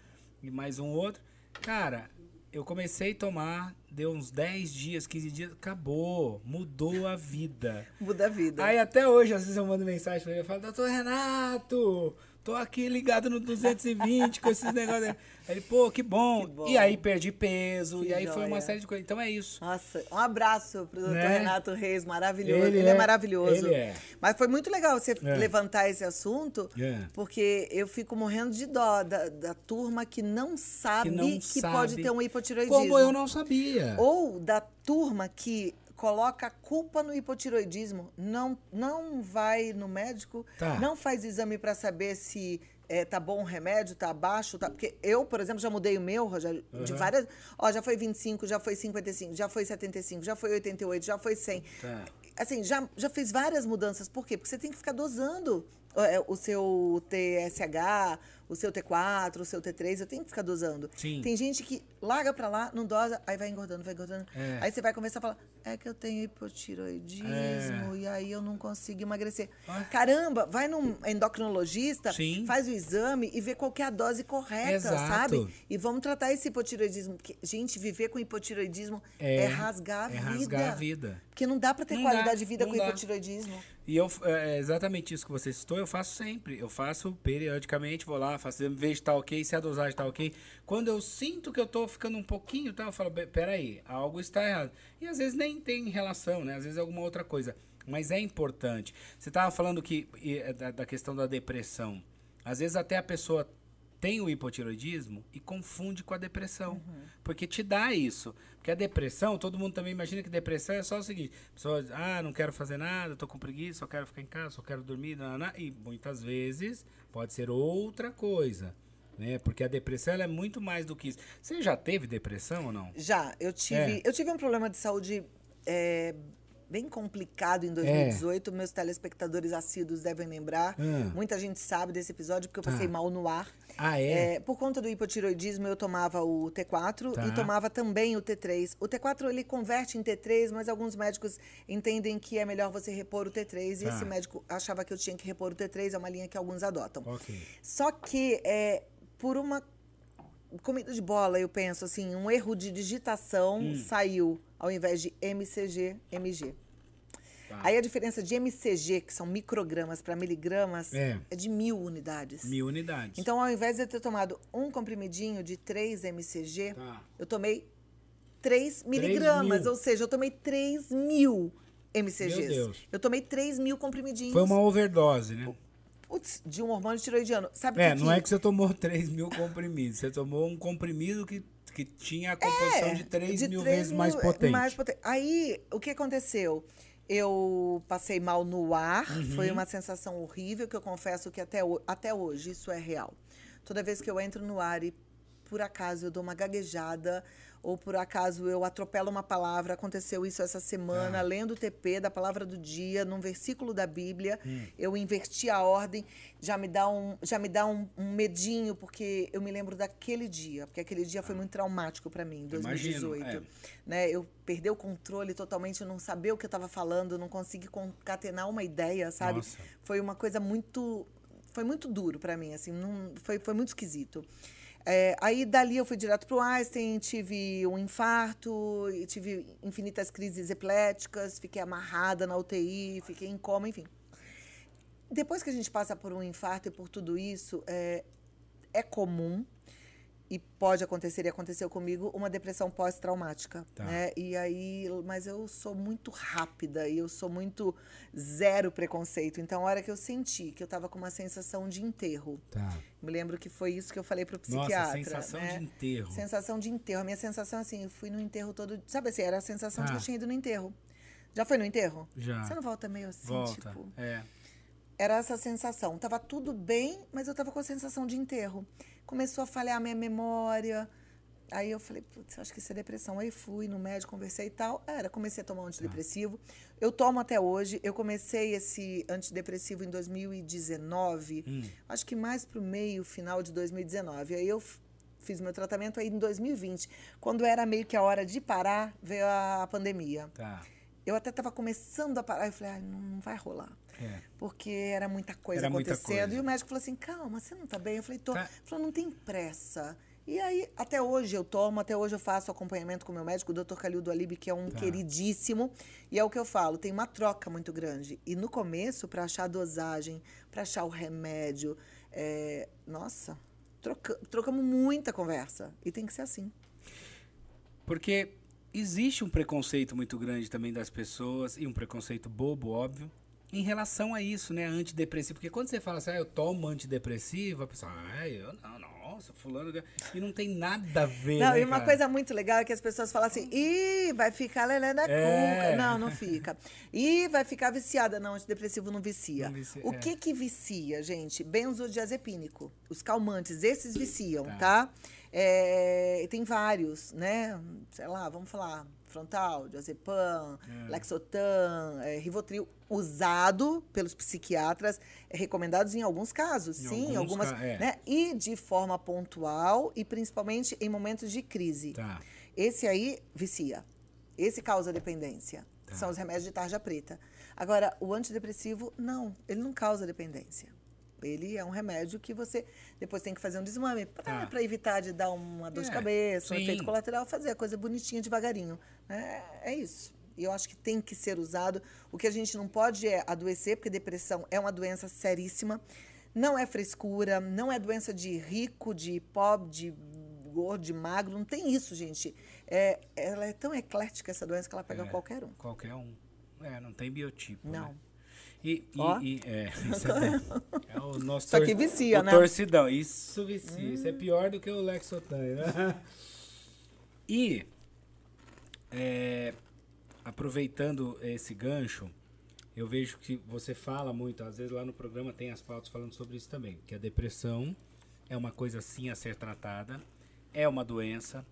e mais um outro. Cara, eu comecei a tomar, deu uns 10 dias, 15 dias, acabou, mudou a vida. Muda a vida. Aí até hoje, às vezes eu mando mensagem pra ele, eu falo, doutor Renato, tô aqui ligado no 220 com esses negócios. Aí ele, pô, que bom. Que bom. E aí perdi peso, Que e aí foi uma joia. série de coisas. Então é isso. Nossa, um abraço pro doutor Né? Renato Reis, maravilhoso. Ele Ele, é, é- maravilhoso. ele é. Mas foi muito legal você É. levantar esse assunto, É. porque eu fico morrendo de dó da, da turma que não sabe que, não sabe. pode ter um hipotiroidismo. Como eu não sabia. Ou da turma que coloca a culpa no hipotiroidismo, não, não vai no médico, Tá. não faz exame para saber se é, tá bom o remédio, tá baixo, tá... Porque eu, por exemplo, já mudei o meu, Rogério, de Aham. várias... Ó, já foi 25, já foi 55, já foi 75, já foi 88, já foi 100. Tá. Assim, já, já fiz várias mudanças. Por quê? Porque você tem que ficar dosando é, o seu TSH, o seu T4, o seu T3, eu tenho que ficar dosando. Sim. Tem gente que larga pra lá, não dosa, aí vai engordando, vai engordando. É. Aí você vai conversar e fala, é que eu tenho hipotiroidismo É. e aí eu não consigo emagrecer. Ah. Caramba, vai num endocrinologista, Sim. faz o exame e vê qual é a dose correta, Exato. sabe? E vamos tratar esse hipotiroidismo. Porque, gente, viver com hipotiroidismo é, rasgar a é vida. rasgar a vida. Porque não dá pra ter Não qualidade dá, de vida com dá. hipotiroidismo. E eu, é exatamente isso que você citou, eu faço sempre. Eu faço periodicamente, vou lá, faço, vejo tá ok, se a dosagem tá ok. Quando eu sinto que eu tô ficando um pouquinho, tá, eu falo, "Pe- peraí, algo está errado. E às vezes nem tem relação, né? Às vezes é alguma outra coisa. Mas é importante. Você tava falando que é, da, da questão da depressão. Às vezes até a pessoa tem o hipotiroidismo e confunde com a depressão. Porque te dá isso. Porque a depressão, todo mundo também imagina que depressão é só o seguinte: a pessoa diz, ah, não quero fazer nada, tô com preguiça, só quero ficar em casa, só quero dormir, nananá", e muitas vezes pode ser outra coisa. Né? Porque a depressão ela é muito mais do que isso. Você já teve depressão ou não? Já, eu tive, É. eu tive um problema de saúde é, bem complicado em 2018. Meus telespectadores assíduos devem lembrar. Ah. Muita gente sabe desse episódio porque eu Tá. passei mal no ar. Ah, é? É, por conta do hipotiroidismo, eu tomava o T4 Tá. e tomava também o T3. O T4 ele converte em T3, mas alguns médicos entendem que é melhor você repor o T3. E Tá. esse médico achava que eu tinha que repor o T3, é uma linha que alguns adotam. Ok. Só que é, por uma comida de bola, eu penso assim, um erro de digitação Hum. saiu ao invés de MCG, MG. Tá. Aí a diferença de MCG, que são microgramas, para miligramas, É. é de mil unidades. Mil unidades. Então, ao invés de eu ter tomado um comprimidinho de 3 MCG, Tá. eu tomei 3 miligramas. mil. Ou seja, eu tomei 3 mil MCGs. Meu Deus. Eu tomei 3 mil comprimidinhos. Foi uma overdose, né? De um hormônio tiroidiano. Sabe É, que não é que você tomou (laughs) 3 mil comprimidos. Você tomou um comprimido que, que tinha a composição de 3 mil 3 vezes mais mil, é, potente. mais Aí, o que aconteceu? Eu passei mal no ar, Uhum. foi uma sensação horrível, que eu confesso que até, até hoje isso é real. Toda vez que eu entro no ar e por acaso eu dou uma gaguejada, ou por acaso eu atropelo uma palavra, aconteceu isso essa semana, Ah. lendo o TP da palavra do dia, num versículo da Bíblia, Hum. eu inverti a ordem, já me dá, um, já me dá um, um medinho, porque eu me lembro daquele dia, porque aquele dia foi muito traumático para mim, em Imagino, 2018 é. né? Eu perdi o controle totalmente, não sabia o que eu estava falando, não consegui concatenar uma ideia, sabe? Nossa. Foi uma coisa muito, foi muito duro para mim, assim, não, foi, foi muito esquisito. É, aí dali eu fui direto pro Einstein, tive um infarto, tive infinitas crises epiléticas, fiquei amarrada na UTI, fiquei em coma, enfim. Depois que a gente passa por um infarto e por tudo isso, é, é comum e pode acontecer e aconteceu comigo uma depressão pós-traumática, Tá. né? E aí, mas eu sou muito rápida e eu sou muito zero preconceito. Então, a hora que eu senti que eu tava com uma sensação de enterro, Tá. me lembro que foi isso que eu falei pro Nossa, psiquiatra, sensação né? de enterro. Sensação de enterro. A minha sensação assim, eu fui no enterro todo, sabe assim, era a sensação de que eu tinha ido no enterro. Já foi no enterro? Já. Você não volta meio assim, Volta. tipo, É. era essa sensação. Tava tudo bem, mas eu tava com a sensação de enterro. Começou a falhar a minha memória. Aí eu falei, putz, acho que isso é depressão. Aí fui no médico, conversei e tal. Era, comecei a tomar um antidepressivo. Eu tomo até hoje. Eu comecei esse antidepressivo em 2019. Hum. Acho que mais pro meio, final de 2019. Aí eu fiz meu tratamento aí em 2020. Quando era meio que a hora de parar, veio a pandemia. Tá. Eu até estava começando a parar. Eu falei, não, não vai rolar É. porque era muita coisa Era muita acontecendo. coisa. E o médico falou assim: calma, você não tá bem? Eu falei: tô. Tá. Ele falou: não tem pressa. E aí, até hoje eu tomo, até hoje eu faço acompanhamento com o meu médico, o Dr. Calil Alibi, que é um Tá. queridíssimo. E é o que eu falo: tem uma troca muito grande. E no começo, para achar a dosagem, para achar o remédio, é, nossa, troca- trocamos muita conversa. E tem que ser assim. Porque existe um preconceito muito grande também das pessoas, e um preconceito bobo, óbvio, em relação a isso, né? Antidepressivo. Porque quando você fala assim, ah, eu tomo antidepressivo, a pessoa, ah, eu não, nossa, fulano. E não tem nada a ver. Não, né, e uma cara? coisa muito legal é que as pessoas falam assim, ih, vai ficar lelé da É. cuca. Não, não fica. Ih, vai ficar viciada. Não, antidepressivo não vicia. Não vicia, o é. que que vicia, gente? Benzodiazepínico. Os calmantes, esses viciam, Tá. tá? É, tem vários, né? Sei lá, vamos falar, frontal, diazepam, Lexotan, é, Rivotril, usado pelos psiquiatras, é, recomendados em alguns casos, Em sim, alguns algumas, ca- é. né? E de forma pontual e principalmente em momentos de crise. Tá. Esse aí vicia. Esse causa dependência. Tá. São os remédios de tarja preta. Agora, o antidepressivo, não. Ele não causa dependência. Ele é um remédio que você depois tem que fazer um desmame para Tá. evitar de dar uma dor É, de cabeça, um sim. efeito colateral, fazer a coisa bonitinha devagarinho. É, é isso. E eu acho que tem que ser usado. O que a gente não pode é adoecer, porque depressão é uma doença seríssima. Não é frescura, não é doença de rico, de pobre, de gordo, de magro. Não tem isso, gente. É, ela é tão eclética, essa doença, que ela pega É. qualquer um. Qualquer um. É, não tem biotipo. Não. Né? E, Ó. e- é, (laughs) isso é, é o nosso Isso aqui vicia, o né? Torcidão. Isso vicia. Isso é pior do que o Lexotan. Né? (laughs) E é, aproveitando esse gancho, eu vejo que você fala muito, às vezes lá no programa tem as pautas falando sobre isso também, que a depressão é uma coisa sim a ser tratada, é uma doença.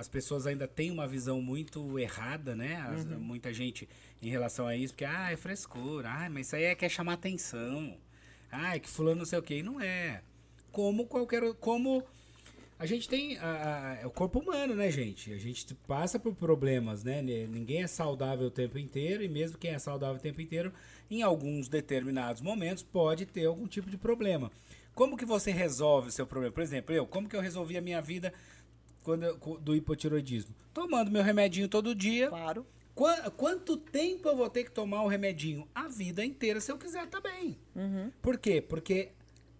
As pessoas ainda têm uma visão muito errada, né? As- Muita gente em relação a isso, porque ah, é frescura, ah, mas isso aí é quer chamar atenção. Ah, é que fulano não sei o quê. E não é. Como qualquer como a gente tem a- a- é o corpo humano, né, gente? A gente passa por problemas, né? Ni- Ninguém é saudável o tempo inteiro e mesmo quem é saudável o tempo inteiro, em alguns determinados momentos pode ter algum tipo de problema. Como que você resolve o seu problema? Por exemplo, eu, como que eu resolvi a minha vida quando do hipotiroidismo? Tomando meu remedinho todo dia. Claro. Qua- quanto tempo eu vou ter que tomar o remedinho? A vida inteira, se eu quiser também. Por quê? Porque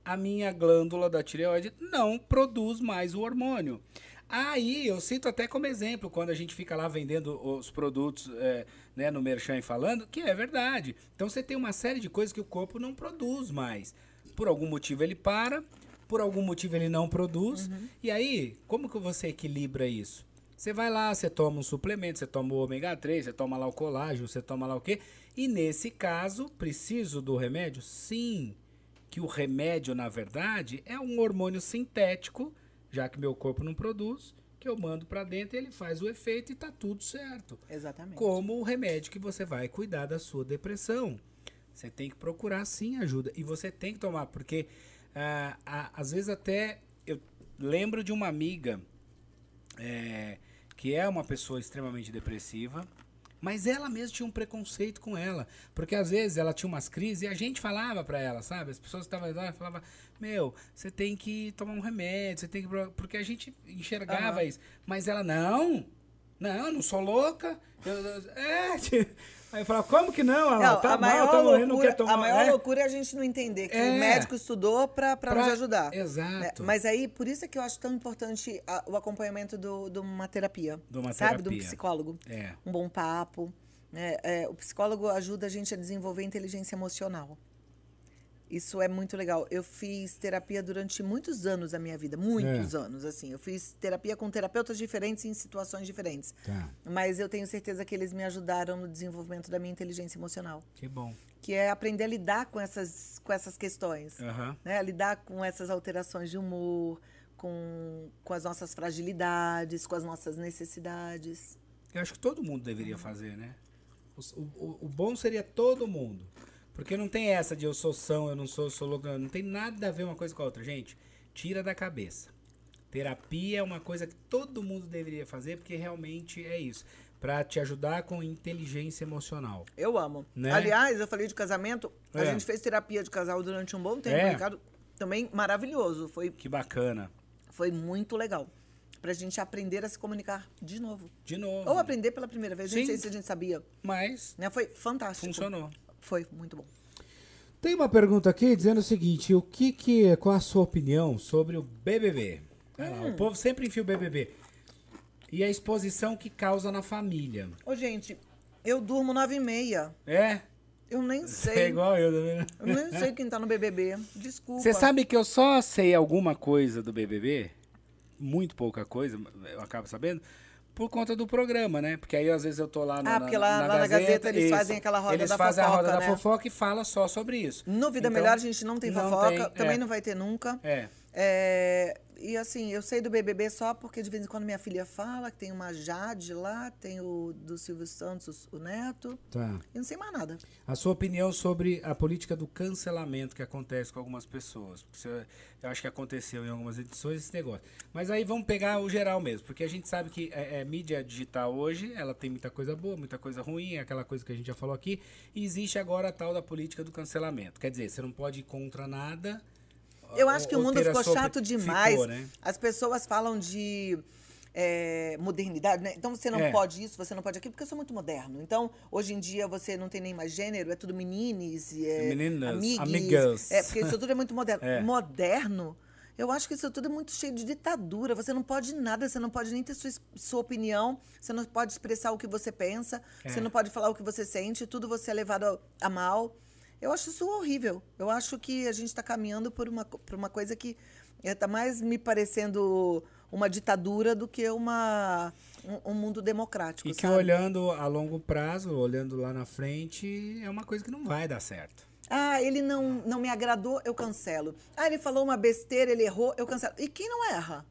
a minha glândula da tireoide não produz mais o hormônio. Aí eu cito até como exemplo, quando a gente fica lá vendendo os produtos é, né, no Merchan e falando, que é verdade. Então você tem uma série de coisas que o corpo não produz mais. Por algum motivo ele para, por algum motivo ele não produz. E aí, como que você equilibra isso? Você vai lá, você toma um suplemento, você toma o ômega 3, você toma lá o colágeno, você toma lá o quê? E nesse caso, preciso do remédio? Sim. Que o remédio, na verdade, é um hormônio sintético, já que meu corpo não produz, que eu mando pra dentro, ele faz o efeito e tá tudo certo. Exatamente. Como o remédio que você vai cuidar da sua depressão. Você tem que procurar sim ajuda. E você tem que tomar, porque ah, ah, às vezes até eu lembro de uma amiga é, que é uma pessoa extremamente depressiva, mas ela mesma tinha um preconceito com ela, porque às vezes ela tinha umas crises e a gente falava pra ela, sabe? As pessoas que estavam lá falavam, meu, você tem que tomar um remédio, você tem que... pro-" Porque a gente enxergava Aham. isso. Mas ela, não, não, não sou louca. Eu, eu- é, (laughs) aí eu falava, como que não? Ela, Não, tá a mal, maior, tá morrendo, não loucura, quer tomar. a maior é. loucura é a gente não entender que É. o médico estudou para Pra- nos ajudar. Exato. né? Mas aí, por isso é que eu acho tão importante a- o acompanhamento do- de uma terapia. De uma sabe? De um terapia. psicólogo. É. Um bom papo. né? É, o psicólogo ajuda a gente a desenvolver inteligência emocional. Isso é muito legal. Eu fiz terapia durante muitos anos da minha vida, muitos É. anos, assim. Eu fiz terapia com terapeutas diferentes em situações diferentes. Tá, Mas eu tenho certeza que eles me ajudaram no desenvolvimento da minha inteligência emocional que bom. que é aprender a lidar com essas, com essas questões. Aham. Né? A lidar com essas alterações de humor, com, com as nossas fragilidades, com as nossas necessidades. Eu acho que todo mundo deveria fazer, né? O, o- o bom seria todo mundo. Porque não tem essa de eu sou são, eu não sou, eu sou louco. Não tem nada a ver uma coisa com a outra. Gente, tira da cabeça. Terapia é uma coisa que todo mundo deveria fazer, porque realmente é isso. Pra te ajudar com inteligência emocional. Eu amo. Né? Aliás, eu falei de casamento, a É. gente fez terapia de casal durante um bom tempo, É. Ricardo. Também maravilhoso. Foi, Que bacana. foi muito legal. Pra gente aprender a se comunicar de novo. De novo. Ou aprender pela primeira vez, Sim. sei se a gente sabia. Mas Né? Foi fantástico. funcionou. Foi muito bom. Tem uma pergunta aqui dizendo o seguinte: o que que qual a sua opinião sobre o BBB? Olha lá, Hum. O povo sempre enfia o BBB. E a exposição que causa na família. Ô, gente, eu durmo nove e meia. É? Eu nem Você (laughs) sei. é igual eu, tá vendo? Eu nem sei quem tá no BBB. Desculpa. Você sabe que eu só sei alguma coisa do BBB? Muito pouca coisa, eu acabo sabendo. Por conta do programa, né? Porque aí às vezes eu tô lá na, Ah, porque lá- lá na Gazeta eles isso. fazem aquela roda eles da fazem a roda fofoca, da né? fofoca e fala só sobre isso. No Vida Então, Melhor a gente não tem não fofoca, tem, também é. não vai ter nunca. É. É, e assim, eu sei do BBB só porque de vez em quando minha filha fala que tem uma Jade lá, tem o do Silvio Santos, o neto. Tá. E não sei mais nada. A sua opinião sobre a política do cancelamento que acontece com algumas pessoas. Porque você- eu acho que aconteceu em algumas edições esse negócio. Mas aí vamos pegar o geral mesmo, porque a gente sabe que é, é, mídia digital hoje, ela tem muita coisa boa, muita coisa ruim, é aquela coisa que a gente já falou aqui. E existe agora a tal da política do cancelamento. Quer dizer, você não pode ir contra nada. Eu acho que o mundo ficou chato demais. Ficou, né? As pessoas falam de é, modernidade, né? Então você não É. pode isso, você não pode aquilo, porque eu sou muito moderno. Então, hoje em dia, você não tem nem mais gênero, é tudo menines, é, Meninas, amigues. amigas. É, porque isso tudo é muito moderno. (laughs) É. Moderno, eu acho que isso tudo é muito cheio de ditadura. Você não pode nada, você não pode nem ter sua, sua opinião, você não pode expressar o que você pensa, É. você não pode falar o que você sente, tudo você é levado a, a mal. Eu acho isso horrível. Eu acho que a gente está caminhando por uma, por uma coisa que está mais me parecendo uma ditadura do que uma, um, um mundo democrático. E que sabe? olhando a longo prazo, olhando lá na frente, é uma coisa que não vai dar certo. Ah, ele não, não me agradou, eu cancelo. Ah, ele falou uma besteira, ele errou, eu cancelo. E quem não erra?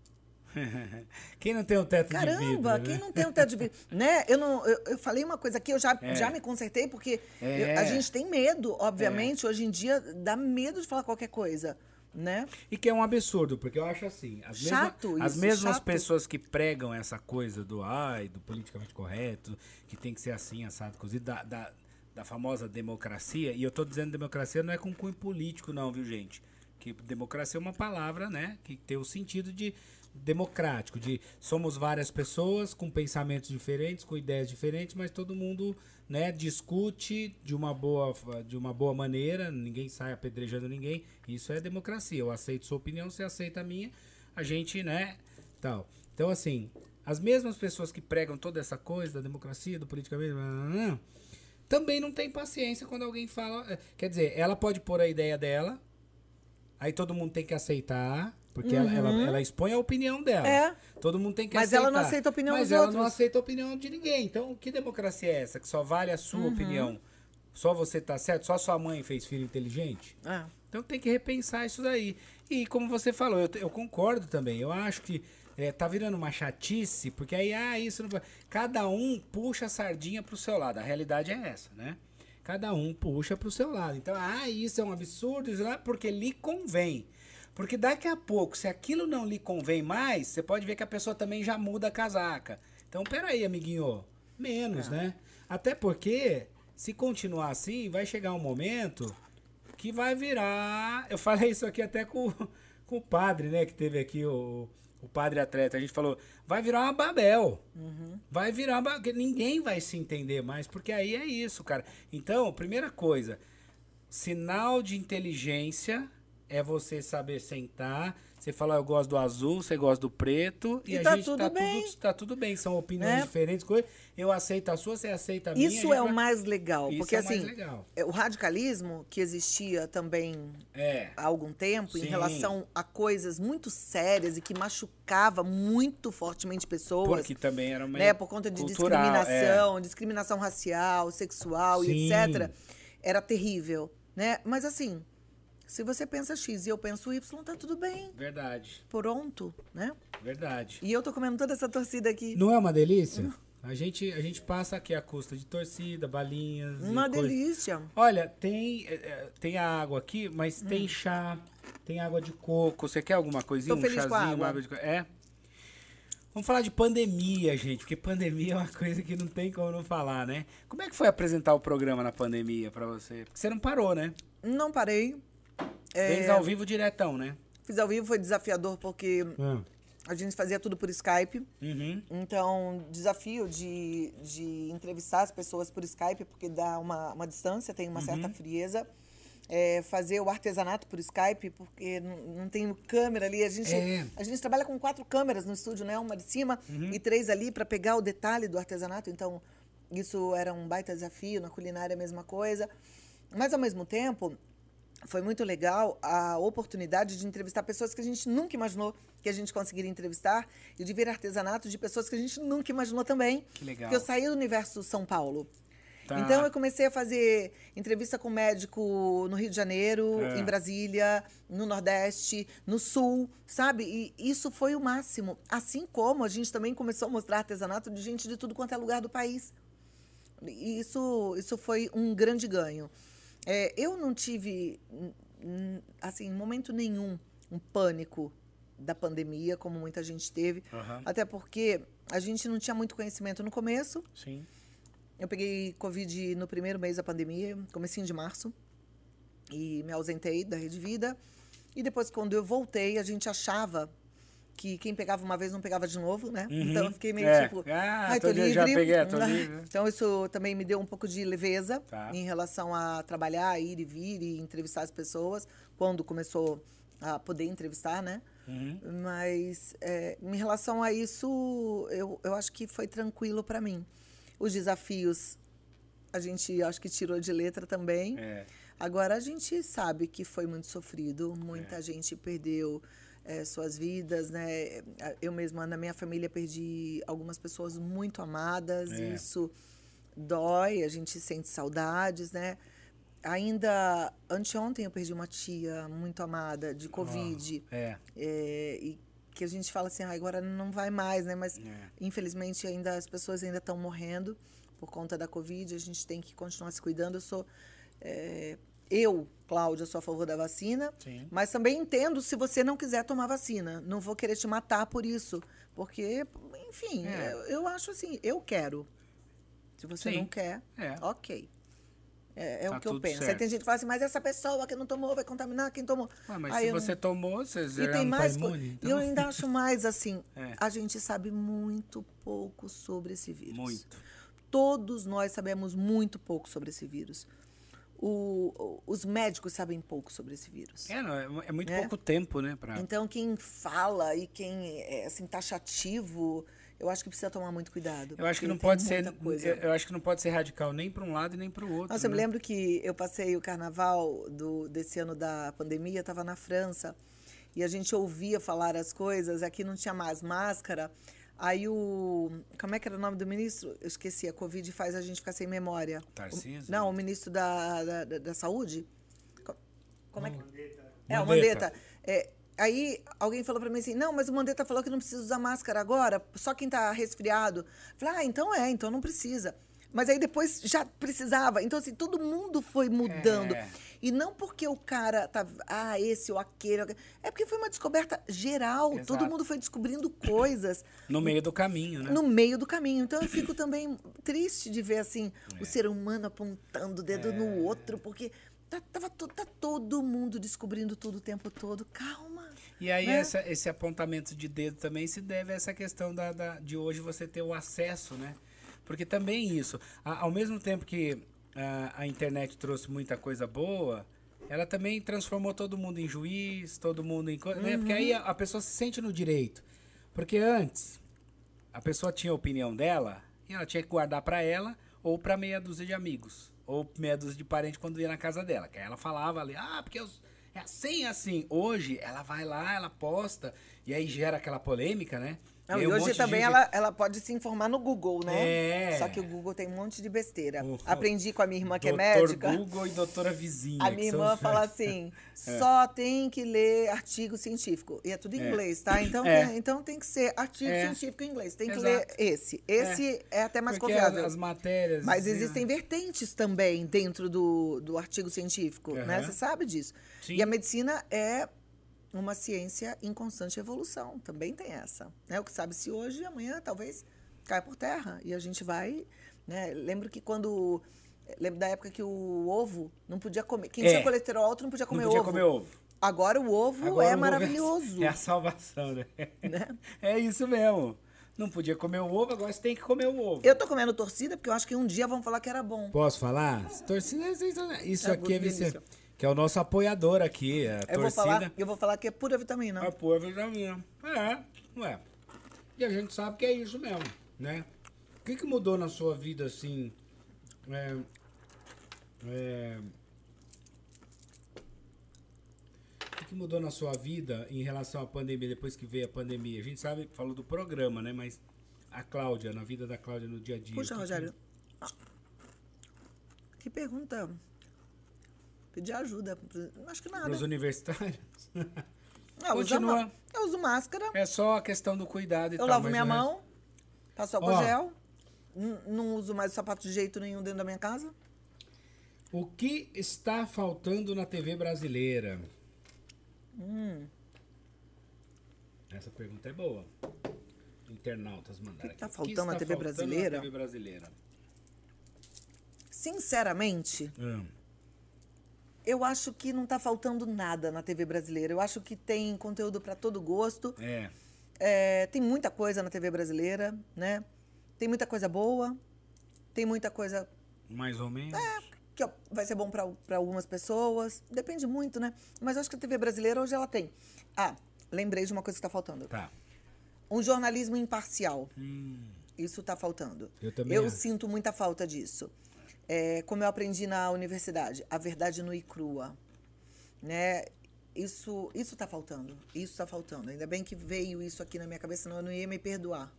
(laughs) quem não tem o teto de Caramba, vidro, né? quem não tem um teto de vidro? (laughs) né? Eu, não, eu, eu falei uma coisa aqui, eu já, É. já me consertei, porque É. eu- a gente tem medo, obviamente. Hoje em dia dá medo de falar qualquer coisa, né? E que é um absurdo, porque eu acho assim, as, Chato mesma- as isso, mesmas chato. pessoas que pregam essa coisa do ai, do politicamente correto, que tem que ser assim, assado, cozido, da, da, da famosa democracia, e eu tô dizendo democracia não é com cunho político não, viu gente? Que democracia é uma palavra, né, que tem o sentido de democrático, de somos várias pessoas com pensamentos diferentes, com ideias diferentes, mas todo mundo, né, discute de uma boa de uma boa maneira, ninguém sai apedrejando ninguém. Isso é democracia. Eu aceito sua opinião, você aceita a minha. A gente, né, tal. Então assim, as mesmas pessoas que pregam toda essa coisa da democracia, do politicamente, também não tem paciência quando alguém fala, eh, quer dizer, ela pode pôr a ideia dela, aí todo mundo tem que aceitar, porque ela, ela, ela expõe a opinião dela. Uhum. É. Todo mundo tem que Mas aceitar. ela não aceita a opinião Mas dos ela outros. não aceita a opinião de ninguém. Então, que democracia é essa? Que só vale a sua Uhum. opinião? Só você tá certo? Só sua mãe fez filho inteligente? É. Então tem que repensar isso daí. E como você falou, eu, eu concordo também. Eu acho que é, tá virando uma chatice, porque aí, ah, isso não. Cada um puxa a sardinha pro seu lado. A realidade é essa, né? Cada um puxa pro seu lado. Então, ah, isso é um absurdo, isso não é porque lhe convém. Porque daqui a pouco, se aquilo não lhe convém mais, você pode ver que a pessoa também já muda a casaca. Então, peraí, amiguinho, menos, né? Até porque, se continuar assim, vai chegar um momento que vai virar. Eu falei isso aqui até com, (laughs) com o padre, né? Que teve aqui o, o padre atleta. A gente falou, vai virar uma Babel. Vai virar uma Babel. Ninguém vai se entender mais, porque aí é isso, cara. Então, primeira coisa, sinal de inteligência é você saber sentar. Você falar, eu gosto do azul, você gosta do preto. E, E a tá gente tudo tá bem. tudo, tá tudo bem. São opiniões Né? diferentes, coisas. Eu aceito a sua, você aceita a minha. a Isso gente é o vai- mais legal. Isso porque, é o assim, legal. é, o radicalismo, que existia também É. há algum tempo, Sim. em relação a coisas muito sérias e que machucava muito fortemente pessoas. Porque também era uma né, por conta de cultural, é. discriminação, discriminação racial, sexual Sim. e etc. Era terrível, né? Mas assim, se você pensa X e eu penso Y, tá tudo bem. Verdade, Pronto, né? verdade. E eu tô comendo toda essa torcida aqui. Não é uma delícia? A gente, a gente passa aqui a custa de torcida, balinhas. Uma coisa. delícia. Olha, tem, é, é, tem a água aqui, mas Hum. tem chá, tem água de coco. Você quer alguma coisinha? Tô um chazinho, água. uma água de coco? É? Vamos falar de pandemia, gente, porque pandemia é uma coisa que não tem como não falar, né? Como é que foi apresentar o programa na pandemia pra você? Porque você não parou, né? Não parei. É, Fez ao vivo diretão, né? Fiz ao vivo, foi desafiador porque Ah. a gente fazia tudo por Skype. Uhum. Então, desafio de, de entrevistar as pessoas por Skype, porque dá uma, uma distância, tem uma Uhum. certa frieza. É, fazer o artesanato por Skype, porque não tem câmera ali. A gente, É. a gente trabalha com quatro câmeras no estúdio, né? Uma de cima Uhum. e três ali para pegar o detalhe do artesanato. Então, isso era um baita desafio. Na culinária, a mesma coisa. Mas, ao mesmo tempo, foi muito legal a oportunidade de entrevistar pessoas que a gente nunca imaginou que a gente conseguiria entrevistar e de ver artesanato de pessoas que a gente nunca imaginou também. Que legal. Porque eu saí do universo São Paulo. Tá. Então eu comecei a fazer entrevista com médico no Rio de Janeiro, É. em Brasília, no Nordeste, no Sul, sabe? E isso foi o máximo. Assim como a gente também começou a mostrar artesanato de gente de tudo quanto é lugar do país. E isso, isso foi um grande ganho. É, eu não tive, hum, assim, em momento nenhum, um pânico da pandemia, como muita gente teve. Aham. Até porque a gente não tinha muito conhecimento no começo. Sim. Eu peguei Covid no primeiro mês da pandemia, comecinho de março, e me ausentei da Rede Vida. E depois, quando eu voltei, a gente achava que quem pegava uma vez não pegava de novo, né? Uhum. Então eu fiquei meio É. tipo, Ah, ai, tô tô li- livre. já peguei, tô (laughs) livre. Então isso também me deu um pouco de leveza Tá. em relação a trabalhar, ir e vir e entrevistar as pessoas, quando começou a poder entrevistar, né? Uhum. Mas é, em relação a isso, eu, eu acho que foi tranquilo para mim. Os desafios a gente acho que tirou de letra também. É. Agora a gente sabe que foi muito sofrido, muita gente perdeu eh, suas vidas, né? Eu mesma na minha família perdi algumas pessoas muito amadas, É. isso dói, a gente sente saudades, né? Ainda anteontem eu perdi uma tia muito amada de covid, É. eh, e que a gente fala assim, ah, agora não vai mais, né? Mas É. infelizmente ainda as pessoas ainda estão morrendo por conta da covid, a gente tem que continuar se cuidando. Eu sou é, eu, Cláudia, sou a favor da vacina, Sim. mas também entendo se você não quiser tomar vacina. Não vou querer te matar por isso, porque, enfim, É. eu, eu acho assim, eu quero. Se você Sim. não quer, É. ok. É, é Tá o que eu penso. Aí certo. tem gente que fala assim, mas essa pessoa que não tomou vai contaminar quem tomou. Ué, mas Aí se eu não- você tomou, você já e tem não mais tá imune, E então... eu ainda acho mais assim, (laughs) É. a gente sabe muito pouco sobre esse vírus. Muito. Todos nós sabemos muito pouco sobre esse vírus. O- os médicos sabem pouco sobre esse vírus. É, não, é, é muito É. pouco tempo, né? Pra... Então, quem fala e quem é assim, taxativo, eu acho que precisa tomar muito cuidado. Eu acho que não pode ser. coisa. Eu, acho que não pode ser radical nem para um lado e nem para o outro. Nossa, eu me né? lembro que eu passei o carnaval do, desse ano da pandemia, estava na França, e a gente ouvia falar as coisas, aqui não tinha mais máscara. Aí o. Como é que era o nome do ministro? Eu esqueci, a Covid faz a gente ficar sem memória. Tarcísio? O- não, o ministro da, da, da- da Saúde? Co- Como é que. É, o Mandetta. É, aí alguém falou pra mim assim: não, mas o Mandetta falou que não precisa usar máscara agora, só quem tá resfriado. Falei, ah, então é, então não precisa. Mas aí depois já precisava. Então, assim, todo mundo foi mudando. É. E não porque o cara tá. Ah, esse ou aquele. É porque foi uma descoberta geral. Exato. Todo mundo foi descobrindo coisas No meio do caminho, né? no meio do caminho. Então eu fico também triste de ver assim É. o ser humano apontando o dedo no outro, porque tá, tava to- tá todo mundo descobrindo tudo o tempo todo. Calma. E aí né? essa- esse apontamento de dedo também se deve a essa questão da, da- de hoje você ter o acesso, né? Porque também isso, a- ao mesmo tempo que a, a internet trouxe muita coisa boa, ela também transformou todo mundo em juiz, todo mundo em... co- né? Porque aí a, a pessoa se sente no direito. Porque antes, a pessoa tinha a opinião dela e ela tinha que guardar pra ela ou pra meia dúzia de amigos. Ou meia dúzia de parentes quando ia na casa dela. Que aí ela falava ali, ah, porque eu- é assim, é assim. Hoje, ela vai lá, ela posta, e aí gera aquela polêmica, né? Não, e um hoje também ela, ela pode se informar no Google, né? É. Só que o Google tem um monte de besteira. O- Aprendi com a minha irmã que é Doutor médica. Google e doutora vizinha. A minha são irmã os- fala assim, (laughs) só tem que ler artigo científico. E é tudo em É. inglês, tá? Então, É. tem, então tem que ser artigo É. científico em inglês. Tem que Exato. ler esse. Esse é, até mais Porque confiável. as, as matérias... Mas né? existem vertentes também dentro do, do artigo científico, né? Aham. Você sabe disso. Sim. E a medicina é uma ciência em constante evolução. Também tem essa. Né? O que sabe-se hoje, amanhã talvez caia por terra. E a gente vai... Né? Lembro que quando... Lembro da época que o ovo não podia comer. Quem É. tinha colesterol alto não podia Não comer podia ovo. comer ovo. Agora o ovo Agora é o ovo maravilhoso. (laughs) É a salvação, né? Né? É isso mesmo. Não podia comer o ovo, agora você tem que comer o ovo. Eu tô comendo torcida porque eu acho que um dia vão falar que era bom. Posso falar? Torcida é sensacional. Isso É aqui é delícia. Que é o nosso apoiador aqui, a Eu vou, torcida. falar, eu vou falar que é pura vitamina. Apoio vitamina. É, ué. E a gente sabe que é isso mesmo, né? O que, que mudou na sua vida, assim? É, é, o que, que mudou na sua vida em relação à pandemia, depois que veio a pandemia? A gente sabe, falou do programa, né? Mas a Cláudia, na vida da Cláudia no dia a dia. Puxa, que que- Rogério. Que pergunta. Pedir ajuda. Acho que nada. Para os universitários? Não, (laughs) usa Continua. ma- eu uso máscara, É só a questão do cuidado e eu tal. lavo mas minha resto- mão, passo álcool Ó. gel. Não uso mais sapato de jeito nenhum dentro da minha casa. O que está faltando na TV brasileira? Hum. Essa pergunta é boa. Internautas mandaram O que tá aqui. faltando na está TV faltando brasileira? Na TV brasileira. Sinceramente, Hum. Eu acho que não tá faltando nada na TV brasileira. Eu acho que tem conteúdo para todo gosto. É. É, tem muita coisa na TV brasileira, né? Tem muita coisa boa, tem muita coisa Mais ou menos. que ó, vai ser bom para algumas pessoas. Depende muito, né? Mas eu acho que a TV brasileira hoje ela tem. Ah, lembrei de uma coisa que está faltando. Tá. Um jornalismo imparcial. Hum. Isso está faltando. Eu também Eu acho. sinto muita falta disso. É, como eu aprendi na universidade, a verdade nua e crua. Né? Isso isso está faltando. Isso está faltando. Ainda bem que veio isso aqui na minha cabeça, senão eu não ia me perdoar.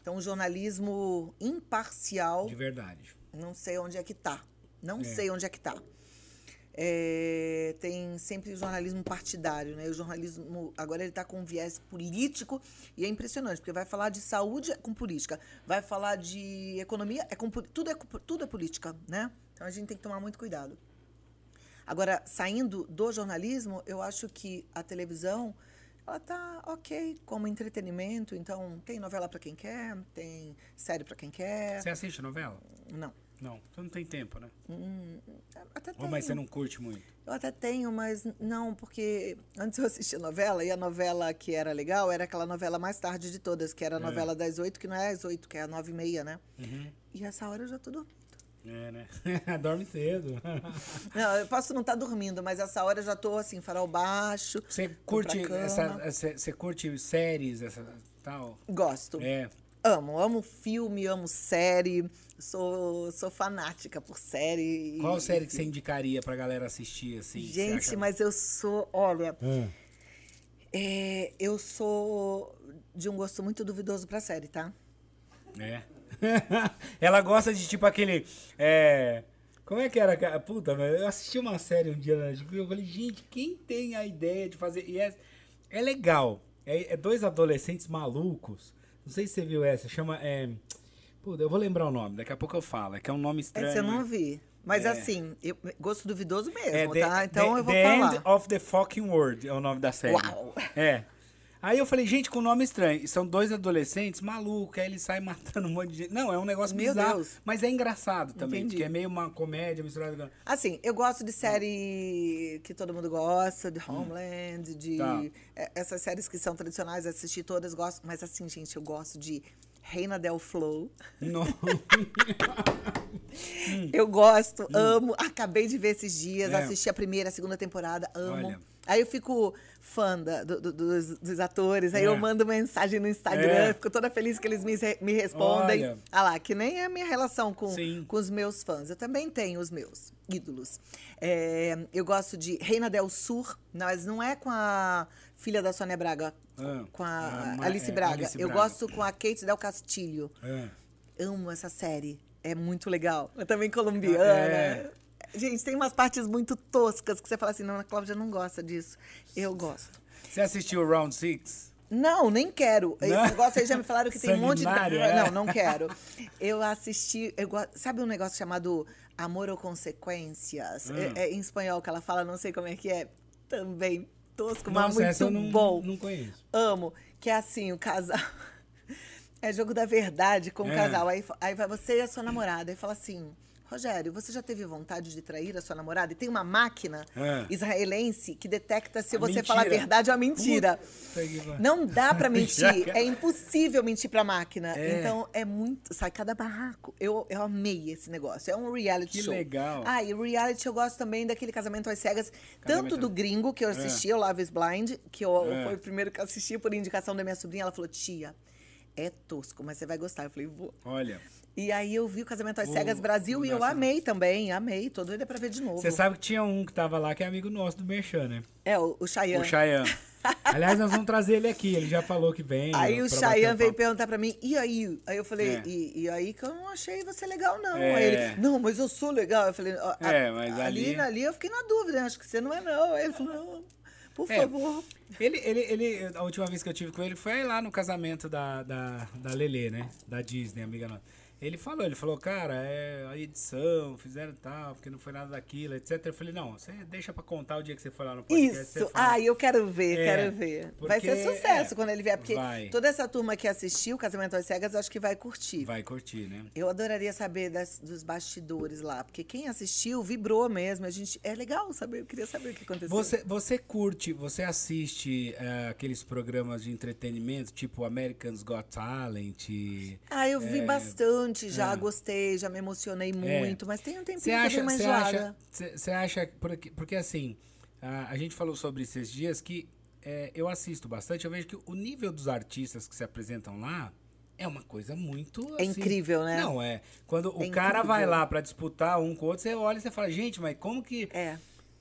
Então, o jornalismo imparcial, De verdade. não sei onde é que tá. Não É. sei onde é que tá. É, tem sempre o jornalismo partidário, né? O jornalismo agora ele está com um viés político e é impressionante porque vai falar de saúde é com política, vai falar de economia é com tudo é tudo é política, né? Então a gente tem que tomar muito cuidado. Agora saindo do jornalismo, eu acho que a televisão ela tá ok como entretenimento, então tem novela para quem quer, tem série para quem quer, Você assiste novela? não. Não. Você não tem tempo, né? Hum, até Ou tenho. mas você não curte muito? Eu até tenho, mas não, porque antes eu assistia novela e a novela que era legal era aquela novela mais tarde de todas, que era a É. novela das oito, que não é às oito, que é às nove e meia, né? Uhum. E essa hora eu já tô dormindo. É, né? (laughs) Dorme cedo. (laughs) Não, eu posso não estar dormindo, mas essa hora eu já tô assim, farol baixo. Você curte essa, essa- você curte séries, essa tal? Gosto. É. Amo, amo filme, amo série. Sou, sou fanática por série. e- Qual série que você indicaria pra galera assistir assim? Gente, acha- mas eu sou, olha, Hum. é, eu sou de um gosto muito duvidoso pra série, tá? É. (laughs) Ela gosta de tipo aquele. É... Como é que era? Puta, eu assisti uma série um dia e eu falei, gente, quem tem a ideia de fazer. E é, é legal. É, é dois adolescentes malucos. Não sei se você viu essa. Chama. É... Puta, eu vou lembrar o nome, daqui a pouco eu falo. É que é um nome estranho. Essa eu não vi. Mas É. assim, eu, gosto duvidoso mesmo, É The- tá? Então The- eu vou The falar. End of the Fucking World é o nome da série. Uau. É. Aí eu falei, gente, com nome estranho. E são dois adolescentes malucos, aí eles saem (laughs) matando um monte de gente. Não, é um negócio Meu bizarro. Deus. Mas é engraçado também, Entendi. porque é meio uma comédia misturada com... Assim, eu gosto de série que todo mundo gosta, de Homeland, de Tá. é, essas séries que são tradicionais, assisti todas, gosto. Mas assim, gente, eu gosto de Reina Del Flow. Não. (laughs) Eu gosto, Hum. amo. Acabei de ver esses dias, É. assisti a primeira, a segunda temporada, amo. Olha. Aí eu fico fã da- do- do- dos, dos atores, aí É. eu mando mensagem no Instagram, É. fico toda feliz que eles me, me respondem. Olha. Ah lá, que nem é a minha relação com, Sim. com os meus fãs. Eu também tenho os meus ídolos. É, eu gosto de Reina Del Sur, mas não é com a filha da Sônia Braga, Ah, com a a ma- Alice é, Braga. Alice eu Braga. gosto com a Kate Del Castillo É. amo essa série. É muito legal. É também colombiana. É. Gente, tem umas partes muito toscas que você fala assim, não, a Cláudia não gosta disso. Eu gosto. Você assistiu o Round Six? Não, nem quero. Esse Não? negócio aí já me falaram que tem um monte de. É? Não, não quero. Eu assisti. Eu go... Sabe um negócio chamado Amor ou Consequências? Hum. É, é em espanhol que ela fala, não sei como é que é. Também tosco, mas Nossa, essa eu muito não, bom. não conheço. Amo. Que é assim, o casal. (laughs) É jogo da verdade com o É. casal. Aí, aí vai você e a sua namorada. E fala assim: Rogério, você já teve vontade de trair a sua namorada? E tem uma máquina É. israelense que detecta se A você mentira. fala a verdade ou a mentira. Puta que. Não dá pra (laughs) Já mentir. que- É impossível mentir pra máquina. É. Então é muito. Sai cada barraco. Eu, eu amei esse negócio. É um reality Que show. legal. Ah, e reality eu gosto também daquele Casamento às Cegas. Casamento- Tanto do gringo, que eu assisti, o Love is Blind, que eu, É. foi o primeiro que eu assisti por indicação da minha sobrinha. Ela falou: tia, é tosco, mas você vai gostar. Eu falei: vou. Olha, E aí eu vi o Casamento às O- Cegas Brasil e eu amei também, amei. Tô doida pra ver de novo. você sabe que tinha um que tava lá que é amigo nosso do Merchan, né? É, o, o Chayanne. O Chayanne. (laughs) Aliás, nós vamos trazer ele aqui, ele já falou que vem. Aí o Chayanne veio perguntar pra mim, e aí? Aí eu falei, É. e, e aí que eu não achei você legal, não. É. Aí ele, não, mas eu sou legal. Eu falei, a- É, mas ali- ali eu fiquei na dúvida, né? acho que você não é, não. Aí ele falou, não, por É. favor. Ele, ele, ele, a última vez que eu tive com ele foi lá no casamento da, da, da Lelê, né? Da Disney, amiga nossa. Ele falou, ele falou, cara, é a edição, fizeram tal, porque não foi nada daquilo, etc. Eu falei, não, você deixa pra contar o dia que você for lá no podcast. Isso, ai, eu quero ver, É, quero ver. Vai ser porque- sucesso é, quando ele vier, porque vai. toda essa turma que assistiu o Casamento às Cegas, eu acho que vai curtir. Vai curtir, né? Eu adoraria saber das- dos bastidores lá, porque quem assistiu vibrou mesmo. A gente é legal saber, eu queria saber o que aconteceu. Você, você curte, você assiste eh, aqueles programas de entretenimento, tipo Americans Got Talent? Ah, eu vi bastante já, é. gostei, já me emocionei muito, mas tem um tempinho Você que eu dei acha, você acha, acha, porque, porque assim, a, a gente falou sobre esses dias que eh, eu assisto bastante, eu vejo que o nível dos artistas que se apresentam lá é uma coisa muito É assim, incrível, né? Não, é. Quando o É cara vai incrível. lá pra disputar um com o outro, você olha e você fala, gente, mas como que É.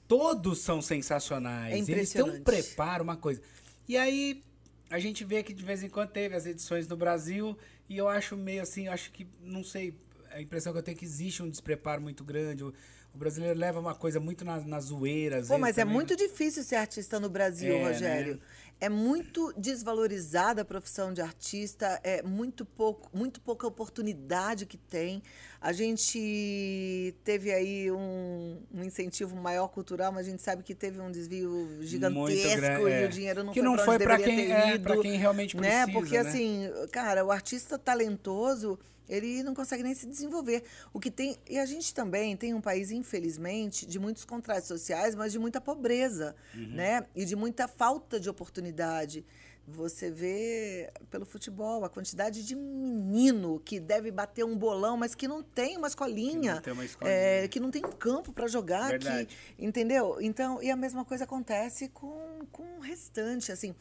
todos são sensacionais. É Eles têm um preparo, uma coisa. E aí, a gente vê que de vez em quando teve as edições no Brasil, e eu acho meio assim, eu acho que, não sei, a impressão que eu tenho é que existe um despreparo muito grande. O, o brasileiro leva uma coisa muito na, na zoeira, Pô, mas é também. muito difícil ser artista no Brasil, É, Rogério. né? É muito desvalorizada a profissão de artista, é muito pouco, muito pouca oportunidade que tem. A gente teve aí um, um incentivo maior cultural, mas a gente sabe que teve um desvio gigantesco grande, e é. o dinheiro não Que foi não pra foi deveria quem- é, ido, pra quem realmente né? precisa, Porque né? assim, cara, o artista talentoso, ele não consegue nem se desenvolver. O que tem, e a gente também tem um país, infelizmente, de muitos contratos sociais, mas de muita pobreza, Uhum. né? E de muita falta de oportunidade. Você vê pelo futebol a quantidade de menino que deve bater um bolão, mas que não tem uma escolinha, Que não tem uma escolinha. é, que não tem um campo para jogar, que, entendeu? Então, e a mesma coisa acontece com, com o restante, assim.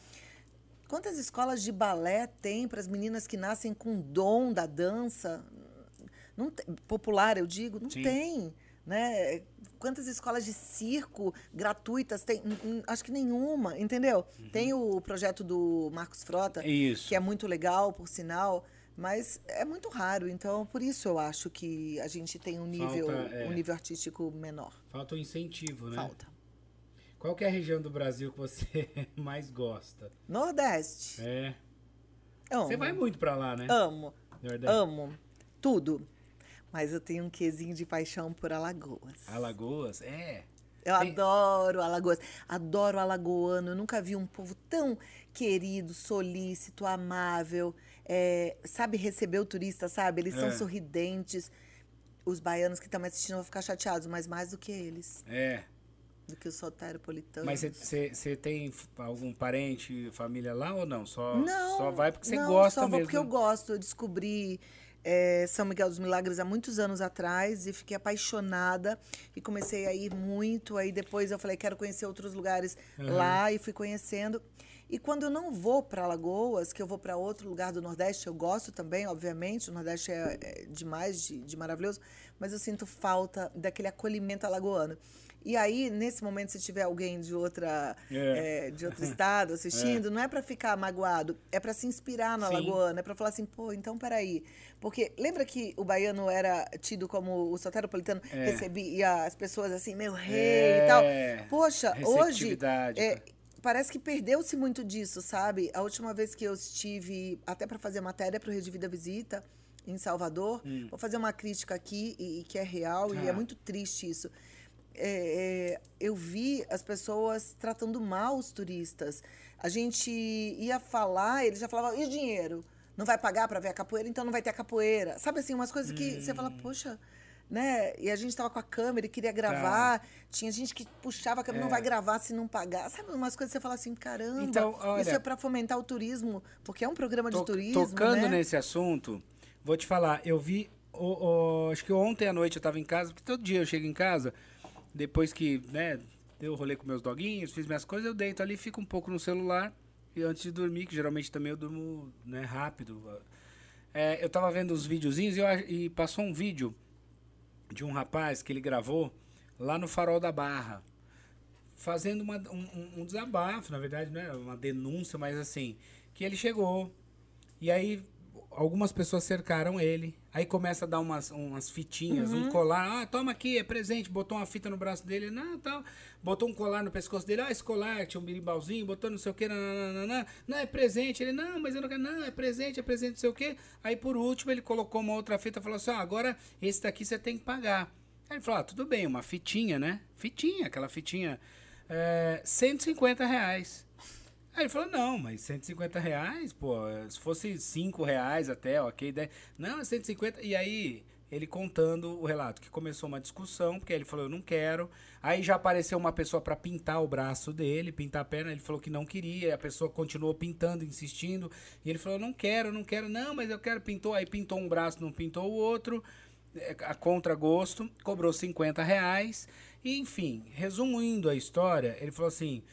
Quantas escolas de balé tem para as meninas que nascem com dom da dança? Não tem- popular, eu digo, não Sim. tem, né? Quantas escolas de circo gratuitas tem? Acho que nenhuma, entendeu? Tem o projeto do Marcos Frota, isso. que é muito legal, por sinal, mas é muito raro. Então, por isso eu acho que a gente tem um nível, Falta, é. um nível artístico menor. Falta um incentivo, né? Falta. Qual é a região do Brasil que você (laughs) mais gosta? Nordeste. É. Amo. Você vai muito pra lá, né? Amo. Nordeste. Amo. Tudo. Mas eu tenho um quesinho de paixão por Alagoas. Alagoas? É. Eu Tem- adoro Alagoas. Adoro alagoano. Eu nunca vi um povo tão querido, solícito, amável. é, sabe receber o turista, sabe? Eles são É. sorridentes. Os baianos que estão me assistindo vão ficar chateados, mas mais do que eles. É. Do que os soteropolitanos. Mas você tem algum parente, família lá ou não? Só, Não, só vai porque você não, gosta só vou mesmo. porque eu gosto. Eu descobri eh, São Miguel dos Milagres há muitos anos atrás e fiquei apaixonada e comecei a ir muito. Aí depois eu falei, quero conhecer outros lugares lá e fui conhecendo. E quando eu não vou para Alagoas, que eu vou para outro lugar do Nordeste, eu gosto também, obviamente, o Nordeste é, é demais de, de maravilhoso, mas eu sinto falta daquele acolhimento alagoano. E aí, nesse momento, se tiver alguém de outra É. eh, de outro (laughs) estado assistindo, não é para ficar magoado, é para se inspirar no Sim. alagoano, é para falar assim, pô, então peraí. Porque lembra que o baiano era tido como o soteropolitano É. recebia as pessoas assim, meu rei e tal. É. Poxa, hoje é, parece que perdeu-se muito disso, sabe? A última vez que eu estive, até para fazer matéria para o Rede Vida Visita, em Salvador, vou fazer uma crítica aqui, e, e que é real, e Hum. Tá. é muito triste isso. É, é, eu vi as pessoas tratando mal os turistas. A gente ia falar, eles já falavam, e o dinheiro? Não vai pagar para ver a capoeira, então não vai ter a capoeira. Sabe assim, umas coisas que você Hum. fala, poxa, né? E a gente estava com a câmera e queria Tá. gravar. Tinha gente que puxava a câmera, não vai gravar se não pagar. Sabe umas coisas que você fala assim, caramba, É. Então, olha- isso é para fomentar o turismo, porque é um programa de To- turismo, Tocando né? nesse assunto, vou te falar, eu vi. o- o- acho que ontem à noite eu tava em casa, porque todo dia eu chego em casa, depois que, né, deu o rolê com meus doguinhos, fiz minhas coisas, eu deito ali, fico um pouco no celular. E antes de dormir, que geralmente também eu durmo né, rápido. é, eu tava vendo os videozinhos e, eu e passou um vídeo de um rapaz que ele gravou lá no Farol da Barra. fazendo uma, um, um desabafo, na verdade, não é uma denúncia, mas assim, que ele chegou. E aí algumas pessoas cercaram ele. Aí começa a dar umas, umas fitinhas, Uhum. um colar. Ah, toma aqui, é presente. Botou uma fita no braço dele. Não, tal. Botou um colar no pescoço dele. Ah, esse colar, tinha um birimbalzinho. Botou não sei o que. Não, não, não, não, não, é presente. Ele, não, mas eu não quero. Não, é presente, é presente, não sei o que. Aí por último ele colocou uma outra fita e falou assim: ah, agora esse daqui você tem que pagar. Aí ele falou: ah, tudo bem, uma fitinha, né? Fitinha, aquela fitinha. É, 150 reais. Aí ele falou, não, mas 150 reais, pô, se fosse 5 reais até, ok, 10. Não, é 150. E aí, ele contando o relato, que começou uma discussão, porque ele falou, eu não quero. Aí já apareceu uma pessoa para pintar o braço dele, pintar a perna, ele falou que não queria, a pessoa continuou pintando, insistindo, e ele falou, não quero, não quero, não, mas eu quero, pintou. Aí pintou um braço, não pintou o outro, é, a contragosto, cobrou 50 reais. E, enfim, resumindo a história, ele falou assim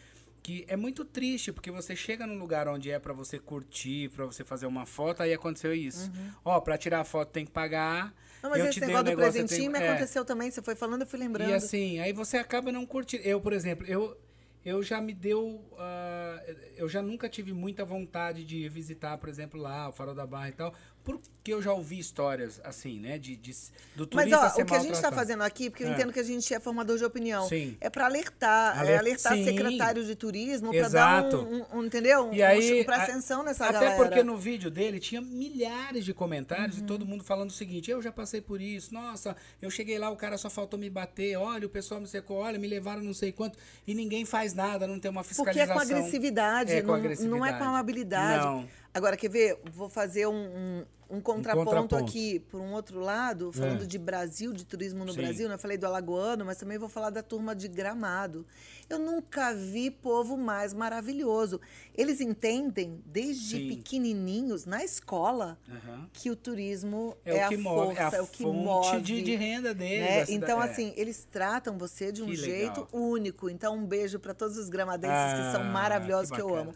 que é muito triste, porque você chega num lugar onde é pra você curtir, pra você fazer uma foto, aí aconteceu isso. Ó, pra tirar a foto tem que pagar. Uhum. Não, mas eu esse te dei negócio um do negócio, presentinho tenho- me é. aconteceu também. Você foi falando, eu fui lembrando. E assim, aí você acaba não curtindo. Eu, por exemplo, eu, eu já me deu. ah, eu já nunca tive muita vontade de visitar, por exemplo, lá, o Farol da Barra e tal, porque eu já ouvi histórias assim, né? De, de- do Mas turista ó, ser o que a gente está fazendo aqui, porque eu É. entendo que a gente é formador de opinião, Sim. é para alertar, é Aler- alertar Sim. secretário de turismo para dar um, um- um- entendeu? Um, E aí, um, presta a- atenção nessa até galera. porque no vídeo dele tinha milhares de comentários Uhum. e todo mundo falando o seguinte: eu já passei por isso, nossa, eu cheguei lá, o cara só faltou me bater, olha, o pessoal me secou, olha, me levaram não sei quanto, e ninguém faz nada, não tem uma Porque fiscalização. é com agressividade, É com não, agressividade. não é com amabilidade. Não. Agora, quer ver? Vou fazer um, um- um contraponto, contraponto. aqui, por um outro lado, falando É. de Brasil, de turismo no Sim. Brasil, né? Eu falei do Alagoano, mas também vou falar da turma de Gramado. Eu nunca vi povo mais maravilhoso. Eles entendem, desde Sim. pequenininhos, na escola, Aham. que o turismo É, é, o que a move, força, é a é o que move. de, de renda né? da cida- Então, é. assim, eles tratam você de um Que jeito legal. único. Então, um beijo para todos os gramadenses que são Ah, maravilhosos, que que, eu amo.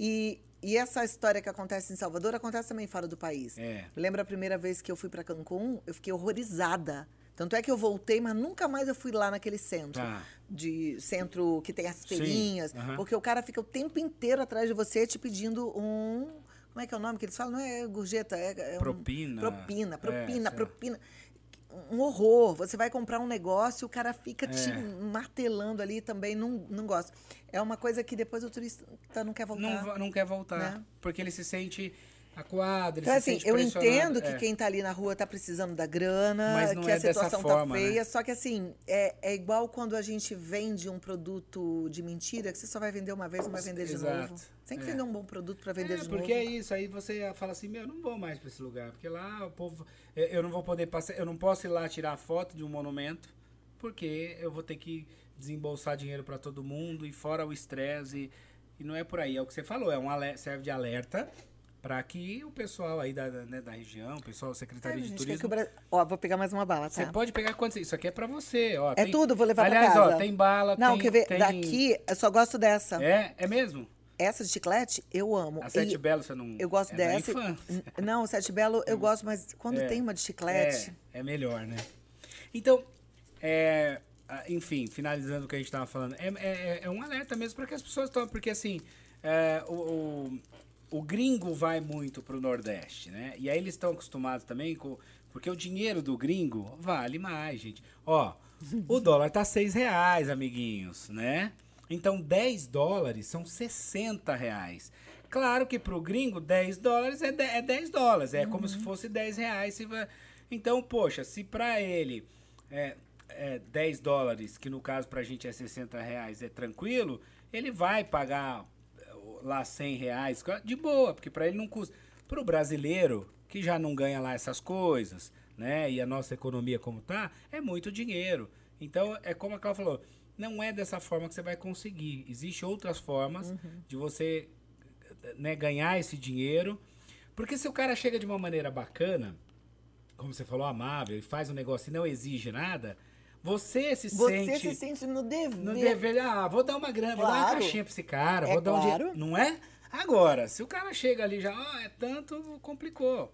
E, e essa história que acontece em Salvador acontece também fora do país. É. Eu lembro a primeira vez que eu fui para Cancún, eu fiquei horrorizada. Tanto é que eu voltei, mas nunca mais eu fui lá naquele centro. Tá. De centro que tem as feirinhas. Porque o cara fica o tempo inteiro atrás de você te pedindo um. Como é que é o nome que eles falam? Não é gorjeta, é. é um- Propina. propina, É, propina, lá. propina. Um horror. Você vai comprar um negócio, o cara fica te É. martelando ali também, não, não gosta. É uma coisa que depois o turista não quer voltar. Não, não quer voltar. Né? Porque ele se sente acuado, ele Então, se assim, eu entendo que é. quem tá ali na rua tá precisando da grana, que é a situação forma, tá né? feia. Só que, assim, é, é igual quando a gente vende um produto de mentira, que você só vai vender uma vez, não vai vender de Exato. novo. Você tem que É. vender um bom produto para vender É, de porque é novo. isso, aí você fala assim, meu, eu não vou mais pra esse lugar, porque lá o povo, eu não vou poder passar, eu não posso ir lá tirar foto de um monumento, porque eu vou ter que desembolsar dinheiro pra todo mundo e fora o estresse e, e não é por aí, é o que você falou, é um serve de alerta pra que o pessoal aí da, né, da região, o pessoal da É, Secretaria de Turismo, Bra- Ó, vou pegar mais uma bala, você tá? pode pegar quantos, isso aqui é pra você, ó. É tudo, vou levar pra Aliás, casa. ó, tem bala, Não, tem, quer ver? tem- Daqui, eu só gosto dessa. É, é mesmo? Essa de chiclete, eu amo. A Sete E Belo você não... eu gosto é dessa. Não, o Sete Belo eu gosto, mas quando É. tem uma de chiclete. É, é melhor, né? Então, é, enfim, finalizando o que a gente estava falando, é, é, é um alerta mesmo para que as pessoas tomem, porque assim, é, o, o, o gringo vai muito pro Nordeste, né? E aí eles estão acostumados também com. Porque o dinheiro do gringo vale mais, gente. Ó, o dólar tá seis reais, amiguinhos, né? Então 10 dólares são 60 reais. Claro que pro gringo 10 dólares é, de- é 10 dólares, é como se fosse 10 reais. Então, poxa, se pra ele é, é 10 dólares, que no caso pra gente é 60 reais, é tranquilo, ele vai pagar lá 100 reais de boa, porque pra ele não custa. Pro brasileiro, que já não ganha lá essas coisas, né? E a nossa economia como tá, é muito dinheiro. Então, é como a Cláudia falou, não é dessa forma que você vai conseguir. Existem outras formas de você né, ganhar esse dinheiro. Porque se o cara chega de uma maneira bacana, como você falou, amável, e faz um negócio e não exige nada, você se Você sente se sente no dever. no dever, ah, vou dar uma grana, vou dar uma Claro. caixinha pra esse cara, É vou dar um claro. dinheiro. Não é? Agora, se o cara chega ali já, ah, é tanto, complicou.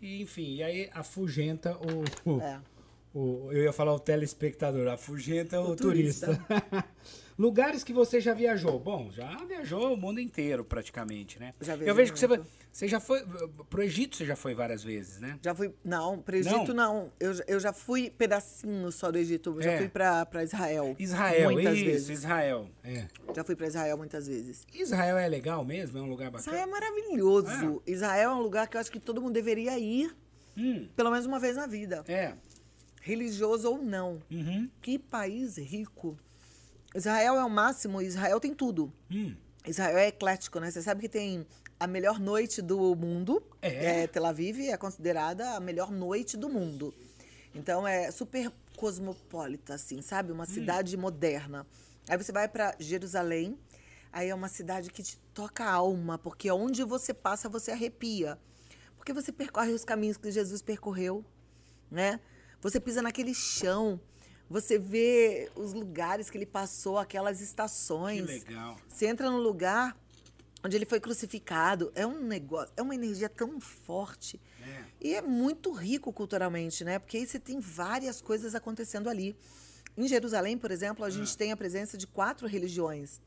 E, enfim, e aí afugenta o, o, É. o, eu ia falar o telespectador, afugenta o, O turista. turista. (laughs) Lugares que você já viajou? Bom, já viajou o mundo inteiro praticamente, né? Já eu vejo que você, muito. você já foi. Pro Egito você já foi várias vezes, né? Já fui. Não, para Egito não. Eu, eu já fui pedacinho só do Egito. Eu já É. fui para Israel. Israel, Muitas isso, vezes. Israel. É. Já fui para Israel muitas vezes. Israel é legal mesmo? É um lugar bacana? Israel é maravilhoso. Israel é um lugar que eu acho que todo mundo deveria ir, Hum, pelo menos uma vez na vida. é. Religioso ou não. Uhum. Que país rico. Israel é o máximo, Israel tem tudo. Hum. Israel é eclético, né? Você sabe que tem a melhor noite do mundo. É? Tel Aviv é considerada a melhor noite do mundo. Então é super cosmopolita, assim, sabe? Uma cidade moderna. Aí você vai para Jerusalém, aí é uma cidade que te toca a alma, porque onde você passa você arrepia. Porque você percorre os caminhos que Jesus percorreu, né? Você pisa naquele chão, você vê os lugares que ele passou, aquelas Que estações. legal. Você entra num lugar onde ele foi crucificado, é um negócio, é uma energia tão forte. É. E é muito rico culturalmente, né? Porque aí você tem várias coisas acontecendo ali. Em Jerusalém, por exemplo, a Ah. gente tem a presença de quatro religiões.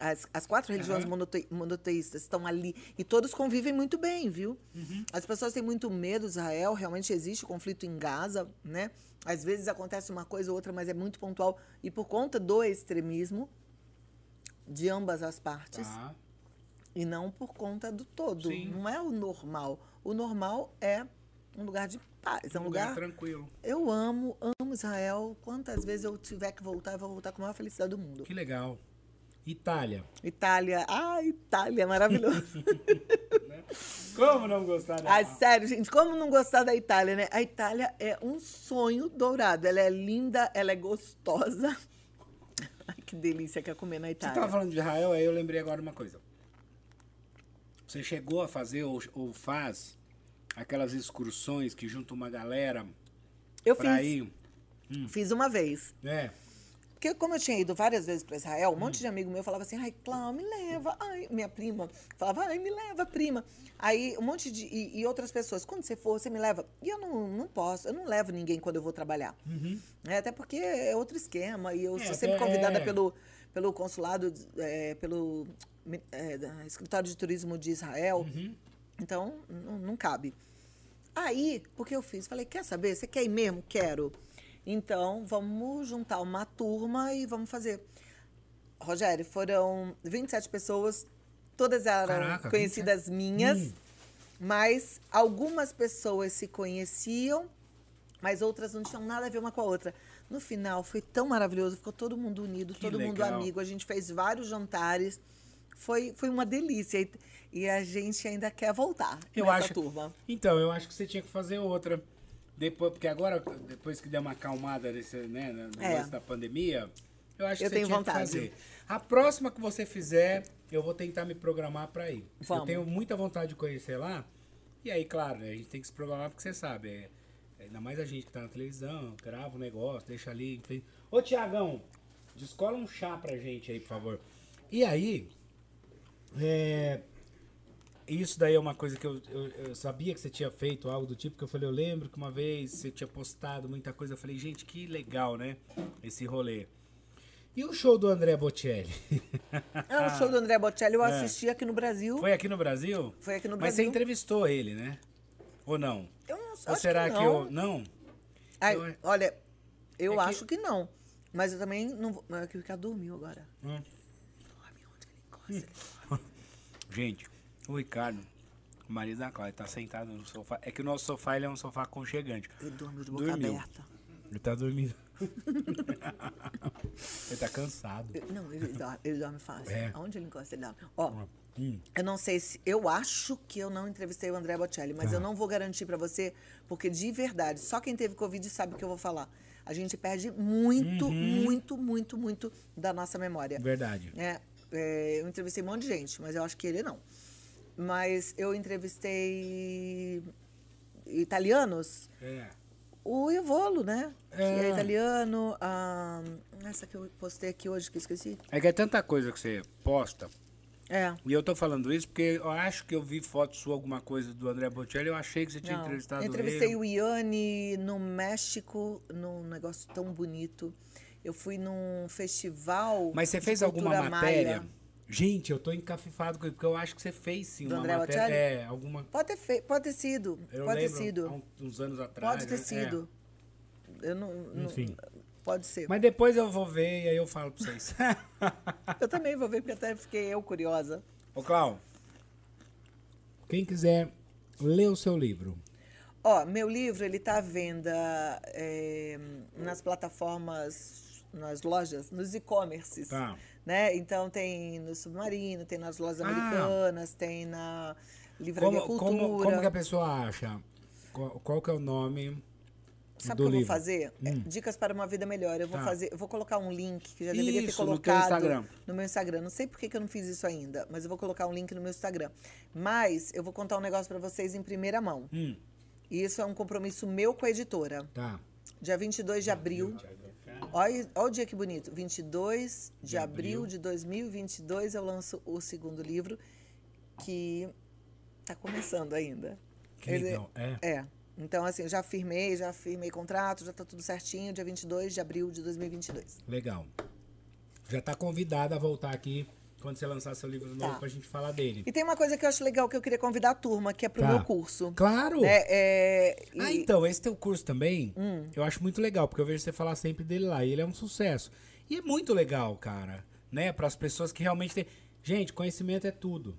As, as quatro religiões Aham. monote- monoteístas estão ali. E todos convivem muito bem, viu? Uhum. As pessoas têm muito medo de Israel, realmente existe conflito em Gaza, né? Às vezes acontece uma coisa ou outra, mas é muito pontual. E por conta do extremismo de ambas as partes, Tá. e não por conta do todo. Sim. Não é o normal. O normal é um lugar de paz, é um lugar. tranquilo. Eu amo, amo Israel. Quantas vezes eu tiver que voltar, eu vou voltar com a maior felicidade do mundo. Que legal. Itália. Itália, ah, Itália, maravilhoso. (laughs) Como não gostar da Ai, sério, gente, como não gostar da Itália, né? A Itália é um sonho dourado. Ela é linda, ela é gostosa. (laughs) Ai, que delícia que é comer na Você Itália. tava falando de Israel, aí eu lembrei agora uma coisa. Você chegou a fazer ou, ou faz aquelas excursões que junta uma galera eu pra fiz, ir. fiz uma vez. É. Porque como eu tinha ido várias vezes para Israel, um monte de amigo meu falava assim, ai, Cláudia, me leva. Ai, minha prima falava, ai, me leva, prima. Aí um monte de... E, e outras pessoas, quando você for, você me leva. E eu não, não posso, eu não levo ninguém quando eu vou trabalhar. É, até porque é outro esquema. E eu É, sou sempre convidada é. pelo, pelo consulado, é, pelo é, escritório de turismo de Israel. Então, não, não cabe. Aí, o que eu fiz? Falei, quer saber? Você quer ir mesmo? Quero. Então, vamos juntar uma turma e vamos fazer. Rogério, foram 27 pessoas, todas eram Caraca, conhecidas minhas, mas algumas pessoas se conheciam, mas outras não tinham nada a ver uma com a outra. No final, foi tão maravilhoso, ficou todo mundo unido, Que todo mundo legal. amigo. A gente fez vários jantares, foi, foi uma delícia. E, e a gente ainda quer voltar Eu acho. turma. Então, eu acho que você tinha que fazer outra. Depois, porque agora, depois que deu uma acalmada nesse, né, no É. da pandemia, eu acho que Eu você tenho vontade. que fazer. A próxima que você fizer, eu vou tentar me programar pra ir. Eu Vamos. tenho muita vontade de conhecer lá. E aí, claro, né, a gente tem que se programar porque você sabe, é, ainda mais a gente que tá na televisão, grava o negócio, deixa ali. enfim. Ô, Tiagão, descola um chá pra gente aí, por favor. E aí, é, isso daí é uma coisa que eu, eu, eu sabia que você tinha feito algo do tipo, que eu falei, eu lembro que uma vez você tinha postado muita coisa, eu falei, gente, que legal, né? Esse rolê. E o show do André Bocelli? Ah, (laughs) o show do André Bocelli eu assisti aqui no Brasil. Foi aqui no Brasil? Foi aqui no Mas você Brasil. entrevistou ele, né? Ou não? Eu não Ou acho será que que, não. eu. Não? Ai, Eu- olha, eu É que- acho que não. Mas eu também não vou. Mas é que o Ricardo dormiu agora. Hum. Dorme onde ele. (laughs) Gente, o Ricardo, o marido da Cláudia, tá sentado no sofá. É que o nosso sofá ele é um sofá aconchegante. Ele dormiu de boca Dormiu. aberta. Ele tá dormindo. (laughs) ele tá cansado. Não, ele dorme, ele dorme fácil. É. Aonde ele encosta, ele dorme. Ó, Hum. eu não sei se. Eu acho que eu não entrevistei o André Bocelli, mas Tá. eu não vou garantir pra você, porque de verdade, só quem teve Covid sabe o que eu vou falar. A gente perde muito, Uhum. muito, muito, muito da nossa memória. Verdade. É, é, eu entrevistei um monte de gente, mas eu acho que ele não. Mas eu entrevistei italianos, É. o Ivolo, né? Que É. é italiano. A... Essa que eu postei aqui hoje, que esqueci. É que é tanta coisa que você posta É. E eu tô falando isso porque eu acho que eu vi foto sua, alguma coisa do André Bocelli, eu achei que você tinha Não, entrevistado eu entrevistei ele. o Iane no México, num negócio tão bonito. Eu fui num festival. Mas você fez alguma matéria? maia. Gente, eu tô encafifado porque eu acho que você fez sim Do uma André matéria. É, alguma. Pode ter, fe... pode ter sido. Eu pode ter sido. há uns anos atrás. Pode ter né? sido. Eu não, não- Enfim. Pode ser. É. Mas depois eu vou ver e aí eu falo pra vocês. (laughs) Eu também vou ver, porque até fiquei eu curiosa. Ô, Clau, quem quiser ler o seu livro, Ó, meu livro, ele tá à venda é, nas plataformas, nas lojas, nos e-commerces. Tá. Né? Então tem no Submarino, tem nas lojas Ah. americanas, tem na Livraria como, Cultura. como, como que a pessoa acha? Qual, qual que é o nome Sabe o do que eu vou livro? fazer? É, Hum. Dicas para uma vida melhor. Eu vou Tá. fazer, eu vou colocar um link que já deveria ter Isso, no teu colocado Instagram. no meu Instagram. Não sei por que, que eu não fiz isso ainda, mas eu vou colocar um link no meu Instagram. Mas eu vou contar um negócio para vocês em primeira mão. Hum, E isso é um compromisso meu com a editora. tá. Dia 22 de abril. Olha, olha o dia que bonito. 22 de, De abril. abril. de 2022 eu lanço o segundo livro, que tá começando ainda. Que Ele- legal. É. É. Então, assim, eu já firmei, já firmei contrato, já tá tudo certinho, dia 22 de abril de 2022. Legal. Já tá convidada a voltar aqui quando você lançar seu livro novo Tá. pra gente falar dele. E tem uma coisa que eu acho legal que eu queria convidar a turma, que é pro Tá. meu curso. Claro! É, Ah, e- então, esse teu curso também, Hum. eu acho muito legal, porque eu vejo você falar sempre dele lá, e ele é um sucesso. E é muito legal, cara, né? Para as pessoas que realmente têm. Gente, conhecimento é tudo.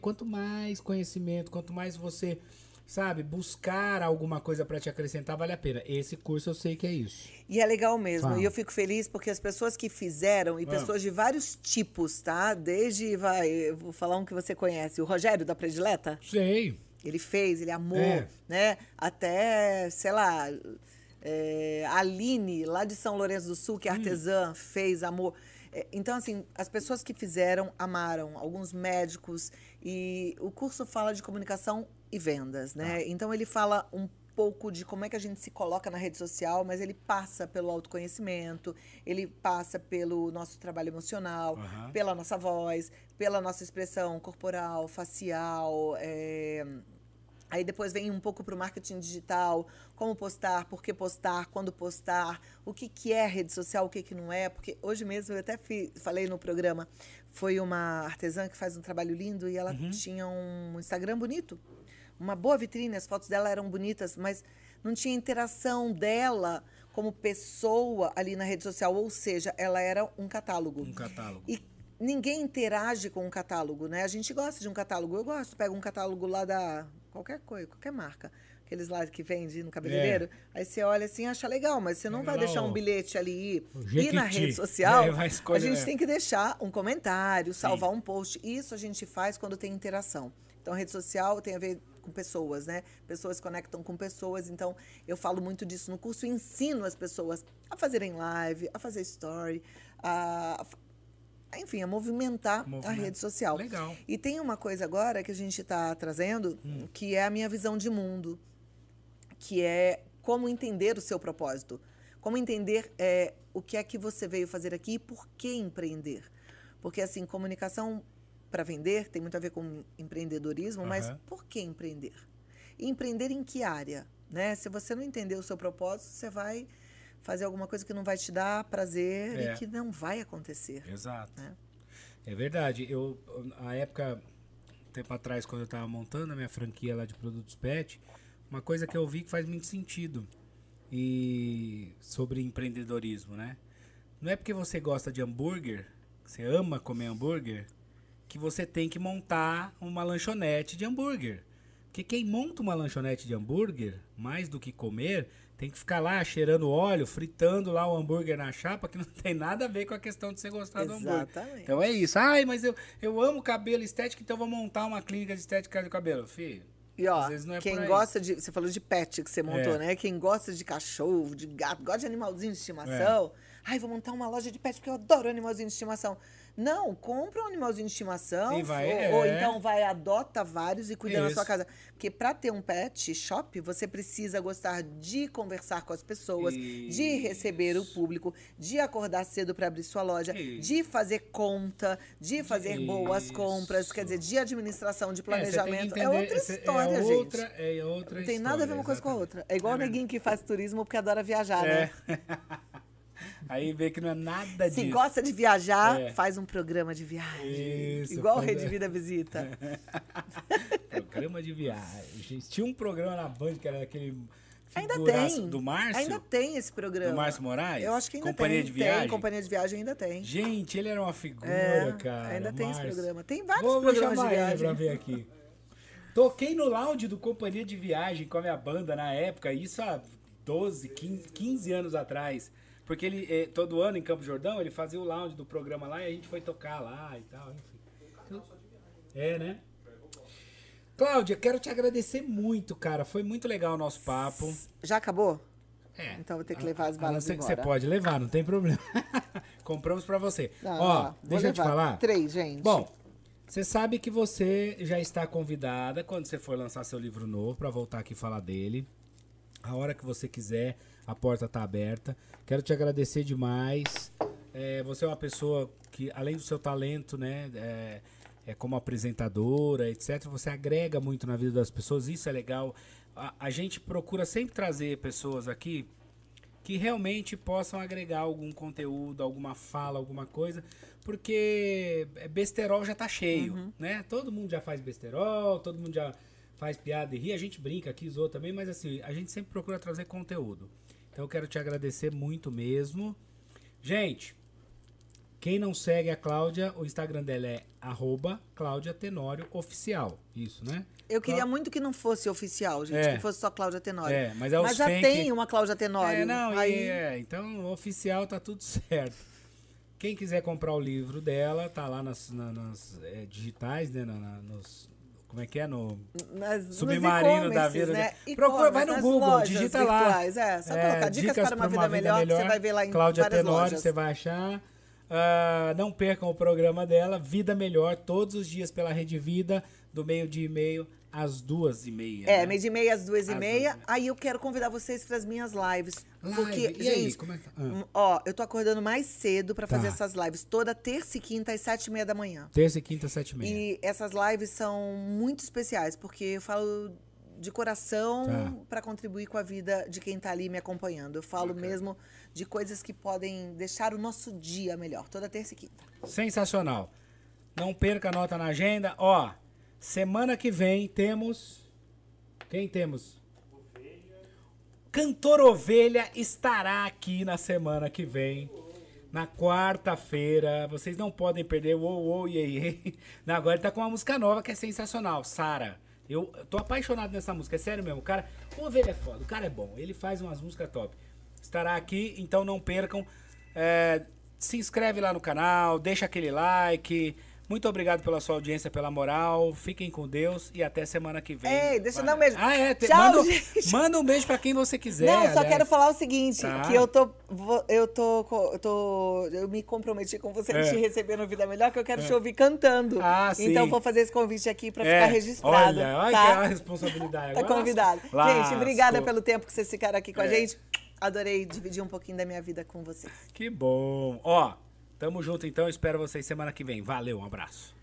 Quanto mais conhecimento, quanto mais você, sabe, buscar alguma coisa para te acrescentar, vale a pena. Esse curso eu sei que é isso. E é legal mesmo. Fala. E eu fico feliz porque as pessoas que fizeram, e Ah. pessoas de vários tipos, tá? Desde, vai, eu vou falar um que você conhece, o Rogério da Predileta. Sei. Ele fez, ele amou, É. né? Até, sei lá, é, a Aline, lá de São Lourenço do Sul, que é artesã, fez, amou. É, Então, assim, as pessoas que fizeram, amaram. Alguns médicos. E o curso fala de comunicação e vendas, né? Então, ele fala um pouco de como é que a gente se coloca na rede social, mas ele passa pelo autoconhecimento, ele passa pelo nosso trabalho emocional, Aham. pela nossa voz, pela nossa expressão corporal, facial. é, Aí depois vem um pouco para o marketing digital, como postar, por que postar, quando postar, o que, que é rede social, o que, que não é. Porque hoje mesmo eu até fi- falei no programa, foi uma artesã que faz um trabalho lindo e ela tinha um Instagram bonito, uma boa vitrine, as fotos dela eram bonitas, mas não tinha interação dela como pessoa ali na rede social, ou seja, ela era um catálogo. Um catálogo. E ninguém interage com um catálogo, né? A gente gosta de um catálogo. Eu gosto. Pega um catálogo lá da qualquer coisa, qualquer marca. Aqueles lá que vende no cabeleireiro. Aí você olha assim, acha legal, mas você não Pega vai lá, deixar ó, um bilhete ali e na rede (laughs) social. É, vai a escolher, gente é. tem que deixar um comentário, salvar um post. Isso a gente faz quando tem interação. Então, rede social tem a ver com pessoas, né? Pessoas conectam com pessoas. Então, eu falo muito disso no curso ensino as pessoas a fazerem live, a fazer story, a, a- enfim, a movimentar a Movimento. rede social. Legal. E tem uma coisa agora que a gente está trazendo, Hum. que é a minha visão de mundo, que é como entender o seu propósito, como entender é, o que é que você veio fazer aqui e por que empreender. Porque, assim, comunicação para vender tem muito a ver com empreendedorismo, mas Aham. por que empreender? E empreender em que área? Né? Se você não entender o seu propósito, você vai fazer alguma coisa que não vai te dar prazer É. e que não vai acontecer. Exato. né? É verdade. Eu, a época, tempo atrás, quando eu tava montando a minha franquia lá de produtos pet, uma coisa que eu vi que faz muito sentido. E sobre empreendedorismo, né? Não é porque você gosta de hambúrguer, você ama comer hambúrguer, que você tem que montar uma lanchonete de hambúrguer. Porque quem monta uma lanchonete de hambúrguer, mais do que comer, tem que ficar lá cheirando óleo, fritando lá o hambúrguer na chapa, que não (laughs) tem nada a ver com a questão de você gostar do hambúrguer. Exatamente. Então é isso. Ai, mas eu, eu amo cabelo estético, então eu vou montar uma clínica de estética de cabelo. Filho, E ó, é quem gosta de. Você falou de pet que você montou, É. né? Quem gosta de cachorro, de gato, gosta de animalzinho de estimação. É. Ai, vou montar uma loja de pet porque eu adoro animalzinho de estimação. Não, compra um animalzinho de estimação. E vai, ou, é. ou então vai, adota vários e cuida na Isso. sua casa. Porque para ter um pet shop, você precisa gostar de conversar com as pessoas, de receber o Isso. público, de acordar cedo para abrir sua loja, Isso. de fazer conta, de fazer boas Isso. compras, quer dizer, de administração, de É, planejamento. É, entender- outra essa- história, é gente. outra, É outra Não tem nada a ver uma coisa com a outra. É igual o neguinho que faz turismo porque adora viajar, né? (laughs) É. Aí vê que não é nada Se disso. gosta de viajar, É. faz um programa de viagem. Isso, Igual o Rede Vida Visita. (laughs) Programa de viagem. Tinha um programa na Band que era aquele Ainda tem. do Márcio. Ainda tem esse programa. Do Márcio Moraes? Eu acho que ainda Companhia tem. de Viagem? Tem, Companhia de Viagem ainda tem. Gente, ele era uma figura, É, cara. ainda tem esse Márcio. programa. Tem vários vou, vou programas de chamar ele viagem. pra ver aqui. Toquei no lounge do Companhia de Viagem com a minha banda na época, isso há 12, 15, 15 anos atrás. Porque ele, eh, todo ano em Campo Jordão, ele fazia o lounge do programa lá e a gente foi tocar lá e tal, enfim. É, né? Cláudia, quero te agradecer muito, cara. Foi muito legal o nosso papo. Já acabou? É. Então vou ter que levar as A não balas ser que você pode levar, não tem problema. (laughs) Compramos pra você. Não, Ó, vou deixa eu te falar. Três, gente. Bom, você sabe que você já está convidada quando você for lançar seu livro novo para voltar aqui falar dele. A hora que você quiser, a porta está aberta. Quero te agradecer demais. É, você é uma pessoa que, além do seu talento, né, é, é como apresentadora, etc., você agrega muito na vida das pessoas. Isso é legal. A, a gente procura sempre trazer pessoas aqui que realmente possam agregar algum conteúdo, alguma fala, alguma coisa, porque besterol já tá cheio, né? Todo mundo já faz besterol, todo mundo já faz piada e ri, a gente brinca aqui, zoa também, mas assim, a gente sempre procura trazer conteúdo. Então eu quero te agradecer muito mesmo. Gente, quem não segue a Cláudia, o Instagram dela é arroba Cláudia Tenório Oficial. Isso, né? Eu queria muito que não fosse oficial, gente, É. que fosse só Cláudia Tenório. É, mas é os já tem uma Cláudia Tenório. É, não, Aí, é, então oficial tá tudo (laughs) certo. Quem quiser comprar o livro dela, tá lá nas, na- nas é, digitais, né? na- na- nos, como é que é? No nas, Submarino da vida. Né? Procura, vai no Google, digita lá. É, só colocar dicas, para uma, vida, melhor, que você vai ver lá em Cláudia Tenório, lojas. você vai achar. Ah, não percam o programa dela, Vida Melhor, todos os dias pela Rede Vida, do meio-dia e meio às duas e meia. É, né? meio de meia às duas e Às meia. duas e Aí eu quero convidar vocês para as minhas lives. Live, Porque, e aí, gente, como é que tá? Ah. ó, eu tô acordando mais cedo para fazer Tá. essas lives. Toda terça e quinta às sete e meia da manhã. Terça e quinta, sete e meia. E essas lives são muito especiais, porque eu falo de coração Tá. para contribuir com a vida de quem tá ali me acompanhando. Eu falo mesmo de coisas que podem deixar o nosso dia melhor, toda terça e quinta. Sensacional. Não perca a nota na agenda. Ó, semana que vem temos. Quem temos? Cantor Ovelha estará aqui na semana que vem. Na quarta-feira. Vocês não podem perder. Uou, uou, iê, iê. Não, Agora ele tá com uma música nova que é sensacional. Sara. Eu tô apaixonado nessa música. É sério mesmo. O cara. O Ovelha é foda. O cara é bom. Ele faz umas músicas top. Estará aqui, então não percam. É, se inscreve lá no canal, deixa aquele like. Muito obrigado pela sua audiência, pela moral. Fiquem com Deus e até semana que vem. Ei, deixa eu dar um beijo. Ah, é. te- Tchau, manda, gente. manda um beijo pra quem você quiser. Não, só aliás. quero falar o seguinte, Tá. que eu tô, eu tô, eu tô, eu me comprometi com você É. de te receber no Vida Melhor, que eu quero te ouvir cantando. Ah, sim. Então vou fazer esse convite aqui pra É, ficar registrado, Olha, olha tá? que é uma responsabilidade. Tá convidado. lascou. Gente, obrigada pelo tempo que vocês ficaram aqui com a É. gente. Adorei dividir um pouquinho da minha vida com vocês. Que bom. Ó, tamo junto então. Espero vocês semana que vem. Valeu, um abraço.